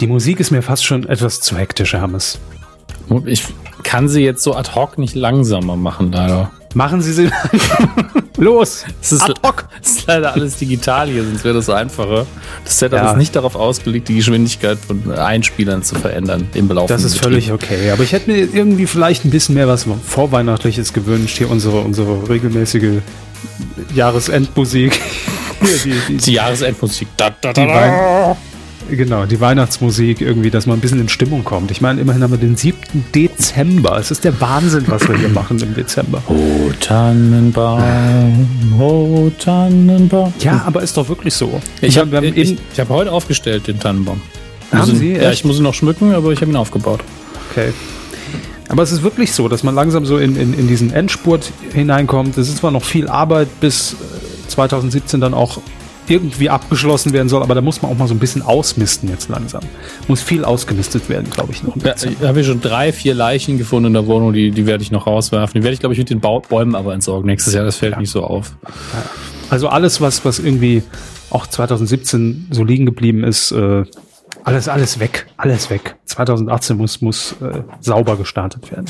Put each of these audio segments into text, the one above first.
Die Musik ist mir fast schon etwas zu hektisch, Hermes. Ich kann sie jetzt so ad hoc nicht langsamer machen, leider. Machen Sie sie. Los! Es ist, ad hoc. Es ist leider alles digital hier, sonst wäre das einfacher. Das Setup ja. ist nicht darauf ausgelegt, die Geschwindigkeit von Einspielern zu verändern im Laufe Das ist Betrieb. völlig okay. Aber ich hätte mir irgendwie vielleicht ein bisschen mehr was Vorweihnachtliches gewünscht. Hier unsere, unsere regelmäßige Jahresendmusik. die, die, die Jahresendmusik. Da, da, da, da. Genau, die Weihnachtsmusik irgendwie, dass man ein bisschen in Stimmung kommt. Ich meine, immerhin haben wir den 7. Dezember. Es ist der Wahnsinn, was wir hier machen im Dezember. Oh Tannenbaum, oh Tannenbaum. Ja, aber ist doch wirklich so. Ich habe ich, ich hab heute aufgestellt, den Tannenbaum. Haben Sie? Ja, ich muss ihn noch schmücken, aber ich habe ihn aufgebaut. Okay. Aber es ist wirklich so, dass man langsam so in, in, in diesen Endspurt hineinkommt. Es ist zwar noch viel Arbeit, bis 2017 äh, dann auch irgendwie abgeschlossen werden soll, aber da muss man auch mal so ein bisschen ausmisten jetzt langsam. Muss viel ausgemistet werden, glaube ich noch. Ja, ich habe schon drei, vier Leichen gefunden in der Wohnung, die, die werde ich noch rauswerfen. Die werde ich, glaube ich, mit den Bäumen aber entsorgen nächstes Jahr. Das fällt ja. nicht so auf. Also alles, was, was irgendwie auch 2017 so liegen geblieben ist, äh, alles, alles weg, alles weg. 2018 muss, muss äh, sauber gestartet werden.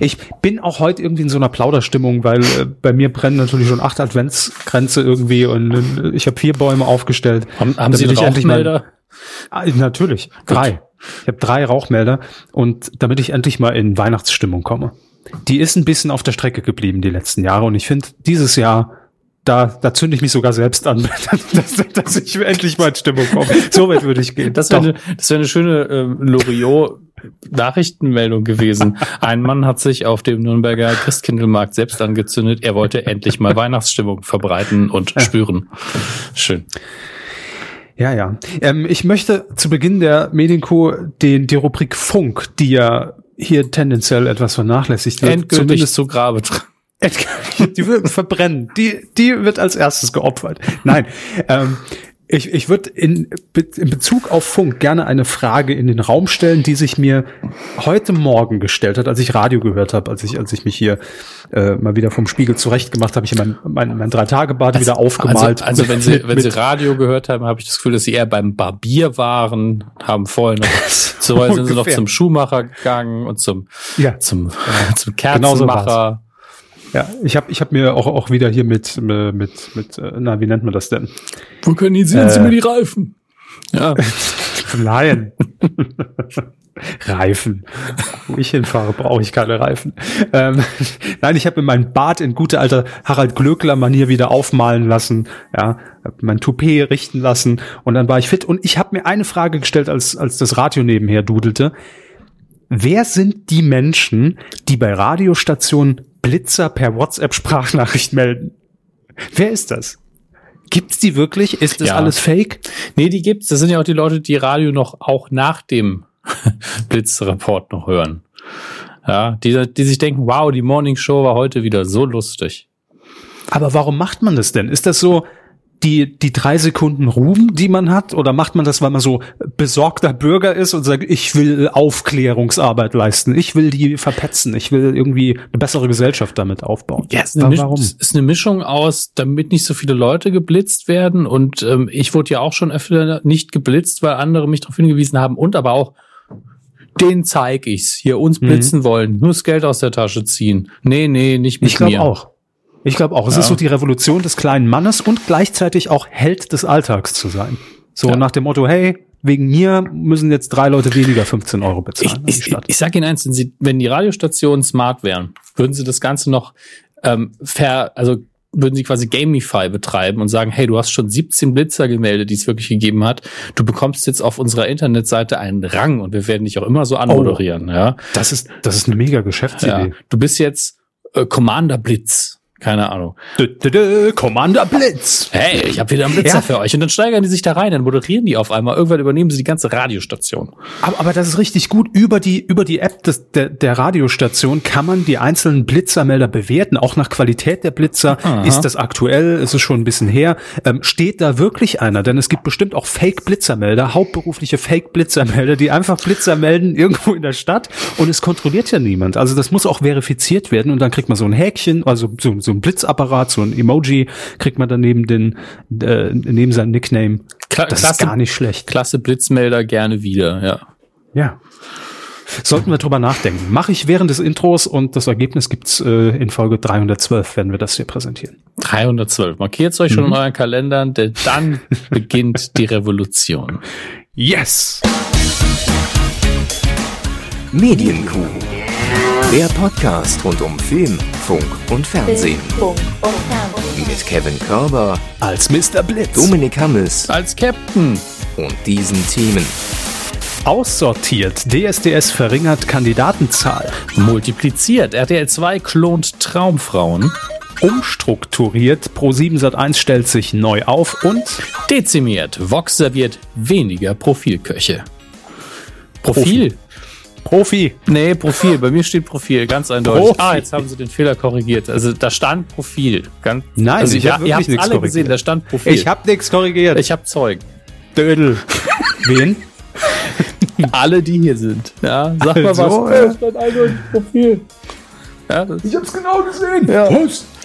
Ich bin auch heute irgendwie in so einer Plauderstimmung, weil äh, bei mir brennen natürlich schon acht Adventsgrenze irgendwie und äh, ich habe vier Bäume aufgestellt. Haben, haben Sie einen Rauchmelder? Mal, ah, natürlich, drei. Ich habe drei Rauchmelder und damit ich endlich mal in Weihnachtsstimmung komme. Die ist ein bisschen auf der Strecke geblieben die letzten Jahre und ich finde, dieses Jahr da, da zünde ich mich sogar selbst an, dass, dass ich endlich mal in Stimmung komme. So weit würde ich gehen. Das wäre eine, das wäre eine schöne ähm, Loriot Nachrichtenmeldung gewesen. Ein Mann hat sich auf dem Nürnberger Christkindlmarkt selbst angezündet. Er wollte endlich mal Weihnachtsstimmung verbreiten und spüren. Schön. Ja, ja. Ähm, ich möchte zu Beginn der Medienco den, die Rubrik Funk, die ja hier tendenziell etwas vernachlässigt wird, Endgültig zumindest zu Grabe die wird verbrennen. Die, die wird als erstes geopfert. Nein. Ähm, ich, ich würde in, in Bezug auf Funk gerne eine Frage in den Raum stellen, die sich mir heute Morgen gestellt hat, als ich Radio gehört habe, als ich, als ich mich hier äh, mal wieder vom Spiegel zurechtgemacht habe, ich mein, mein, mein Drei-Tage-Bad also, wieder aufgemalt. Also, also wenn Sie, wenn Sie Radio gehört haben, habe ich das Gefühl, dass Sie eher beim Barbier waren, haben vorher noch, so sind Sie noch zum Schuhmacher gegangen und zum, ja. zum, äh, zum Kerzenmacher. Ja, ich habe ich hab mir auch, auch wieder hier mit, mit, mit, äh, na, wie nennt man das denn? Wo können Sie äh, Sie mir die Reifen? Ja. Nein. Reifen. Wo ich hinfahre, brauche ich keine Reifen. Ähm, nein, ich habe mir mein Bart in gute alter Harald Glöckler Manier wieder aufmalen lassen, ja, hab mein Toupet richten lassen und dann war ich fit und ich habe mir eine Frage gestellt, als als das Radio nebenher dudelte. Wer sind die Menschen, die bei Radiostationen Blitzer per WhatsApp-Sprachnachricht melden. Wer ist das? Gibt's die wirklich? Ist das ja. alles Fake? Nee, die gibt's. Das sind ja auch die Leute, die Radio noch auch nach dem Blitzreport noch hören. Ja, die, die sich denken, wow, die Morning Show war heute wieder so lustig. Aber warum macht man das denn? Ist das so, die, die drei Sekunden Ruhm, die man hat? Oder macht man das, weil man so besorgter Bürger ist und sagt, ich will Aufklärungsarbeit leisten, ich will die verpetzen, ich will irgendwie eine bessere Gesellschaft damit aufbauen? Ja, ist eine, Warum? ist eine Mischung aus, damit nicht so viele Leute geblitzt werden und ähm, ich wurde ja auch schon öfter nicht geblitzt, weil andere mich darauf hingewiesen haben und aber auch den zeig ich's. Hier uns mhm. blitzen mhm. wollen, nur das Geld aus der Tasche ziehen. Nee, nee, nicht mit ich mir. Ich glaube auch. Ich glaube auch. Es ja. ist so die Revolution des kleinen Mannes und gleichzeitig auch Held des Alltags zu sein. So ja. nach dem Motto, hey, wegen mir müssen jetzt drei Leute weniger 15 Euro bezahlen. Ich, ich, ich sage Ihnen eins, wenn, Sie, wenn die Radiostationen smart wären, würden Sie das Ganze noch ähm, fair, also würden sie quasi Gamify betreiben und sagen, hey, du hast schon 17 Blitzer gemeldet, die es wirklich gegeben hat. Du bekommst jetzt auf unserer Internetseite einen Rang und wir werden dich auch immer so anmoderieren. Oh, ja, das ist das ist eine mega Geschäftsidee. Ja, du bist jetzt äh, Commander Blitz. Keine Ahnung. Commander Blitz. Hey, ich habe wieder einen Blitzer ja. für euch. Und dann steigern die sich da rein, dann moderieren die auf einmal. Irgendwann übernehmen sie die ganze Radiostation. Aber, aber das ist richtig gut. Über die, über die App des, der, der Radiostation kann man die einzelnen Blitzermelder bewerten. Auch nach Qualität der Blitzer. Aha. Ist das aktuell? Ist es schon ein bisschen her? Ähm, steht da wirklich einer? Denn es gibt bestimmt auch Fake-Blitzermelder, hauptberufliche Fake-Blitzermelder, die einfach Blitzer melden irgendwo in der Stadt. Und es kontrolliert ja niemand. Also das muss auch verifiziert werden. Und dann kriegt man so ein Häkchen, also so, so ein Blitzapparat, so ein Emoji kriegt man dann neben den, äh, neben seinem Nickname. Kla Das klasse, ist gar nicht schlecht. klasse Blitzmelder gerne wieder, ja. Ja. Sollten wir drüber nachdenken. Mache ich während des Intros und das Ergebnis gibt's äh, in Folge 312, werden wir das hier präsentieren. 312. Markiert euch schon in euren Kalendern, denn dann beginnt die Revolution. Yes! Medienkuh. Der Podcast rund um Film, Funk und Fernsehen. Funk und Fernsehen. Mit Kevin Körber, Als Mr. Blitz. Dominik Hammes Als Captain. und diesen Themen. Aussortiert. DSDS verringert Kandidatenzahl. Multipliziert. RTL 2 klont Traumfrauen. Umstrukturiert. Pro7 Sat1 stellt sich neu auf und Dezimiert. Vox serviert weniger Profilköche. Profil? Profi. Nee, Profil. Bei mir steht Profil, ganz eindeutig. Profi. Ah, jetzt haben sie den Fehler korrigiert. Also da stand Profil. Ganz, Nein, also, ich ja, hab ihr wirklich habt nichts alle korrigiert. gesehen, da stand Profil. Ich hab nichts korrigiert. ich hab Zeugen. Dödel. Wen? Alle, die hier sind. Ja, sag mal Also, was. äh. Da stand eindeutig Profil. Ja, das, Ich hab's genau gesehen. ja.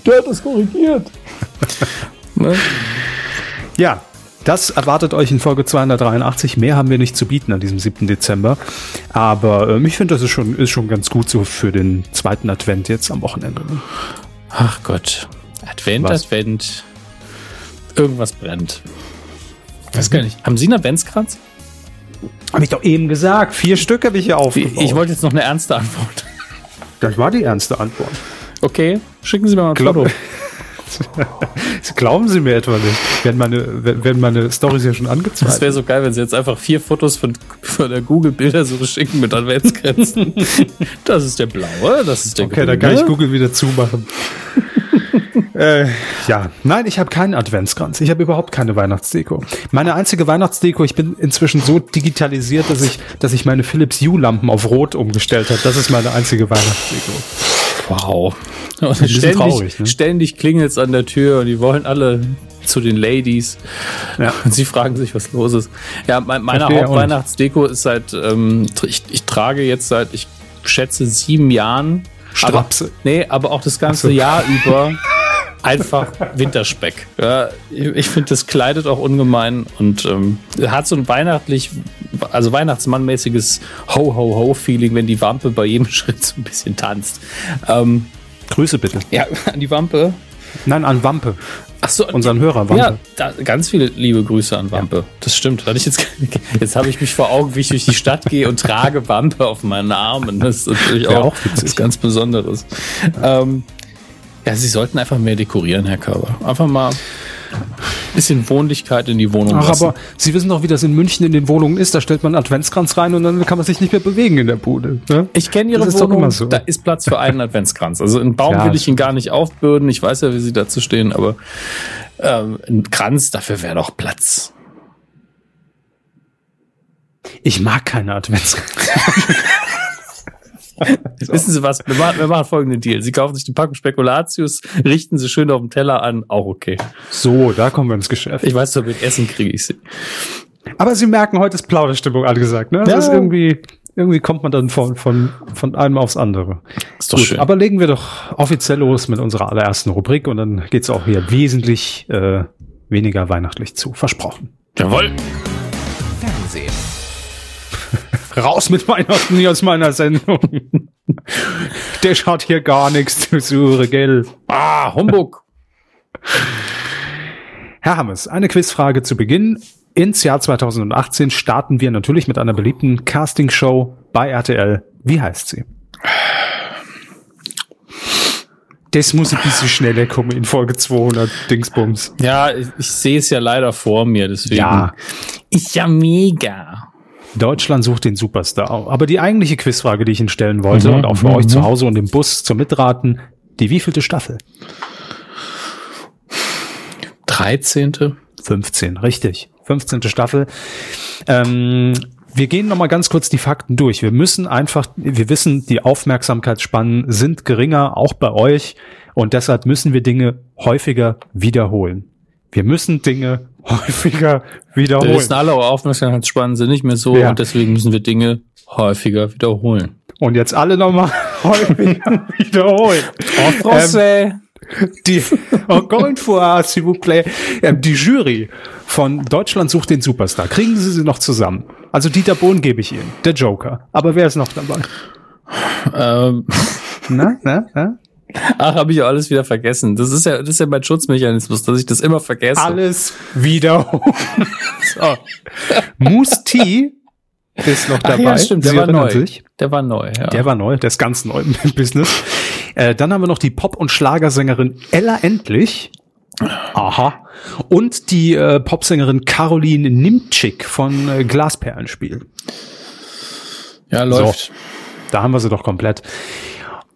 Der hat das korrigiert. ne? Ja, das erwartet euch in Folge 283. Mehr haben wir nicht zu bieten an diesem 7. Dezember. Aber ähm, ich finde, das ist schon, ist schon ganz gut so für den zweiten Advent jetzt am Wochenende. ne? Ach Gott. Advent, Was? Advent. Irgendwas brennt. Weiß gar nicht. Haben Sie einen Adventskranz? Habe ich doch eben gesagt. Vier Stück habe ich hier aufgebaut. ich wollte jetzt noch eine ernste Antwort. das war die ernste Antwort. Okay, schicken Sie mir mal ein Glaub- Foto. Glauben Sie mir etwa nicht? Werden meine, werden meine Stories ja schon Das angezeigt? wäre so geil, wenn Sie jetzt einfach vier Fotos von, von der Google-Bildersuche schicken mit Adventsgrenzen. das ist der blaue, das ist der Okay, dann kann ich Google wieder zumachen. äh, ja, nein, ich habe keinen Adventskranz. Ich habe überhaupt keine Weihnachtsdeko. Meine einzige Weihnachtsdeko, ich bin inzwischen so digitalisiert, dass ich, dass ich meine Philips Hue-Lampen auf Rot umgestellt habe. Das ist meine einzige Weihnachtsdeko. Wow. Und bisschen ständig, traurig, ne? ständig klingelt's an der Tür und die wollen alle zu den Ladies. Ja. Und sie fragen sich, was los ist. Ja, mein, meine. Hauptweihnachtsdeko ist seit, ähm, ich, ich trage jetzt seit, ich schätze, sieben Jahren. Strapse. Aber, nee, aber auch das ganze so. Jahr über einfach Winterspeck. Ja, ich ich finde, das kleidet auch ungemein und ähm, hat so ein weihnachtlich, also Weihnachtsmannmäßiges Ho-Ho-Ho-Feeling, wenn die Wampe bei jedem Schritt so ein bisschen tanzt. Ähm, Grüße bitte. ja, an die Wampe. Nein, an Wampe. Ach so, Unseren Hörer Wampe. Ja, da, ganz viele liebe Grüße an Wampe. Das stimmt. Hatte ich jetzt, jetzt habe ich mich vor Augen, wie ich durch die Stadt gehe und trage Wampe auf meinen Armen. Das ist natürlich auch, auch was ganz Besonderes. Ähm, ja, Sie sollten einfach mehr dekorieren, Herr Körber. Einfach mal bisschen Wohnlichkeit in die Wohnung Ach, lassen. aber Sie wissen doch, wie das in München in den Wohnungen ist. Da stellt man einen Adventskranz rein und dann kann man sich nicht mehr bewegen in der Bude. Ne? Ich kenne Ihre Das Wohnung, so. da ist Platz für einen Adventskranz. Also einen Baum Ja, will ich ihn stimmt. gar nicht aufbürden. Ich weiß ja, wie Sie dazu stehen, aber ähm, ein Kranz, dafür wäre doch Platz. Ich mag keine Adventskranz. Wissen Sie was? Wir machen, wir machen folgenden Deal. Sie kaufen sich die Packung Spekulatius, richten sie schön auf dem Teller an, auch okay. So, da kommen wir ins Geschäft. Ich weiß, so mit Essen kriege ich sie. Aber Sie merken, heute ist Plauderstimmung angesagt. Ne? Das Ja. ist irgendwie, irgendwie kommt man dann von, von, von einem aufs andere. Ist doch Gut, schön. aber legen wir doch offiziell los mit unserer allerersten Rubrik und dann geht's auch hier wesentlich äh, weniger weihnachtlich zu. Versprochen. Jawohl. Fernsehen. Raus mit Weihnachten aus meiner Sendung. Der schaut hier gar nichts zu Sure, gell? Ah, Humbug. Herr Hammes, eine Quizfrage zu Beginn. Ins Jahr 2018 starten wir natürlich mit einer beliebten Castingshow bei RTL. Wie heißt sie? Das muss ein bisschen schneller kommen in Folge 200 Dingsbums. Ja, ich, ich sehe es ja leider vor mir, deswegen. Ja. Ist ja mega. Deutschland sucht den Superstar. Aber die eigentliche Quizfrage, die ich Ihnen stellen wollte, Mhm, und auch für mhm, euch zu mhm. Hause und im Bus zum Mitraten, die wievielte Staffel? 13. 15, richtig. 15. Staffel. Ähm, wir gehen noch mal ganz kurz die Fakten durch. Wir müssen einfach, wir wissen, die Aufmerksamkeitsspannen sind geringer, auch bei euch. Und deshalb müssen wir Dinge häufiger wiederholen. Wir müssen Dinge häufiger Wir wiederholen. wissen alle, Aufmerksamkeitsspannen sind nicht mehr so Ja. und deswegen müssen wir Dinge häufiger wiederholen. Und jetzt alle noch mal häufiger wiederholen. En français. Die, encore une fois, s'il vous plaît, ähm, die Jury von Deutschland sucht den Superstar. Kriegen Sie sie noch zusammen? Also Dieter Bohlen gebe ich Ihnen, der Joker. Aber wer ist noch dabei? Ähm, Na, na, na? Ach, habe ich alles wieder vergessen. Das ist ja, das ist ja mein Schutzmechanismus, dass ich das immer vergesse. Alles wieder. so. Moose T ist noch Ach dabei. ja, stimmt, der Sie war neu. Sich? Der war neu, ja. Der war neu, der ist ganz neu im Business. Äh, dann haben wir noch die Pop- und Schlagersängerin Ella Endlich. Aha. Und die äh, Popsängerin Caroline Nimczyk von äh, Glasperlenspiel. ja, läuft. Da haben wir sie doch komplett.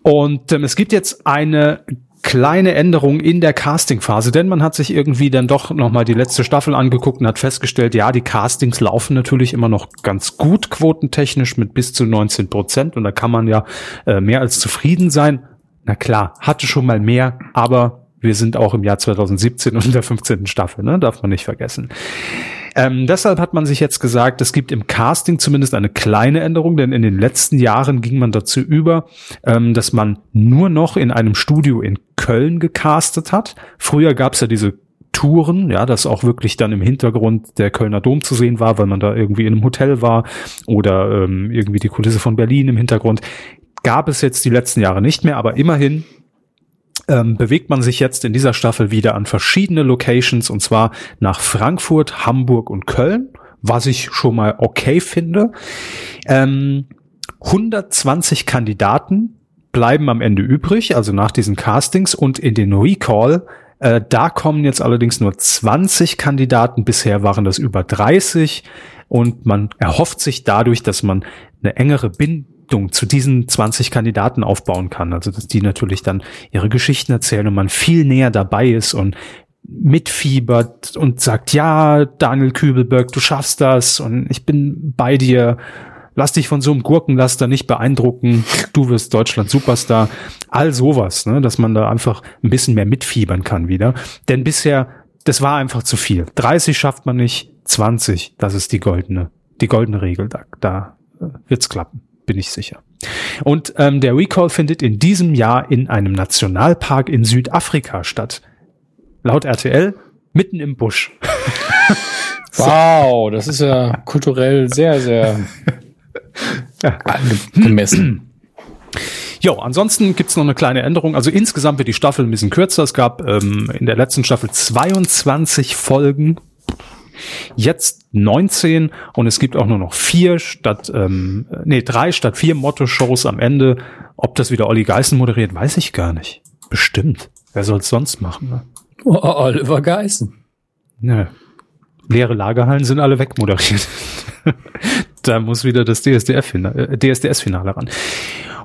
Und ähm, es gibt jetzt eine kleine Änderung in der Castingphase, denn man hat sich irgendwie dann doch nochmal die letzte Staffel angeguckt und hat festgestellt, ja, die Castings laufen natürlich immer noch ganz gut quotentechnisch mit bis zu 19 Prozent und da kann man ja äh, mehr als zufrieden sein. Na klar, hatte schon mal mehr, aber wir sind auch im Jahr 2017 und in der 15. Staffel, ne? darf man nicht vergessen. Ähm, deshalb hat man sich jetzt gesagt, es gibt im Casting zumindest eine kleine Änderung, denn in den letzten Jahren ging man dazu über, ähm, dass man nur noch in einem Studio in Köln gecastet hat. Früher gab es ja diese Touren, ja, dass auch wirklich dann im Hintergrund der Kölner Dom zu sehen war, weil man da irgendwie in einem Hotel war oder ähm, irgendwie die Kulisse von Berlin im Hintergrund. Gab es jetzt die letzten Jahre nicht mehr, aber immerhin ähm, bewegt man sich jetzt in dieser Staffel wieder an verschiedene Locations und zwar nach Frankfurt, Hamburg und Köln, was ich schon mal okay finde. Ähm, 120 Kandidaten bleiben am Ende übrig, also nach diesen Castings und in den Recall. Äh, da kommen jetzt allerdings nur 20 Kandidaten. Bisher waren das über 30 und man erhofft sich dadurch, dass man eine engere Bindung zu diesen 20 Kandidaten aufbauen kann. Also dass die natürlich dann ihre Geschichten erzählen und man viel näher dabei ist und mitfiebert und sagt, ja, Daniel Kübelberg, du schaffst das und ich bin bei dir. Lass dich von so einem Gurkenlaster nicht beeindrucken. Du wirst Deutschland Superstar. All sowas, ne, dass man da einfach ein bisschen mehr mitfiebern kann wieder. Denn bisher, das war einfach zu viel. 30 schafft man nicht, 20, das ist die goldene, die goldene Regel. Da, da äh, wird's klappen, bin ich sicher. Und ähm, der Recall findet in diesem Jahr in einem Nationalpark in Südafrika statt. Laut RTL mitten im Busch. Wow, das ist ja kulturell sehr, sehr Ja. angemessen. Jo, ansonsten gibt's noch eine kleine Änderung. Also insgesamt wird die Staffel ein bisschen kürzer. Es gab ähm, in der letzten Staffel 22 Folgen, jetzt 19 und es gibt auch nur noch vier statt, ähm, nee, drei statt vier Motto-Shows am Ende. Ob das wieder Olli Geißen moderiert, weiß ich gar nicht. Bestimmt. Wer soll's sonst machen? Ne? Oh, Oliver Geißen. Nö. Leere Lagerhallen sind alle wegmoderiert. Da muss wieder das DSDF-Finale äh, DSDS-Finale ran.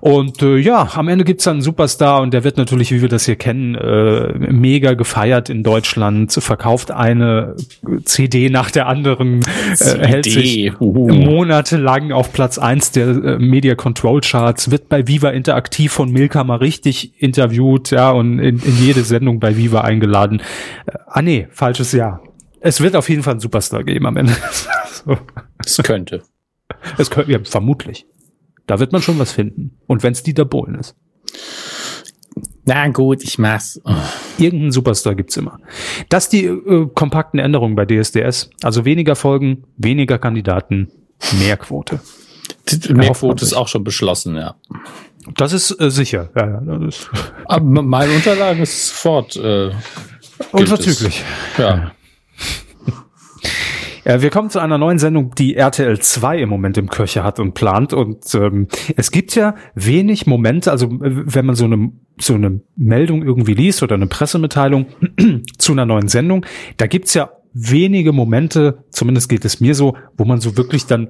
Und äh, ja, am Ende gibt's dann einen Superstar und der wird natürlich, wie wir das hier kennen, äh, mega gefeiert in Deutschland, verkauft eine CD nach der anderen, äh, hält sich Uhu. monatelang auf Platz eins der äh, Media Control Charts, wird bei Viva Interaktiv von Milka mal richtig interviewt, ja, und in, in jede Sendung bei Viva eingeladen. Äh, ah nee, falsches Jahr. Es wird auf jeden Fall einen Superstar geben am Ende. so. Das könnte. Es könnte, ja, vermutlich. Da wird man schon was finden. Und wenn es Dieter Bohlen ist. Na gut, ich mach's. Oh. Irgendeinen Superstar gibt's immer. Das die äh, kompakten Änderungen bei DSDS. Also weniger Folgen, weniger Kandidaten, mehr Quote. Die Mehrquote ist auch schon beschlossen, ja. Das ist äh, sicher. Ja, ja, das ist Aber meine Unterlagen ist sofort äh, unverzüglich. Ja. Ja, wir kommen zu einer neuen Sendung, die RTL 2 im Moment im Köcher hat und plant. Und ähm, es gibt ja wenig Momente, also äh, wenn man so eine, so eine Meldung irgendwie liest oder eine Pressemitteilung zu einer neuen Sendung, da gibt's ja wenige Momente, zumindest geht es mir so, wo man so wirklich dann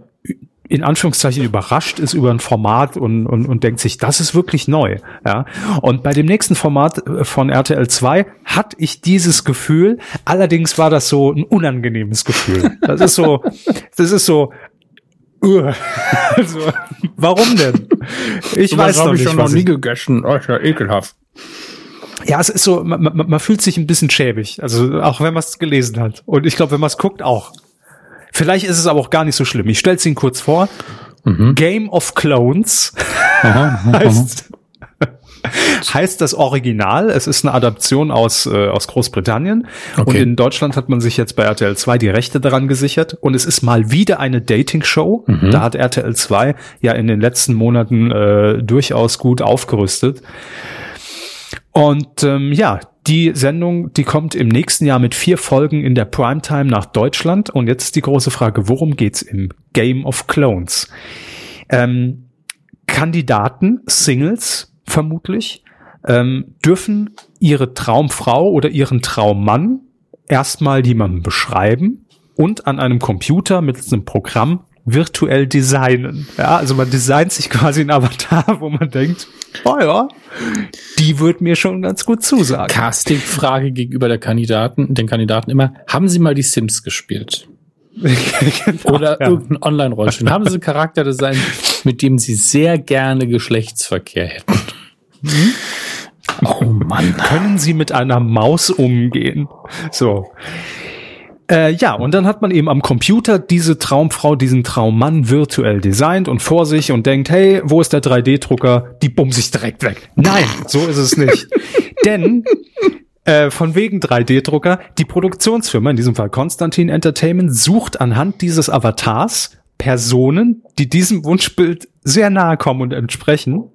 in Anführungszeichen überrascht ist über ein Format und, und, und denkt sich, das ist wirklich neu. Ja. Und bei dem nächsten Format äh, von RTL 2 hatte ich dieses Gefühl, allerdings war das so ein unangenehmes Gefühl. Das ist so, das ist so, uh, also, warum denn? Ich weiß noch nicht, was ich, gegessen. Oh, ist ja ekelhaft. ja, es ist so, man, man, man fühlt sich ein bisschen schäbig, also auch wenn man es gelesen hat. Und ich glaube, wenn man es guckt, auch. Vielleicht ist es aber auch gar nicht so schlimm. Ich stelle es Ihnen kurz vor. Game of Clones heißt, heißt das Original. Es ist eine Adaption aus, äh, aus Großbritannien. Und Okay. in Deutschland hat man sich jetzt bei RTL 2 die Rechte daran gesichert. Und es ist mal wieder eine Dating-Show. Da hat RTL 2 ja in den letzten Monaten äh, durchaus gut aufgerüstet. Und ähm, ja, die Sendung, die kommt im nächsten Jahr mit vier Folgen in der Primetime nach Deutschland. Und jetzt ist die große Frage, worum geht's im Game of Clones? Ähm, Kandidaten, Singles vermutlich, ähm, dürfen ihre Traumfrau oder ihren Traummann erstmal jemandem beschreiben und an einem Computer mit einem Programm virtuell designen. Ja, also man designt sich quasi ein Avatar, wo man denkt, oh ja, die wird mir schon ganz gut zusagen. Casting-Frage gegenüber der Kandidaten, den Kandidaten immer, haben Sie mal die Sims gespielt? Oder ja. irgendein Online-Rollenspiel? haben Sie ein Charakterdesign, mit dem Sie sehr gerne Geschlechtsverkehr hätten? Oh Mann. können Sie mit einer Maus umgehen? So. Äh, ja, und dann hat man eben am Computer diese Traumfrau, diesen Traummann virtuell designt und vor sich und denkt, hey, wo ist der 3D-Drucker? Die bumse ich direkt weg. Nein, so ist es nicht. Denn äh, von wegen 3D-Drucker, die Produktionsfirma, in diesem Fall Konstantin Entertainment, sucht anhand dieses Avatars Personen, die diesem Wunschbild sehr nahe kommen und entsprechen.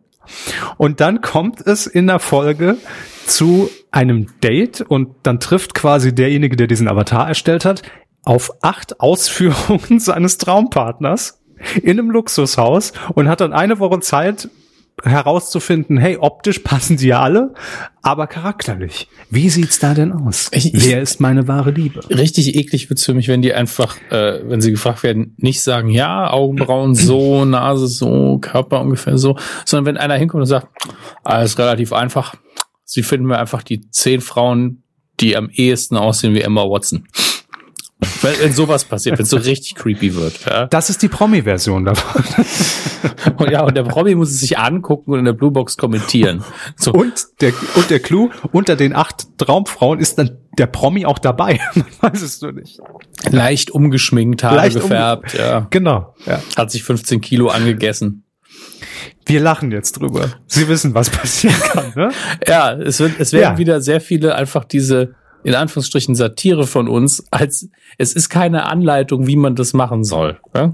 Und dann kommt es in der Folge zu einem Date und dann trifft quasi derjenige, der diesen Avatar erstellt hat, auf acht Ausführungen seines Traumpartners in einem Luxushaus und hat dann eine Woche Zeit herauszufinden, hey, optisch passen die ja alle, aber charakterlich. Wie sieht's da denn aus? Ich- Wer ist meine wahre Liebe? Richtig eklig wird's für mich, wenn die einfach, äh, wenn sie gefragt werden, nicht sagen, ja, Augenbrauen so, Nase so, Körper ungefähr so, sondern wenn einer hinkommt und sagt, alles relativ einfach, sie finden mir einfach die zehn Frauen, die am ehesten aussehen wie Emma Watson. Wenn, sowas passiert, wenn es so richtig creepy wird. Ja? Das ist die Promi-Version davon. Und ja, und der Promi muss es sich angucken und in der Bluebox kommentieren. So, Und der, und der Clou, unter den acht Traumfrauen ist dann der Promi auch dabei. Man weiß es nur nicht. leicht umgeschminkt, Haare Leicht gefärbt, ja. Genau. Ja. Hat sich 15 Kilo angegessen. Wir lachen jetzt drüber. Sie wissen, was passieren kann, ne? Ja, es wird, es werden Ja. wieder sehr viele einfach diese, in Anführungsstrichen, Satire von uns, als es ist keine Anleitung, wie man das machen soll. Ja?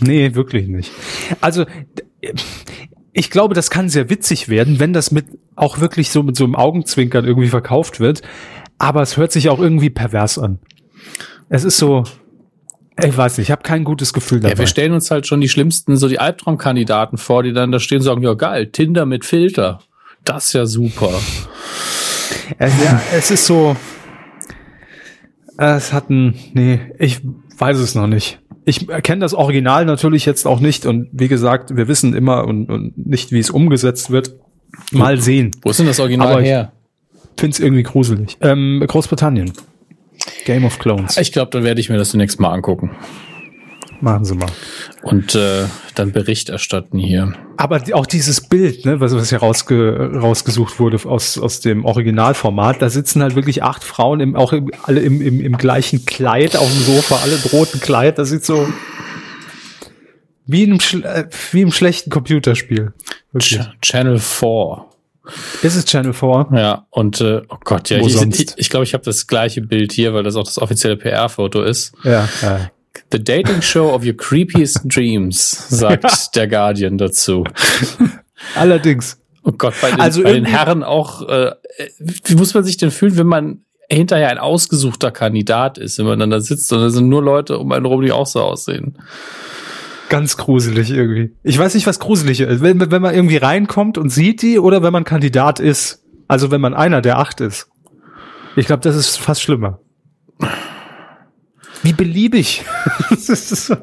Nee, wirklich nicht. Also, ich glaube, das kann sehr witzig werden, wenn das mit auch wirklich so mit so einem Augenzwinkern irgendwie verkauft wird. Aber es hört sich auch irgendwie pervers an. Es ist so, ich weiß nicht, ich habe kein gutes Gefühl dabei. Ja, wir stellen uns halt schon die schlimmsten, so die Albtraumkandidaten vor, die dann da stehen und sagen, ja geil, Tinder mit Filter. Das ist ja super. Es, ja, es ist so. Es hat ein. Nee, ich weiß es noch nicht. Ich kenne das Original natürlich jetzt auch nicht und wie gesagt, wir wissen immer und, und nicht, wie es umgesetzt wird. Mal sehen. Wo ist denn das Original Aber ich- her? Find's irgendwie gruselig. Ähm, Großbritannien. Game of Clones. Ich glaube, dann werde ich mir das demnächst mal angucken. Machen Sie mal. Und äh, dann Bericht erstatten hier. Aber auch dieses Bild, ne, was, was hier rausge, rausgesucht wurde aus, aus dem Originalformat, da sitzen halt wirklich acht Frauen, im, auch im, alle im, im, im gleichen Kleid auf dem Sofa, alle im roten Kleid. Das sieht so wie schl- äh, wie im schlechten Computerspiel. Ch Channel 4. Ist es Channel 4? Ja, und äh, oh Gott, ja, Wo ich glaube, ich, ich, glaub, ich habe das gleiche Bild hier, weil das auch das offizielle PR-Foto ist. Ja. ja. The dating show of your creepiest dreams, sagt der Guardian dazu. Allerdings. Oh Gott, bei den, Also bei den Herren auch, äh, wie muss man sich denn fühlen, wenn man hinterher ein ausgesuchter Kandidat ist, wenn man dann da sitzt und da sind nur Leute um einen rum, die auch so aussehen. Ganz gruselig irgendwie. Ich weiß nicht, was gruseliger ist. Wenn, wenn man irgendwie reinkommt und sieht die oder wenn man Kandidat ist. Also wenn man einer der acht ist. Ich glaube, das ist fast schlimmer. Wie beliebig. So.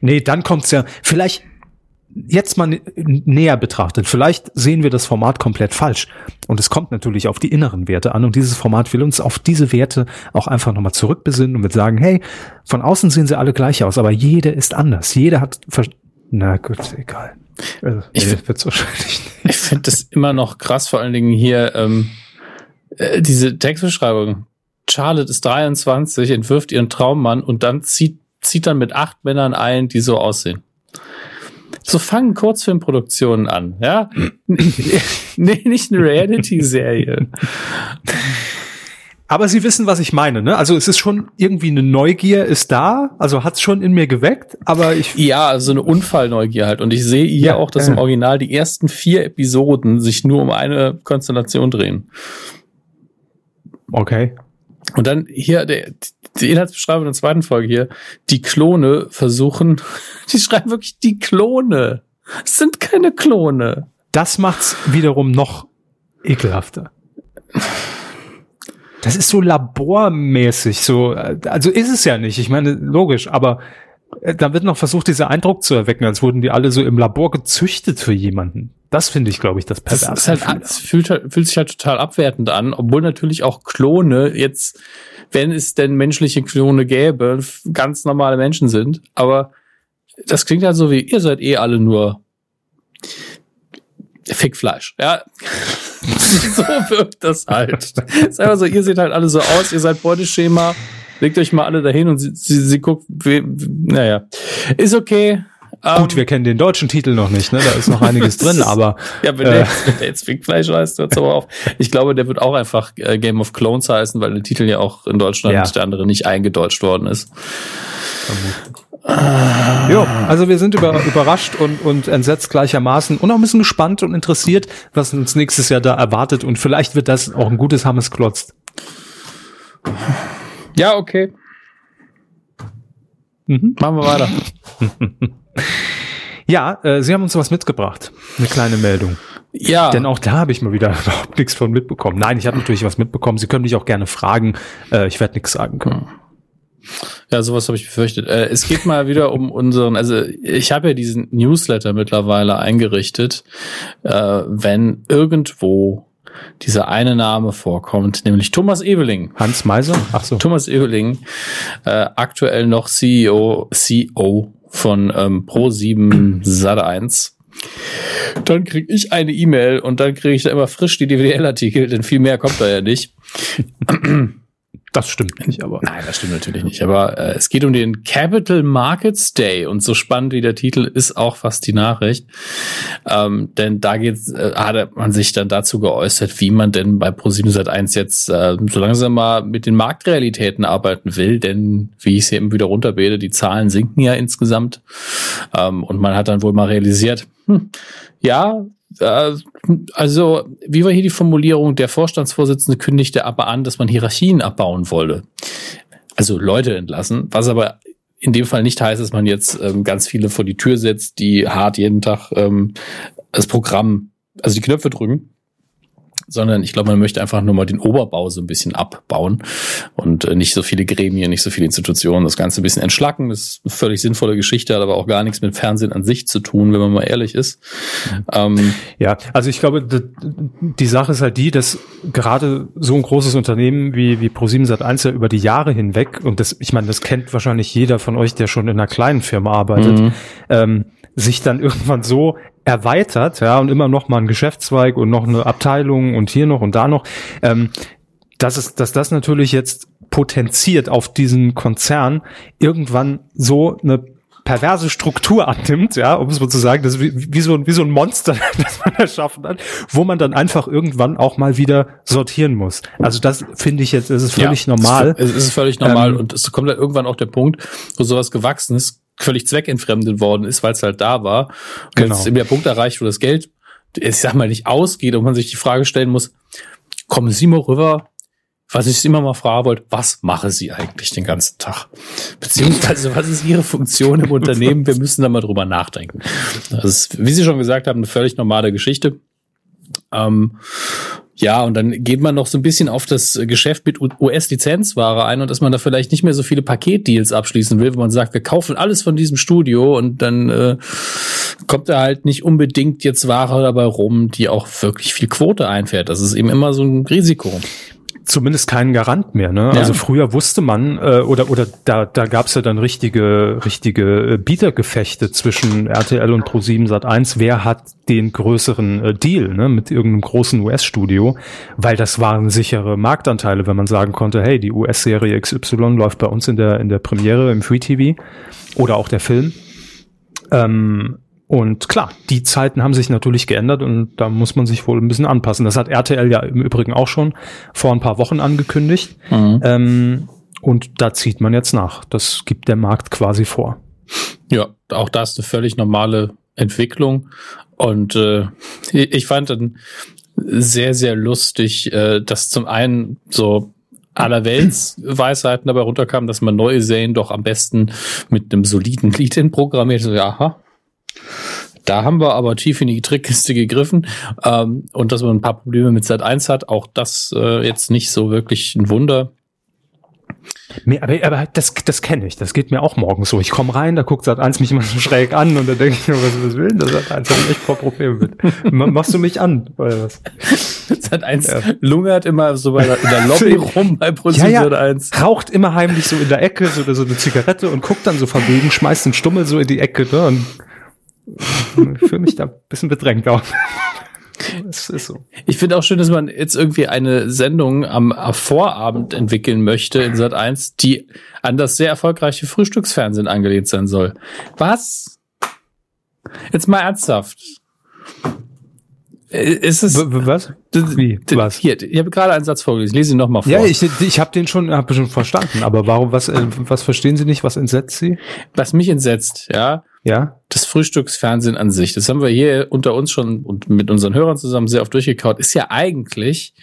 nee, dann kommt's ja. Vielleicht jetzt mal nä- näher betrachtet. Vielleicht sehen wir das Format komplett falsch. Und es kommt natürlich auf die inneren Werte an. Und dieses Format will uns auf diese Werte auch einfach nochmal zurückbesinnen und wird sagen, hey, von außen sehen sie alle gleich aus, aber jeder ist anders. Jeder hat, vers- na gut, egal. Also, Ich nee, find- wird's wahrscheinlich nicht. Ich finde das immer noch krass, vor allen Dingen hier ähm, äh, diese Textbeschreibung. Charlotte ist 23, entwirft ihren Traummann und dann zieht, zieht dann mit acht Männern ein, die so aussehen. So fangen Kurzfilmproduktionen an, ja? nee, nicht eine Reality-Serie. Aber Sie wissen, was ich meine, ne? Also es ist schon irgendwie eine Neugier ist da, also hat's schon in mir geweckt, aber ich Ja, also eine Unfallneugier halt. Und ich sehe hier Ja, auch, dass ja. im Original die ersten vier Episoden sich nur um eine Konstellation drehen. okay. Und dann hier der, die Inhaltsbeschreibung in der zweiten Folge hier. Die Klone versuchen, die schreiben wirklich die Klone. Es sind keine Klone. Das macht's wiederum noch ekelhafter. Das ist so labormäßig, so, also ist es ja nicht. Ich meine, logisch, aber äh, da wird noch versucht, dieser Eindruck zu erwecken, als wurden die alle so im Labor gezüchtet für jemanden. Das finde ich, glaube ich, das Das Perverse. ist halt, es fühlt, halt- fühlt sich halt total abwertend an, obwohl natürlich auch Klone jetzt, wenn es denn menschliche Klone gäbe, ganz normale Menschen sind. Aber das klingt halt so wie, ihr seid eh alle nur Fickfleisch. Ja. so wirkt das halt. Ist einfach so, ihr seht halt alle so aus, ihr seid Beuteschema, legt euch mal alle dahin und sie, sie, sie guckt, wie, wie- naja. Ist okay. Gut, Ähm, wir kennen den deutschen Titel noch nicht, ne? Da ist noch einiges drin, aber ja, wenn, Äh. der, jetzt, wenn der jetzt Fickfleisch heißt, hört's aber auf. Ich glaube, der wird auch einfach äh, Game of Clones heißen, weil der Titel ja auch in Deutschland Ja. der andere nicht eingedeutscht worden ist. Jo, also wir sind über, überrascht und, und entsetzt gleichermaßen und auch ein bisschen gespannt und interessiert, was uns nächstes Jahr da erwartet und vielleicht wird das auch ein gutes Hammes Klotz. Ja, okay. Mhm. Machen wir weiter. Ja, äh, Sie haben uns was mitgebracht. Eine kleine Meldung. Ja, Denn auch da habe ich mal wieder überhaupt nichts von mitbekommen. Nein, ich habe natürlich was mitbekommen. Sie können mich auch gerne fragen. Äh, ich werde nichts sagen können. ja, sowas habe ich befürchtet. Äh, es geht mal wieder um unseren, also ich habe ja diesen Newsletter mittlerweile eingerichtet, äh, wenn irgendwo dieser eine Name vorkommt, nämlich Thomas Eveling. Hans Meiser? Ach so. Thomas Eveling, äh, aktuell noch CEO, CEO von ähm, Pro7 Sat1. Dann kriege ich eine E-Mail und dann kriege ich da immer frisch die DWDL-Artikel, denn viel mehr kommt da ja nicht. Das stimmt nicht, aber. Nein, das stimmt natürlich nicht. Aber äh, es geht um den Capital Markets Day und so spannend wie der Titel ist auch fast die Nachricht. Ähm, denn da geht's, äh, hat man sich dann dazu geäußert, wie man denn bei Pro7 Sat1 jetzt äh, so langsam mal mit den Marktrealitäten arbeiten will. Denn wie ich es eben wieder runterbete, die Zahlen sinken ja insgesamt. Ähm, und man hat dann wohl mal realisiert, hm, ja, also, wie war hier die Formulierung? Der Vorstandsvorsitzende kündigte aber an, dass man Hierarchien abbauen wolle. Also Leute entlassen, was aber in dem Fall nicht heißt, dass man jetzt ähm, ganz viele vor die Tür setzt, die hart jeden Tag ähm, das Programm, also die Knöpfe drücken, sondern ich glaube, man möchte einfach nur mal den Oberbau so ein bisschen abbauen und äh, nicht so viele Gremien, nicht so viele Institutionen, das Ganze ein bisschen entschlacken. Das ist eine völlig sinnvolle Geschichte, hat aber auch gar nichts mit Fernsehen an sich zu tun, wenn man mal ehrlich ist. Ähm, Ja, also ich glaube, die Sache ist halt die, dass gerade so ein großes Unternehmen wie, wie Pro7 Sat1 ja über die Jahre hinweg, und das, ich meine, das kennt wahrscheinlich jeder von euch, der schon in einer kleinen Firma arbeitet, Mhm. ähm, sich dann irgendwann so erweitert, ja, und immer noch mal ein Geschäftszweig und noch eine Abteilung und hier noch und da noch, ähm, dass es, dass das natürlich jetzt potenziert auf diesen Konzern irgendwann so eine perverse Struktur annimmt, ja, um es mal zu sagen, das ist wie, wie, so, ein- wie so ein Monster, das man erschaffen hat, wo man dann einfach irgendwann auch mal wieder sortieren muss. Also das finde ich jetzt, das ist völlig Ja, normal. Es ist, es ist völlig normal Ähm, und es kommt halt irgendwann auch der Punkt, wo sowas Gewachsenes völlig zweckentfremdet worden ist, weil es halt da war. Und Genau. jetzt ist eben der Punkt erreicht, wo das Geld, ich sag mal, nicht ausgeht und man sich die Frage stellen muss, kommen Sie mal rüber, was ich immer mal fragen wollte, was mache Sie eigentlich den ganzen Tag? Beziehungsweise, was ist Ihre Funktion im Unternehmen? Wir müssen da mal drüber nachdenken. Das ist, wie Sie schon gesagt haben, eine völlig normale Geschichte. Ähm, ja, und dann geht man noch so ein bisschen auf das Geschäft mit US-Lizenzware ein und dass man da vielleicht nicht mehr so viele Paketdeals abschließen will, wo man sagt, wir kaufen alles von diesem Studio und dann äh, kommt da halt nicht unbedingt jetzt Ware dabei rum, die auch wirklich viel Quote einfährt. Das ist eben immer so ein Risiko. Zumindest keinen Garant mehr. Ne? Ja. Also früher wusste man äh, oder oder da da gab's ja dann richtige richtige äh, Bietergefechte zwischen RTL und Pro7 Sat1. Wer hat den größeren äh, Deal ne? mit irgendeinem großen US-Studio? Weil das waren sichere Marktanteile, wenn man sagen konnte, hey, die US-Serie XY läuft bei uns in der in der Premiere im Free TV oder auch der Film. Ähm, Und klar, die Zeiten haben sich natürlich geändert und da muss man sich wohl ein bisschen anpassen. Das hat RTL ja im Übrigen auch schon vor ein paar Wochen angekündigt. Mhm. Ähm, und da zieht man jetzt nach. Das gibt der Markt quasi vor. Ja, auch das ist eine völlig normale Entwicklung. Und äh, ich fand dann sehr, sehr lustig, äh, dass zum einen so allerwelts Weisheiten dabei runterkamen, dass man neue Serien doch am besten mit einem soliden Lead-In programmiert. So, ja, aha. Da haben wir aber tief in die Trickkiste gegriffen. Ähm, und dass man ein paar Probleme mit Sat 1 hat, auch das äh, jetzt nicht so wirklich ein Wunder. Nee, aber, aber das, das kenne ich. Das geht mir auch morgens so. Ich komme rein, da guckt Sat 1 mich immer so schräg an und dann denke ich mir, was, was will denn das Sat 1? Da ich echt paar Probleme mit. Ma- Machst du mich an? Oder was? Sat 1 Ja. lungert immer so bei der, in der Lobby rum bei ProSieben Ja, ja. Sat 1. Raucht immer heimlich so in der Ecke so, so eine Zigarette und guckt dann so verwegen, schmeißt den Stummel so in die Ecke ne, und ich fühle mich da ein bisschen bedrängt auch. Es ist so. Ich finde auch schön, dass man jetzt irgendwie eine Sendung am, am Vorabend entwickeln möchte in Sat 1, die an das sehr erfolgreiche Frühstücksfernsehen angelehnt sein soll. Was? Jetzt mal ernsthaft. Äh, Ist es. Was? Wie? Was? Hier, ich habe gerade einen Satz vorgelesen. Ich lese ihn nochmal vor. Ja, ich, ich habe den schon, hab schon verstanden. Aber warum? Was, äh, was verstehen Sie nicht? Was entsetzt Sie? Was mich entsetzt, ja, Ja. Frühstücksfernsehen an sich, das haben wir hier unter uns schon und mit unseren Hörern zusammen sehr oft durchgekaut, ist ja eigentlich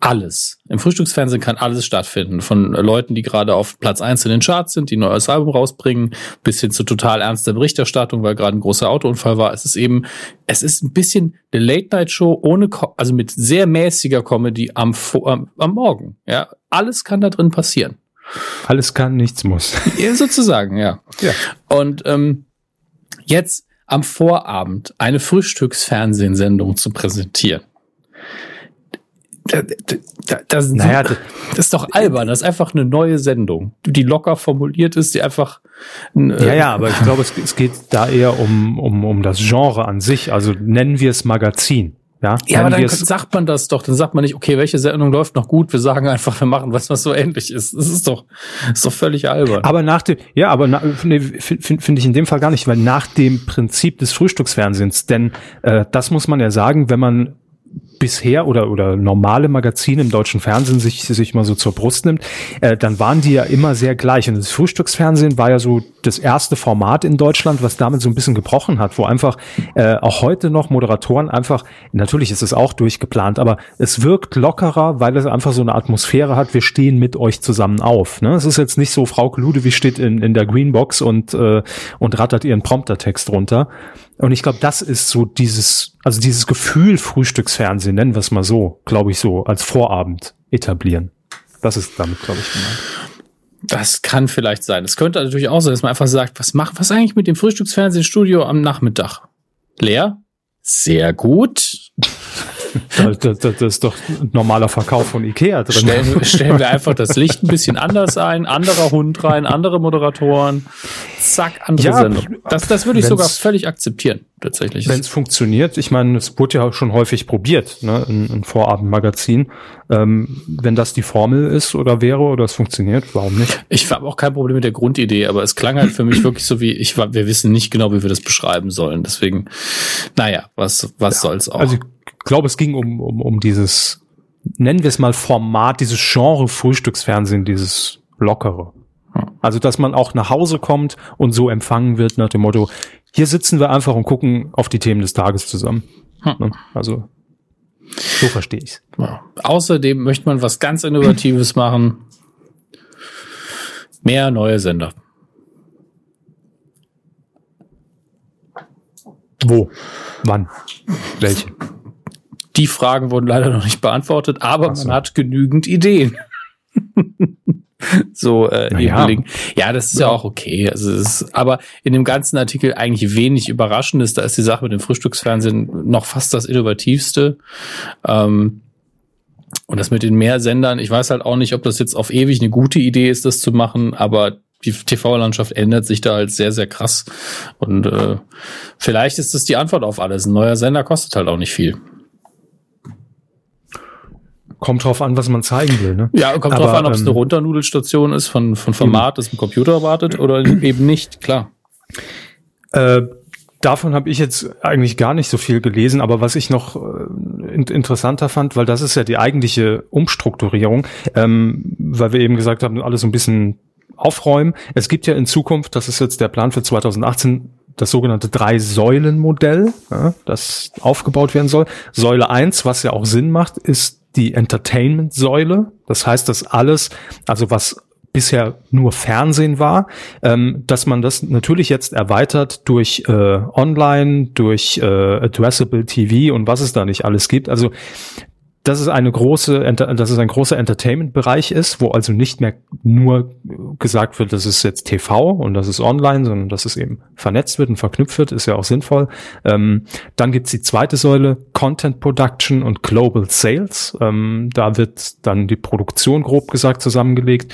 alles. Im Frühstücksfernsehen kann alles stattfinden. Von Leuten, die gerade auf Platz eins in den Charts sind, die ein neues Album rausbringen, bis hin zu total ernster Berichterstattung, weil gerade ein großer Autounfall war. Es ist eben, es ist ein bisschen eine Late-Night-Show ohne, also mit sehr mäßiger Comedy am, am, am Morgen. Ja, alles kann da drin passieren. Alles kann, nichts muss. Ja, sozusagen, ja. Ja. Und ähm, jetzt am Vorabend eine Frühstücksfernsehsendung zu präsentieren. Da, da, da, das, Naja, das ist doch albern. Das ist einfach eine neue Sendung, die locker formuliert ist, die einfach. äh, Ja, ja, aber ich glaube, es, es geht da eher um, um, um das Genre an sich. Also nennen wir es Magazin. Ja, Ja, aber dann sagt man das doch. Dann sagt man nicht, okay, welche Sendung läuft noch gut? Wir sagen einfach, wir machen was, was so ähnlich ist. Das ist doch, das ist doch völlig albern. aber nach dem, ja, aber nee, finde find, find ich in dem Fall gar nicht, weil nach dem Prinzip des Frühstücksfernsehens, denn äh, das muss man ja sagen, wenn man bisher oder oder normale Magazine im deutschen Fernsehen sich sich mal so zur Brust nimmt, äh, dann waren die ja immer sehr gleich und das Frühstücksfernsehen war ja so das erste Format in Deutschland, was damit so ein bisschen gebrochen hat, wo einfach äh, auch heute noch Moderatoren einfach natürlich ist es auch durchgeplant, aber es wirkt lockerer, weil es einfach so eine Atmosphäre hat. Wir stehen mit euch zusammen auf. Ne? Es ist jetzt nicht so, Frau Ludewig steht in, in der Greenbox und äh, und rattert ihren Promptertext runter. Und ich glaube, das ist so dieses, also dieses Gefühl Frühstücksfernsehen, nennen wir es mal so, glaube ich, so als Vorabend etablieren. Das ist damit, glaube ich, gemeint. Das kann vielleicht sein. Es könnte natürlich auch sein, dass man einfach sagt, was macht, was eigentlich mit dem Frühstücksfernsehstudio am Nachmittag? Leer? Sehr gut. Das, das, das ist doch ein normaler Verkauf von Ikea drin. Stellen, stellen wir einfach das Licht ein bisschen anders ein, anderer Hund rein, andere Moderatoren. Zack, andere Ja, Sendung. Das, das würde ich sogar völlig akzeptieren, tatsächlich. Wenn es funktioniert, ich meine, es wurde ja schon häufig probiert, ne, ein, ein Vorabendmagazin. Ähm, wenn das die Formel ist oder wäre oder es funktioniert, warum nicht? Ich habe auch kein Problem mit der Grundidee, aber es klang halt für mich wirklich so wie, ich war, wir wissen nicht genau, wie wir das beschreiben sollen. Deswegen, naja, was, was soll's auch. Also glaube, es ging um, um, um dieses, nennen wir es mal Format, dieses Genre Frühstücksfernsehen, dieses lockere. Also, dass man auch nach Hause kommt und so empfangen wird nach dem Motto, hier sitzen wir einfach und gucken auf die Themen des Tages zusammen. Hm. Ne? Also, so verstehe ich's. Ja. Außerdem möchte man was ganz Innovatives machen. Mehr neue Sender. Wo? Wann? Welche? Die Fragen wurden leider noch nicht beantwortet, aber so. man hat genügend Ideen. so äh, Na ja. Ja, das ist ja. auch okay. Also es ist, aber in dem ganzen Artikel eigentlich wenig Überraschendes. Da ist die Sache mit dem Frühstücksfernsehen noch fast das innovativste. Ähm, und das mit den Mehrsendern, ich weiß halt auch nicht, ob das jetzt auf ewig eine gute Idee ist, das zu machen, aber die TV-Landschaft ändert sich da halt sehr, sehr krass. Und äh, vielleicht ist das die Antwort auf alles. Ein neuer Sender kostet halt auch nicht viel. Kommt drauf an, was man zeigen will, ne? Ja, kommt Aber, drauf an, ob es ähm, eine Runternudelstation ist von, von Format, das ein Computer erwartet oder eben nicht, klar. Äh, davon habe ich jetzt eigentlich gar nicht so viel gelesen, aber was ich noch äh, in, interessanter fand, weil das ist ja die eigentliche Umstrukturierung, ähm, weil wir eben gesagt haben, alles so ein bisschen aufräumen. Es gibt ja in Zukunft, das ist jetzt der Plan für 2018, das sogenannte Drei-Säulen-Modell, ja, das aufgebaut werden soll. Säule eins, was ja auch Sinn macht, ist die Entertainment-Säule. Das heißt, dass alles, also was bisher nur Fernsehen war, ähm, dass man das natürlich jetzt erweitert durch äh, Online, durch äh, Addressable TV und was es da nicht alles gibt. Also dass es eine große, dass es ein großer Entertainment-Bereich ist, wo also nicht mehr nur gesagt wird, das ist jetzt TV und das ist online, sondern dass es eben vernetzt wird und verknüpft wird, ist ja auch sinnvoll. Ähm, dann gibt's die zweite Säule, Content Production und Global Sales. Ähm, da wird dann die Produktion grob gesagt zusammengelegt.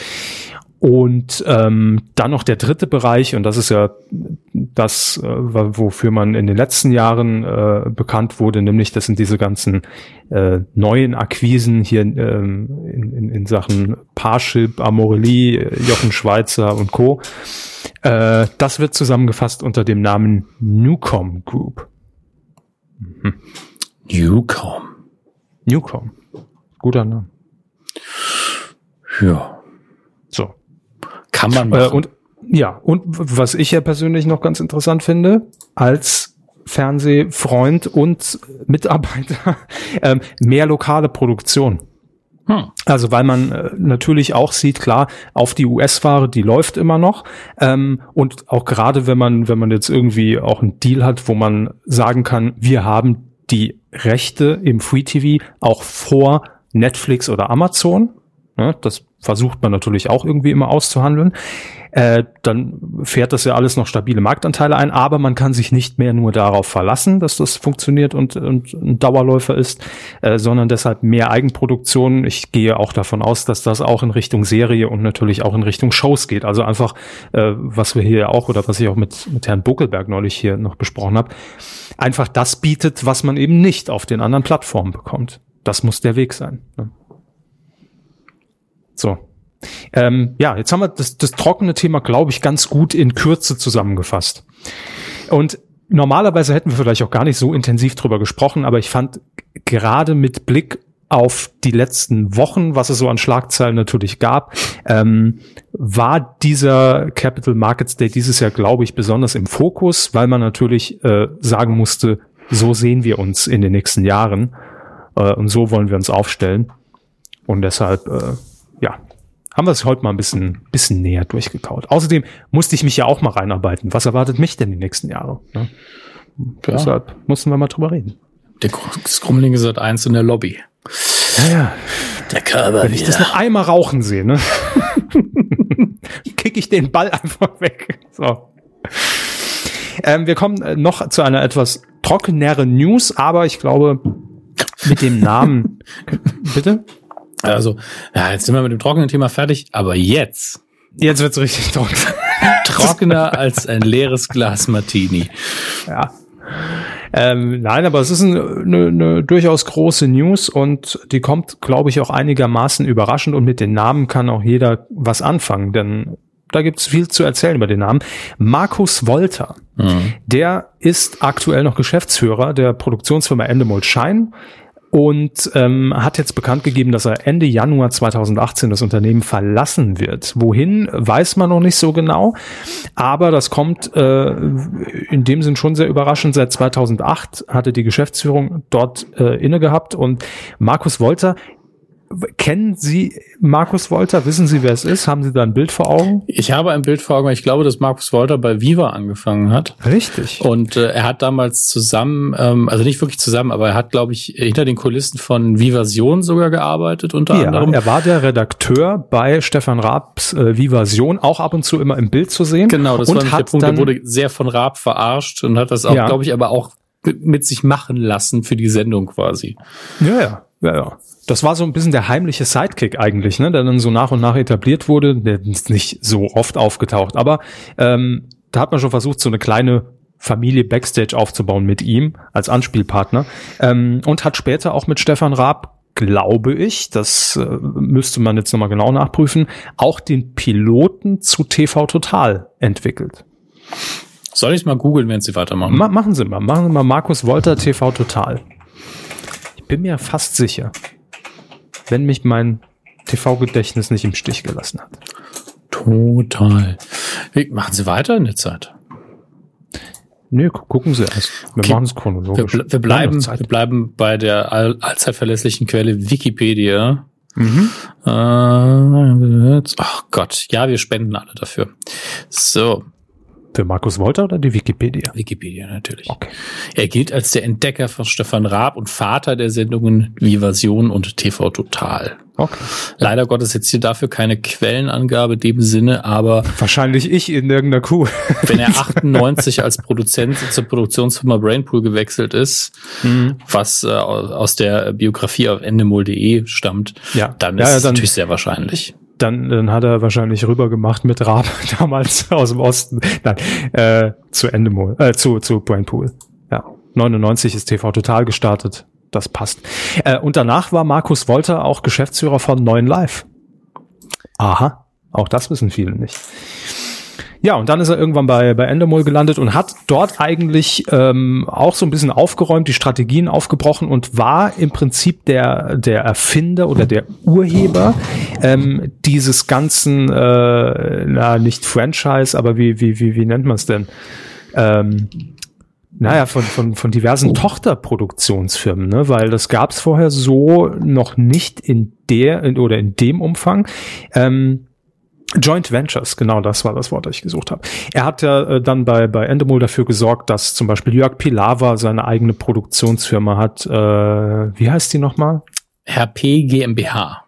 Und ähm, dann noch der dritte Bereich, und das ist ja das, äh, wofür man in den letzten Jahren äh, bekannt wurde, nämlich das sind diese ganzen äh, neuen Akquisen hier ähm, in, in, in Sachen Parship, Amorelie, Jochen Schweizer und Co. Äh, das wird zusammengefasst unter dem Namen Newcom Group. Mhm. Newcom. Newcom. Guter Name. Ja. Kann man Äh, machen. und ja, und was ich ja persönlich noch ganz interessant finde, als Fernsehfreund und Mitarbeiter, ähm, mehr lokale Produktion. Hm. Also weil man äh, natürlich auch sieht, klar, auf die US-Ware, die läuft immer noch. Ähm, und auch gerade wenn man, wenn man jetzt irgendwie auch einen Deal hat, wo man sagen kann, wir haben die Rechte im Free TV auch vor Netflix oder Amazon. Ne, das versucht man natürlich auch irgendwie immer auszuhandeln. Äh, dann fährt das ja alles noch stabile Marktanteile ein, aber man kann sich nicht mehr nur darauf verlassen, dass das funktioniert und, und ein Dauerläufer ist, äh, sondern deshalb mehr Eigenproduktion. Ich gehe auch davon aus, dass das auch in Richtung Serie und natürlich auch in Richtung Shows geht. Also einfach, äh, was wir hier auch oder was ich auch mit, mit Herrn Buckelberg neulich hier noch besprochen habe, einfach das bietet, was man eben nicht auf den anderen Plattformen bekommt. Das muss der Weg sein. Ne? So. Ähm, ja, jetzt haben wir das, das trockene Thema, glaube ich, ganz gut in Kürze zusammengefasst. Und normalerweise hätten wir vielleicht auch gar nicht so intensiv drüber gesprochen, aber ich fand gerade mit Blick auf die letzten Wochen, was es so an Schlagzeilen natürlich gab, ähm, war dieser Capital Markets Day dieses Jahr, glaube ich, besonders im Fokus, weil man natürlich äh, sagen musste, so sehen wir uns in den nächsten Jahren äh, und so wollen wir uns aufstellen. Und deshalb, äh, ja, haben wir es heute mal ein bisschen, bisschen näher durchgekaut. Außerdem musste ich mich ja auch mal reinarbeiten. Was erwartet mich denn die nächsten Jahre? Ne? Ja. Deshalb mussten wir mal drüber reden. Der Skrumlinge seit eins in der Lobby. Ja, ja. Der Körper Wenn ich das noch einmal rauchen sehe, ne? kick ich den Ball einfach weg. So. Ähm, wir kommen äh, noch zu einer etwas trockeneren News, aber ich glaube, mit dem Namen. Bitte? Also, ja, jetzt sind wir mit dem trockenen Thema fertig, aber jetzt Jetzt wird's richtig trocken. trockener als ein leeres Glas Martini. Ja. Ähm, nein, aber es ist eine, eine, eine durchaus große News und die kommt, glaube ich, auch einigermaßen überraschend und mit den Namen kann auch jeder was anfangen, denn da gibt's viel zu erzählen über den Namen. Markus Wolter, Mhm. der ist aktuell noch Geschäftsführer der Produktionsfirma Endemol Schein und ähm, hat jetzt bekannt gegeben, dass er Ende Januar 2018 das Unternehmen verlassen wird. Wohin, weiß man noch nicht so genau, aber das kommt äh, in dem Sinn schon sehr überraschend. Seit 2008 hatte die Geschäftsführung dort äh, inne gehabt und Markus Wolter, kennen Sie Markus Wolter? Wissen Sie, wer es ist? Haben Sie da ein Bild vor Augen? Ich habe ein Bild vor Augen. Ich glaube, dass Markus Wolter bei Viva angefangen hat. Richtig. Und äh, er hat damals zusammen, ähm, also nicht wirklich zusammen, aber er hat, glaube ich, hinter den Kulissen von Vivasion sogar gearbeitet, unter Ja, anderem. er war der Redakteur bei Stefan Raabs äh, Vivasion, auch ab und zu immer im Bild zu sehen. Genau, das und war der Punkt. dann, Er wurde sehr von Raab verarscht und hat das auch, Ja. glaube ich, aber auch mit sich machen lassen für die Sendung quasi. Ja, ja, ja, ja. Das war so ein bisschen der heimliche Sidekick eigentlich, ne, der dann so nach und nach etabliert wurde. Der ist nicht so oft aufgetaucht, aber ähm, da hat man schon versucht, so eine kleine Familie Backstage aufzubauen mit ihm als Anspielpartner ähm, und hat später auch mit Stefan Raab, glaube ich, das äh, müsste man jetzt nochmal genau nachprüfen, auch den Piloten zu TV Total entwickelt. Soll ich mal googeln, wenn Sie weitermachen? Ma machen Sie mal, machen Sie mal Markus Wolter TV Total. Ich bin mir fast sicher, wenn mich mein TV-Gedächtnis nicht im Stich gelassen hat. Total. Machen Sie weiter in der Zeit? Nö, gu- gucken Sie erst. Wir Okay. machen es chronologisch. wir, Wir bleiben, wir bleiben bei der all, allzeit verlässlichen Quelle Wikipedia. Mhm. Äh, ach Gott, ja, wir spenden alle dafür. So, Für Markus Wolter oder die Wikipedia? Wikipedia natürlich. Okay. Er gilt als der Entdecker von Stefan Raab und Vater der Sendungen Vivasion und TV Total. Okay. Leider Gottes jetzt hier dafür keine Quellenangabe in dem Sinne, aber Wahrscheinlich ich in irgendeiner Kuh. wenn er 98 als Produzent zur Produktionsfirma Brainpool gewechselt ist, was äh, aus der Biografie auf endemol.de stammt, Ja. dann ist ja, es dann- natürlich sehr wahrscheinlich. Dann, dann hat er wahrscheinlich rübergemacht mit Raab damals aus dem Osten. Nein, äh, zu Endemol, äh, zu, zu Brainpool. Ja. 99 ist TV Total gestartet. Das passt. Äh, und danach war Markus Wolter auch Geschäftsführer von Neuen Live. Aha. Auch das wissen viele nicht. Ja, und dann ist er irgendwann bei, bei Endemol gelandet und hat dort eigentlich ähm, auch so ein bisschen aufgeräumt, die Strategien aufgebrochen und war im Prinzip der, der Erfinder oder der Urheber ähm, dieses ganzen, äh, na, nicht Franchise, aber wie, wie, wie, wie nennt man es denn? Ähm, naja, von, von, von diversen Tochterproduktionsfirmen, ne? weil das gab es vorher so noch nicht in der in, oder in dem Umfang. Ähm, Joint Ventures, genau das war das Wort, das ich gesucht habe. Er hat ja äh, dann bei, bei Endemol dafür gesorgt, dass zum Beispiel Jörg Pilawa seine eigene Produktionsfirma hat. Äh, wie heißt die nochmal? RP GmbH.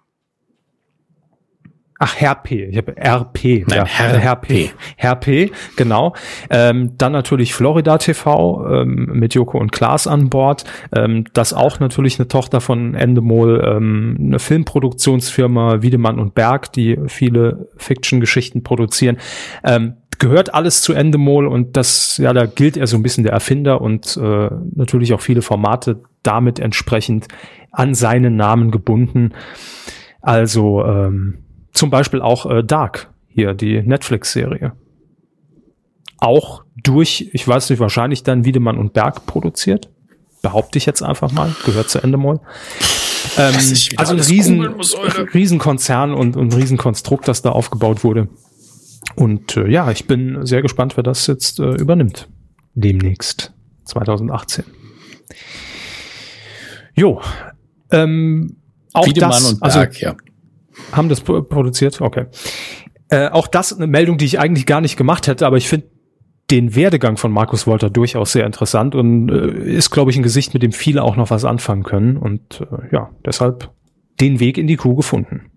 Ach, Herr P. Ich habe RP. Nein, Herr Herr P. P. Herr P, genau. Ähm, dann natürlich Florida TV ähm, mit Joko und Klaas an Bord. Ähm, das auch natürlich eine Tochter von Endemol, ähm, eine Filmproduktionsfirma Wiedemann und Berg, die viele Fiction-Geschichten produzieren. Ähm, gehört alles zu Endemol und das, ja, da gilt er so ein bisschen der Erfinder und äh, natürlich auch viele Formate damit entsprechend an seinen Namen gebunden. Also ähm, zum Beispiel auch äh, Dark, hier die Netflix-Serie. Auch durch, ich weiß nicht, wahrscheinlich dann Wiedemann und Berg produziert. Behaupte ich jetzt einfach mal. Gehört zu Endemol. Ähm, also ein Riesen, muss. Riesenkonzern und, und ein Riesenkonstrukt, das da aufgebaut wurde. Und äh, ja, ich bin sehr gespannt, wer das jetzt äh, übernimmt. Demnächst. 2018. Jo. Ähm, auch Wiedemann das, und also Berg, ja. Haben das pro- produziert? Okay. Äh, auch das eine Meldung, die ich eigentlich gar nicht gemacht hätte, aber ich finde den Werdegang von Markus Wolter durchaus sehr interessant und äh, ist, glaube ich, ein Gesicht, mit dem viele auch noch was anfangen können. Und äh, ja, deshalb den Weg in die Kuh gefunden.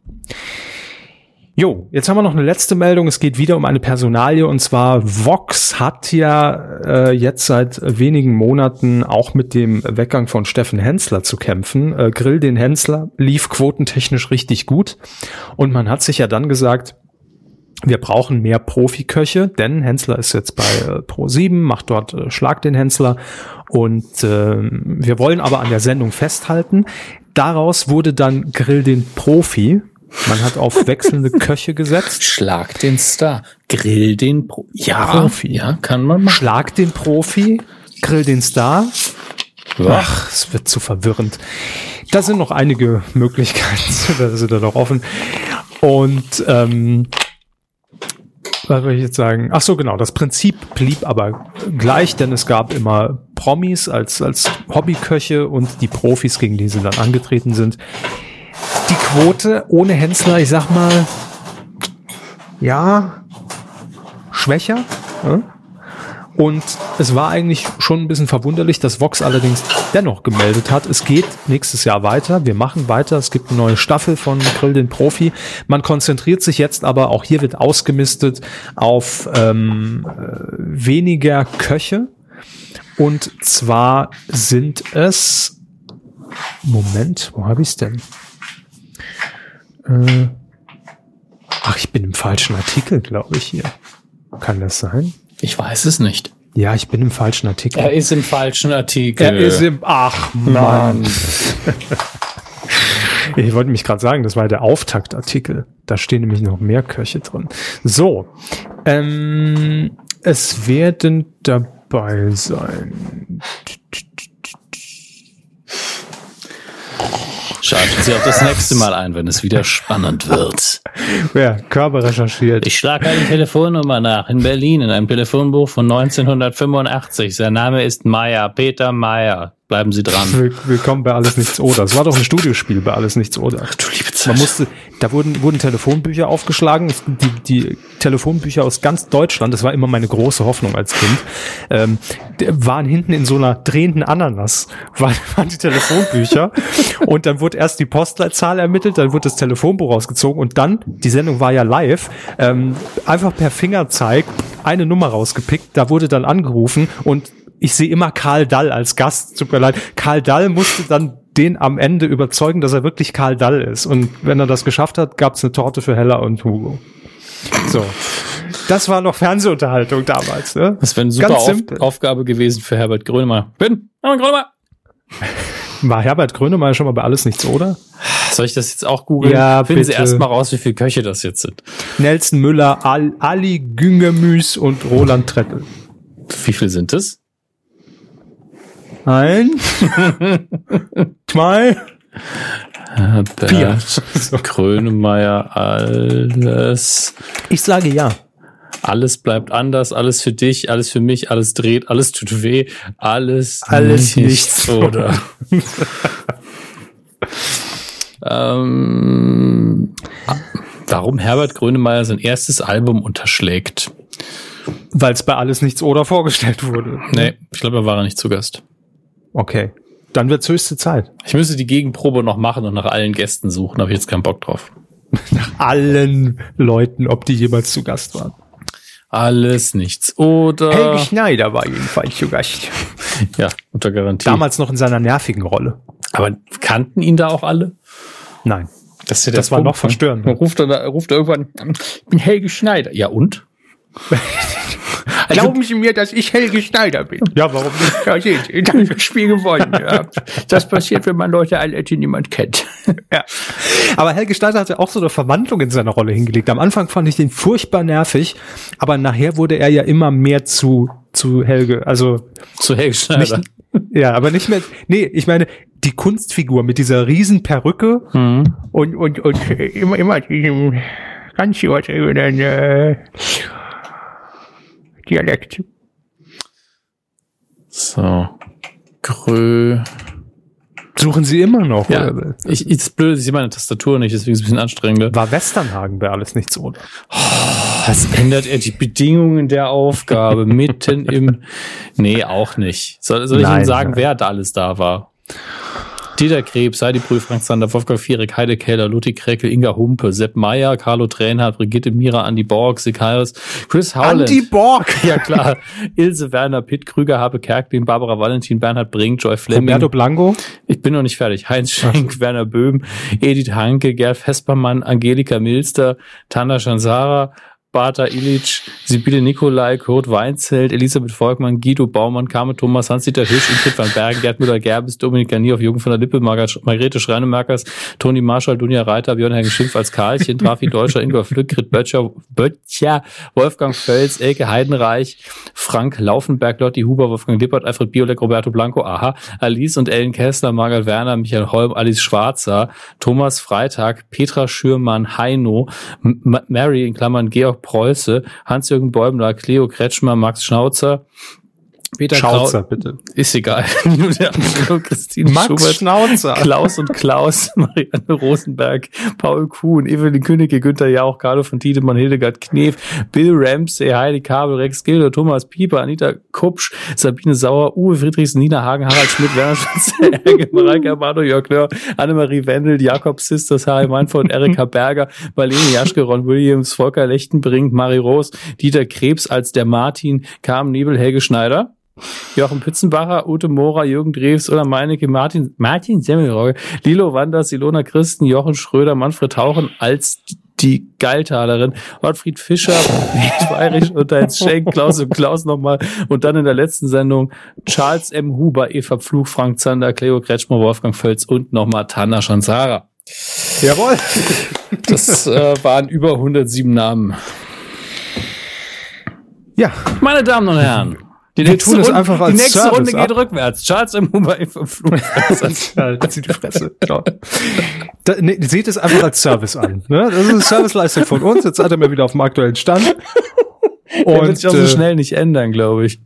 Jo, jetzt haben wir noch eine letzte Meldung. Es geht wieder um eine Personalie und zwar Vox hat ja äh, jetzt seit wenigen Monaten auch mit dem Weggang von Steffen Hensler zu kämpfen. Äh, Grill den Hensler lief quotentechnisch richtig gut und man hat sich ja dann gesagt, wir brauchen mehr Profiköche, denn Hensler ist jetzt bei äh, Pro7, macht dort äh, Schlag den Hensler und äh, wir wollen aber an der Sendung festhalten. Daraus wurde dann Grill den Profi. Man hat auf wechselnde Köche gesetzt. Schlag den Star. Grill den Pro. Ja, Profi. ja, kann man machen. Schlag den Profi, Grill den Star. Ach, es wird zu verwirrend. Da sind noch einige Möglichkeiten, da sind da noch offen. Und ähm, was soll ich jetzt sagen? Ach so, genau. Das Prinzip blieb aber gleich, denn es gab immer Promis als, als Hobbyköche und die Profis, gegen die sie dann angetreten sind. Die Quote ohne Hensler, ich sag mal, ja, schwächer. Ja? Und es war eigentlich schon ein bisschen verwunderlich, dass Vox allerdings dennoch gemeldet hat, es geht nächstes Jahr weiter, wir machen weiter, es gibt eine neue Staffel von Grill den Profi. Man konzentriert sich jetzt aber, auch hier wird ausgemistet, auf ähm, äh, weniger Köche. Und zwar sind es, Moment, wo habe ich es denn? Äh, ach, ich bin im falschen Artikel, glaube ich hier. Kann das sein? Ich weiß es nicht. Ja, ich bin im falschen Artikel. Er ist im falschen Artikel. Er ist im. Ach Mann. ich wollte mich gerade sagen, das war der Auftaktartikel. Da stehen nämlich noch mehr Köche drin. So. Ähm, Es werden dabei sein. Schalten Sie auch das nächste Mal ein, wenn es wieder spannend wird. Ja, Körper recherchiert. Ich schlage eine Telefonnummer nach in Berlin in einem Telefonbuch von 1985. Sein Name ist Meier, Peter Meier. Bleiben Sie dran. Will- Willkommen bei Alles Nichts Oder. Es war doch ein Studiospiel bei Alles Nichts Oder. Du liebe Man musste, da wurden, wurden Telefonbücher aufgeschlagen, Es- die, die Telefonbücher aus ganz Deutschland, das war immer meine große Hoffnung als Kind, ähm, waren hinten in so einer drehenden Ananas, waren, waren die Telefonbücher und dann wurde erst die Postleitzahl ermittelt, dann wurde das Telefonbuch rausgezogen und dann, die Sendung war ja live, ähm, einfach per Fingerzeig eine Nummer rausgepickt, da wurde dann angerufen und ich sehe immer Karl Dall als Gast, tut mir leid. Karl Dall musste dann den am Ende überzeugen, dass er wirklich Karl Dall ist. Und wenn er das geschafft hat, gab es eine Torte für Hella und Hugo. So. Das war noch Fernsehunterhaltung damals, ne? Das wäre eine super Ganz Auf simpel. Aufgabe gewesen für Herbert Grönemeyer. Bin, Herbert Grönemeyer. War Herbert Grönemeyer schon mal bei Alles Nichts, oder? Soll ich das jetzt auch googeln? Ja, Finden Sie bitte. erst mal raus, wie viele Köche das jetzt sind. Nelson Müller, Al Ali Güngemüs und Roland Trettel. Wie viel sind es? Ein, zwei, Herbert Vier. Grönemeyer, alles. ich sage ja. Alles bleibt anders, alles für dich, alles für mich, alles dreht, alles tut weh, alles, Alles nichts. oder. ähm, warum Herbert Grönemeyer sein erstes Album unterschlägt? Weil es bei Alles Nichts oder vorgestellt wurde. Nee, ich glaube, er war nicht zu Gast. Okay. Dann wird's höchste Zeit. Ich müsste die Gegenprobe noch machen und nach allen Gästen suchen, habe ich jetzt keinen Bock drauf. Allen Leuten, ob die jemals zu Gast waren. Alles nichts. Oder Helge Schneider war jedenfalls zu Gast. ja, unter Garantie. Damals noch in seiner nervigen Rolle. Aber kannten ihn da auch alle? Nein. Das, ist ja Das war noch Punkt, ne? verstörender. Dann ruft er, da- ruft er irgendwann, ich bin Helge Schneider. Ja und? Also, Glauben Sie mir, dass ich Helge Schneider bin? Ja, warum nicht? Ja, ich habe das Spiel gewonnen. Ja. das passiert, wenn man Leute einlädt, die niemand kennt. Ja. Aber Helge Schneider hatte auch so eine Verwandlung in seiner Rolle hingelegt. Am Anfang fand ich den furchtbar nervig, aber nachher wurde er ja immer mehr zu, zu Helge. Also, Zu Helge Schneider. nicht, ja, aber nicht mehr, nee, ich meine, die Kunstfigur mit dieser riesen Perücke Mhm. und, und, und immer, immer diesem ganz übertriebenen äh, Dialekt. So. Grö. Suchen Sie immer noch, Ja, oder? ich, ich, das Blöde ist, ich sehe meine Tastatur nicht, deswegen ist es ein bisschen anstrengender. War Westernhagen bei alles nichts, oder? Was ändert er die Bedingungen der Aufgabe mitten im. Nee, auch nicht. Soll, soll ich Nein, Ihnen sagen, nein. wer da alles da war? Dieter Krebs, Heidi Brühl, Frank Zander, Wolfgang Viereck, Heide Keller, Lutti Kreckel, Inga Humpe, Sepp Meyer, Carlo Tränhardt, Brigitte Mira, Andi Borg, Sikaris, Chris Howland. Andy Borg! ja klar. Ilse Werner, Pitt Krüger, Habe Kerklin, Barbara Valentin, Bernhard Brink, Joy Fleming. Roberto Blanco? Ich bin noch nicht fertig. Heinz Schenk, Werner Böhm, Edith Hanke, Gerd Vespermann, Angelika Milster, Tana Shansara, Bata Illich, Sibylle Nikolai, Kurt Weinzelt, Elisabeth Volkmann, Guido Baumann, Carmen Thomas, Hans-Dieter Hirsch, Ingrid van Bergen, Gerd Müller-Gerbes, Dominik Garnier Jugend von der Lippe, Margrethe Schreinemerkers, Toni Marschall, Dunja Reiter, Björn Hagen Schimpf als Karlchen, Trafi Deutscher, Ingwer Flück, Grit Böttcher, Böttcher, Wolfgang Völz, Elke Heidenreich, Frank Laufenberg, Lotti Huber, Wolfgang Lippert, Alfred Biolek, Roberto Blanco, aha, Alice und Ellen Kessler, Margaret Werner, Michael Holm, Alice Schwarzer, Thomas Freitag, Petra Schürmann, Heino, M Mary in Klammern Georg Preuße, Hans-Jürgen Bäumler, Cleo Kretschmer, Max Schnauzer, Peter Schnauzer, Krau- bitte. ist egal. Christine Max Schubert, Schnauzer. Klaus und Klaus, Marianne Rosenberg, Paul Kuhn, Evelyn Königke, Günther Jauch, Carlo von Tiedemann, Hildegard Knef, Bill Ramsey, Heidi Kabel, Rex Gilder, Thomas Pieper, Anita Kupsch, Sabine Sauer, Uwe Friedrichs, Nina Hagen, Harald Schmidt, Werner Schulze, Erge, Mareike Amado, Jörg Löhr, Annemarie Wendel, Jakob Sisters, Harry Meinfeld, Erika Berger, Marlene Jaschke, Ron Williams, Volker Lechtenbrink, Marie Rose, Dieter Krebs als der Martin, Carmen Nebel, Helge Schneider. Joachim Pitzenbacher, Ute Mora, Jürgen Drews oder Meinecke, Martin, Martin Semmelrogge, Lilo Wanders, Ilona Christen, Jochen Schröder, Manfred Tauchen als die Geiltalerin, Ottfried Fischer, Weirich und Heinz Schenk, Klaus und Klaus nochmal und dann in der letzten Sendung Charles M. Huber, Eva Pflug, Frank Zander, Cleo Kretschmer, Wolfgang Völz und nochmal Tana Shansara. Jawohl. Das äh, waren über 107 Namen. Ja, Meine Damen und Herren, die Wir nächste, tun Runde, einfach als die nächste Service Runde ab. geht rückwärts. Charles im das sieht die Fresse. Genau. Da, nee, seht es einfach als Service an. Ne? Das ist eine Serviceleistung von uns. Jetzt seid mal wieder auf dem aktuellen Stand. Der wird Und sich auch so äh, schnell nicht ändern, glaube ich.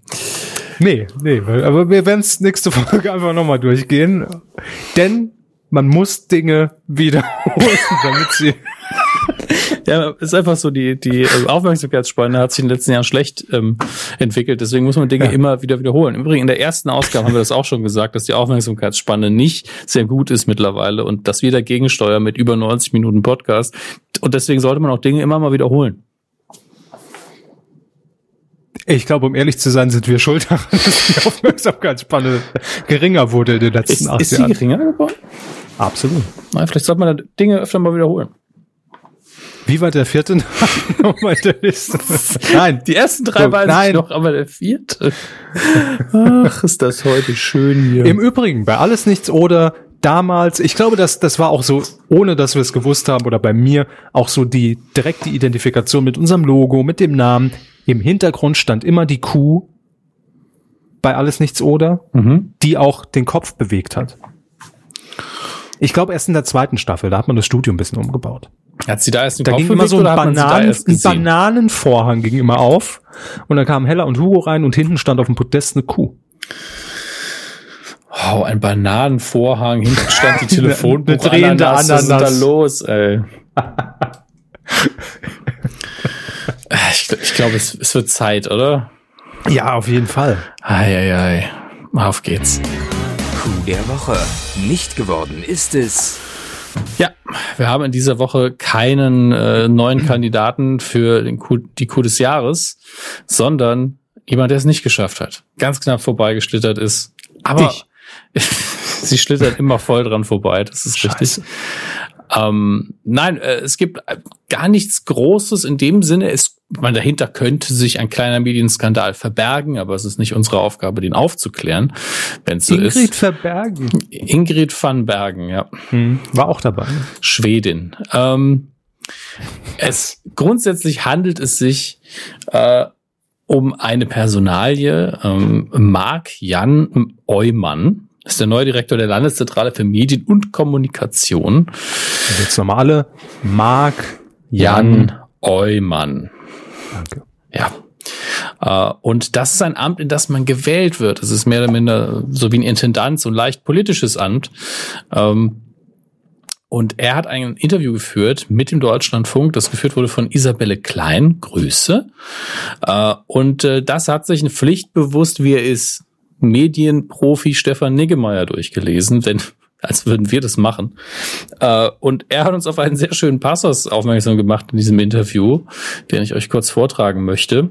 Nee, nee, aber wir werden es nächste Folge einfach nochmal durchgehen. Denn man muss Dinge wiederholen, damit sie. Ja, ist einfach so, die, die äh, Aufmerksamkeitsspanne hat sich in den letzten Jahren schlecht ähm, entwickelt, deswegen muss man Dinge Ja. immer wieder wiederholen. Im Übrigen, in der ersten Ausgabe haben wir das auch schon gesagt, dass die Aufmerksamkeitsspanne nicht sehr gut ist mittlerweile und dass wir dagegen steuern mit über 90 Minuten Podcast. Und deswegen sollte man auch Dinge immer mal wiederholen. Ich glaube, um ehrlich zu sein, sind wir schuld daran, dass die Aufmerksamkeitsspanne geringer wurde in den letzten Ist, acht ist sie Jahren. geringer geworden? Absolut. Na, vielleicht sollte man da Dinge öfter mal wiederholen. Wie war der vierte Name? Nein, Die ersten drei So, nein. ich noch, aber der vierte. Ach, ist das heute schön hier. Im Übrigen, bei Alles Nichts oder damals, ich glaube, das, das war auch so, ohne dass wir es gewusst haben oder bei mir, auch so die direkte Identifikation mit unserem Logo, mit dem Namen. Im Hintergrund stand immer die Kuh bei Alles Nichts oder, mhm. die auch den Kopf bewegt hat. Ich glaube, erst in der zweiten Staffel, da hat man das Studio ein bisschen umgebaut. Hat sie da erst den Da Kopf ging immer so ein, Bananen, ein? Bananenvorhang ging immer auf und dann kamen Hella und Hugo rein und hinten stand auf dem Podest eine Kuh. Wow, ein Bananenvorhang, hinten stand die Eine Telefonbuch drehende Ananas. Was ist Ananas. da los, ey? ich ich glaube, es, es wird Zeit, oder? Ja, auf jeden Fall. Eieiei. Auf geht's. Kuh der Woche. Nicht geworden ist es. Ja, wir haben in dieser Woche keinen äh, neuen Kandidaten für den Coup, die Coup des Jahres, sondern jemand, der es nicht geschafft hat. Ganz knapp vorbeigeschlittert ist. Aber sie schlittert immer voll dran vorbei, das ist richtig. Ähm, nein, äh, es gibt äh, gar nichts Großes in dem Sinne. Es, man, dahinter könnte sich ein kleiner Medienskandal verbergen, aber es ist nicht unsere Aufgabe, den aufzuklären, wenn es so Ingrid ist. Verbergen. Ingrid van Bergen, ja. Hm, war auch dabei. Schwedin. Ähm, es grundsätzlich handelt es sich äh, um eine Personalie, ähm, Marc Jan Eumann. Ist der neue Direktor der Landeszentrale für Medien und Kommunikation. Und jetzt nochmal alle. Marc Jan Jan. Eumann. Danke. Ja. Äh, Und das ist ein Amt, in das man gewählt wird. Es ist mehr oder minder so wie ein Intendant, so ein leicht politisches Amt. Ähm, Und er hat ein Interview geführt mit dem Deutschlandfunk, das geführt wurde von Isabelle Klein. Grüße. Äh, Und äh, das hat sich ein pflichtbewusst, wie er ist, Medienprofi Stefan Niggemeier durchgelesen, denn als würden wir das machen. Äh, Und er hat uns auf einen sehr schönen Passus aufmerksam gemacht in diesem Interview, den ich euch kurz vortragen möchte.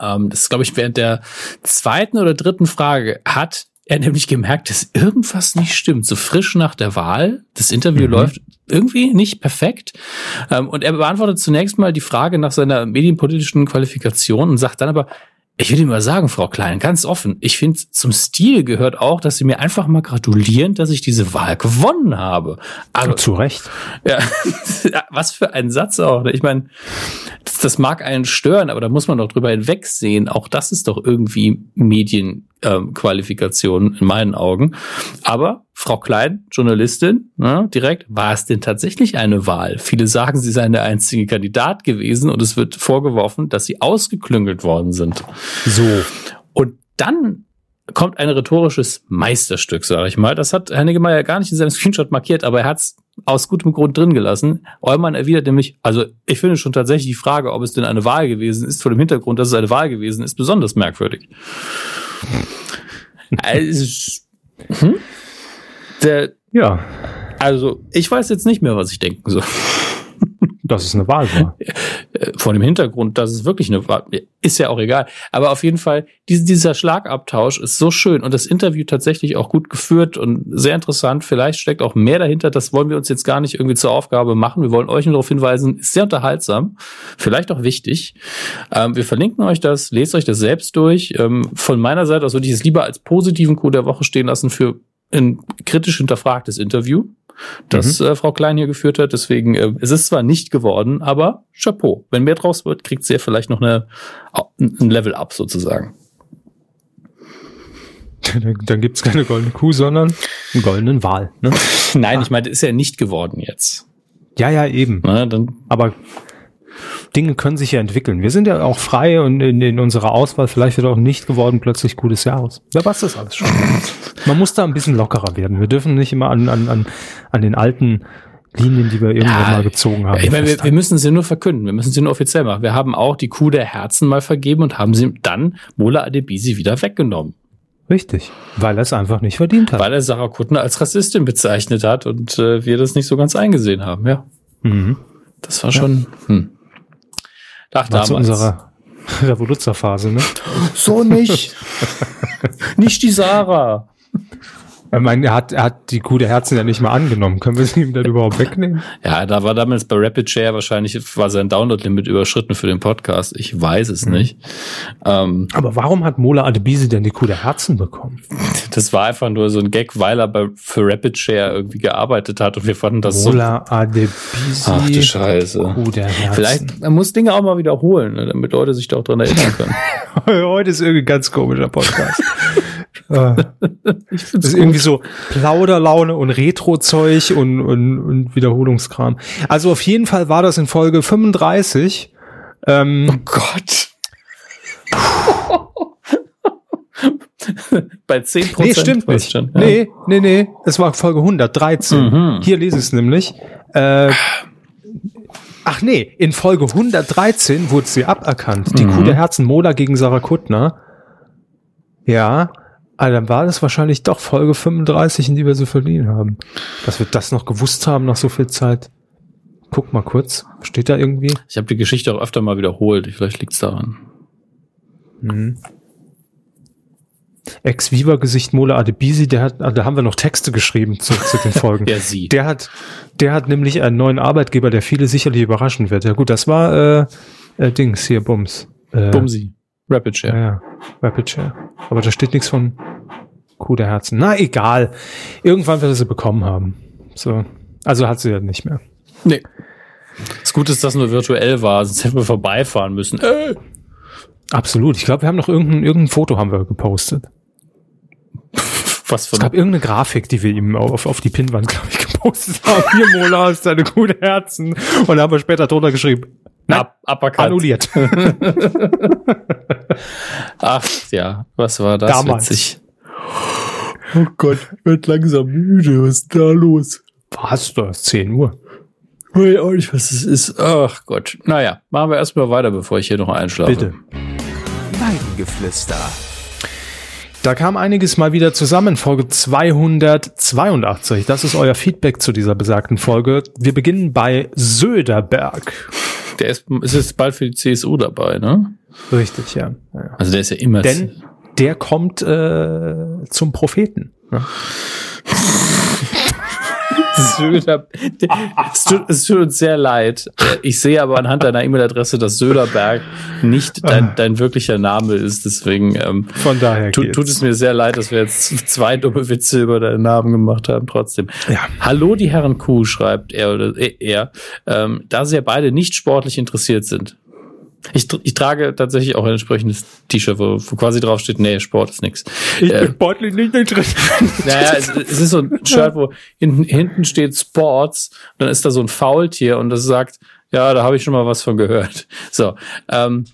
Ähm, Das ist, glaube ich, während der zweiten oder dritten Frage hat er nämlich gemerkt, dass irgendwas nicht stimmt. So frisch nach der Wahl. Das Interview Mhm. läuft irgendwie nicht perfekt. Ähm, Und er beantwortet zunächst mal die Frage nach seiner medienpolitischen Qualifikation und sagt dann aber, ich will Ihnen mal sagen, Frau Klein, ganz offen, ich finde, zum Stil gehört auch, dass Sie mir einfach mal gratulieren, dass ich diese Wahl gewonnen habe. Also, Zu Recht. ja, was für ein Satz auch. ne? Ich meine, das, das mag einen stören, aber da muss man doch drüber hinwegsehen. Auch das ist doch irgendwie Medienqualifikation ähm, Qualifikation in meinen Augen. Aber Frau Klein, Journalistin, ne, direkt, war es denn tatsächlich eine Wahl? Viele sagen, sie seien der einzige Kandidat gewesen und es wird vorgeworfen, dass sie ausgeklüngelt worden sind. So. Und dann kommt ein rhetorisches Meisterstück, sage ich mal. Das hat Herr Niggemeier gar nicht in seinem Screenshot markiert, aber er hat es aus gutem Grund drin gelassen. Eumann erwidert nämlich, also ich finde schon tatsächlich die Frage, ob es denn eine Wahl gewesen ist, vor dem Hintergrund, dass es eine Wahl gewesen ist, besonders merkwürdig. also, hm? Der, Ja, also ich weiß jetzt nicht mehr, was ich denken soll. Dass es eine Wahl war. Äh, vor dem Hintergrund, dass es wirklich eine Wahl ist ja auch egal. Aber auf jeden Fall, diese, dieser Schlagabtausch ist so schön und das Interview tatsächlich auch gut geführt und sehr interessant. Vielleicht steckt auch mehr dahinter. Das wollen wir uns jetzt gar nicht irgendwie zur Aufgabe machen. Wir wollen euch nur darauf hinweisen, ist sehr unterhaltsam, vielleicht auch wichtig. Ähm, wir verlinken euch das, lest euch das selbst durch. Ähm, von meiner Seite aus würde ich es lieber als positiven Coup der Woche stehen lassen für ein kritisch hinterfragtes Interview. Das äh, Frau Klein hier geführt hat. Deswegen, äh, es ist zwar nicht geworden, aber Chapeau. Wenn mehr draus wird, kriegt sie ja vielleicht noch eine, ein Level up sozusagen. Dann, dann gibt's keine goldene Kuh, sondern einen goldenen Wal. Ne? Nein, ich meine, ist ja nicht geworden jetzt. Ja, ja, eben. Ne, dann, Aber Dinge können sich ja entwickeln. Wir sind ja auch frei und in, in unserer Auswahl vielleicht wird auch nicht geworden plötzlich Kuh des Jahres. Wer weiß das alles schon? Man muss da ein bisschen lockerer werden. Wir dürfen nicht immer an, an, an, an den alten Linien, die wir irgendwann Ja, mal gezogen haben. ich meine, wir, wir müssen sie nur verkünden. Wir müssen sie nur offiziell machen. Wir haben auch die Kuh der Herzen mal vergeben und haben sie dann Mola Adebisi wieder weggenommen. Richtig, weil er es einfach nicht verdient hat. Weil er Sarah Kuttner als Rassistin bezeichnet hat und äh, wir das nicht so ganz eingesehen haben, ja. Mhm. Das war schon, hm. Ach, War zu damals. unserer Revoluzzerphase, ne? So nicht. nicht die Sarah. Ich meine, er hat, er hat die Kuh der Herzen ja nicht mal angenommen. Können wir sie ihm denn überhaupt wegnehmen? Ja, da war damals bei Rapid Share wahrscheinlich war sein Download-Limit überschritten für den Podcast. Ich weiß es nicht. Ähm, Aber warum hat Mola Adebisi denn die Kuh der Herzen bekommen? das war einfach nur so ein Gag, weil er bei, für Rapid Share irgendwie gearbeitet hat und wir fanden das so. Mola Adebisi, Ach du Scheiße. Kuh der Herzen. Vielleicht, man muss Dinge auch mal wiederholen, ne, damit Leute sich da auch dran erinnern können. Heute ist irgendwie ein ganz komischer Podcast. Äh, Ich das find's ist irgendwie so Plauderlaune und Retro-Zeug und, und, und Wiederholungskram. Also auf jeden Fall war das in Folge 35. Ähm, Gott. Bei 10 Prozent. nee, stimmt nicht. Schon, ja. Nee, nee, nee. Es war Folge 113. Mhm. Hier lese ich es nämlich. Äh, ach nee, in Folge 113 wurde sie aberkannt. Die Mhm. Kuh der Herzen Mola gegen Sarah Kuttner. Ja, also dann war das wahrscheinlich doch Folge 35, in die wir sie verliehen haben. Dass wir das noch gewusst haben nach so viel Zeit. Guck mal kurz. Steht da irgendwie? Ich habe die Geschichte auch öfter mal wiederholt. Vielleicht liegt's daran. Mhm. Ex-Viva-Gesicht Mola Adebisi, der hat, ah, da haben wir noch Texte geschrieben zu, zu den Folgen. Ja, sie. Der hat, der hat nämlich einen neuen Arbeitgeber, der viele sicherlich überraschen wird. Ja gut, das war äh, äh, Dings hier, Bums. Äh, Bumsi. Rapid Share. ja, Rapid Share. Aber da steht nichts von Kuh der Herzen. Na, egal. Irgendwann wird er sie bekommen haben. So. Also hat sie ja nicht mehr. Nee. Das Gute ist, dass nur virtuell war, sonst hätten wir vorbeifahren müssen. Äh. Absolut. Ich glaube, wir haben noch irgendein, irgendein Foto haben wir gepostet. Was Es von gab irgendeine Grafik, die wir ihm auf, auf die Pinnwand, glaube ich, gepostet haben. Hier, Mola, ist deine gute Herzen. Und da haben wir später drunter geschrieben. Nein, Uppercut. annulliert. Ach ja, was war das Damals. witzig? Oh Gott, wird langsam müde. Was ist da los? Was? Da ist 10 Uhr. Ich weiß auch nicht, was es ist. Ach Gott. Naja, machen wir erstmal weiter, bevor ich hier noch einschlafe. Bitte. Weidengeflüster. Da kam einiges mal wieder zusammen. Folge 282. Das ist euer Feedback zu dieser besagten Folge. Wir beginnen bei Söderberg. Der ist, ist jetzt bald für die CSU dabei, ne? Richtig, ja. ja. Also der ist ja immer. Denn der kommt äh, zum Propheten. Ne? Söder. Es tut, es tut uns sehr leid. Ich sehe aber anhand deiner E-Mail-Adresse, dass Söderberg nicht dein, dein wirklicher Name ist. Deswegen ähm, Von daher tut, tut es mir sehr leid, dass wir jetzt zwei dumme Witze über deinen Namen gemacht haben. Trotzdem. Ja. Hallo, die Herren Kuh, schreibt er oder äh, er, ähm, da sie ja beide nicht sportlich interessiert sind. Ich, ich trage tatsächlich auch ein entsprechendes T-Shirt, wo, wo quasi drauf steht, nee, Sport ist nix. Ich Äh, bin sportlich nicht interessiert. naja, es, es ist so ein Shirt, wo hinten, hinten steht Sports, und dann ist da so ein Faultier und das sagt, ja, da habe ich schon mal was von gehört. So, ähm,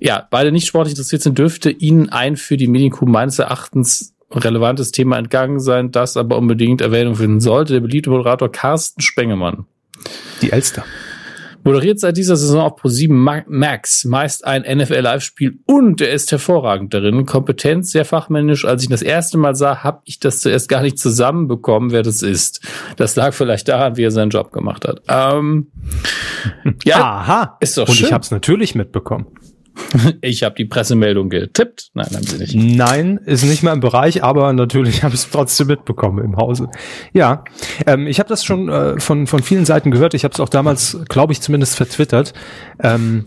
ja, beide nicht sportlich interessiert sind, dürfte Ihnen ein für die Medienkuh meines Erachtens relevantes Thema entgangen sein, das aber unbedingt Erwähnung finden sollte. Der beliebte Moderator Carsten Spengemann Die Elster. Moderiert seit dieser Saison auf Pro7 Ma- Max meist ein NFL-Live-Spiel und er ist hervorragend darin. Kompetent, sehr fachmännisch. Als ich das erste Mal sah, habe ich das zuerst gar nicht zusammenbekommen, wer das ist. Das lag vielleicht daran, wie er seinen Job gemacht hat. Ähm, ja, Aha. ist doch Und schön. ich habe es natürlich mitbekommen. ich habe die Pressemeldung getippt. Nein, haben sie nicht. Nein, ist nicht mehr im Bereich, aber natürlich habe ich es trotzdem mitbekommen im Hause. Ja, ähm, ich habe das schon äh, von, von vielen Seiten gehört. Ich habe es auch damals, glaube ich, zumindest vertwittert, ähm,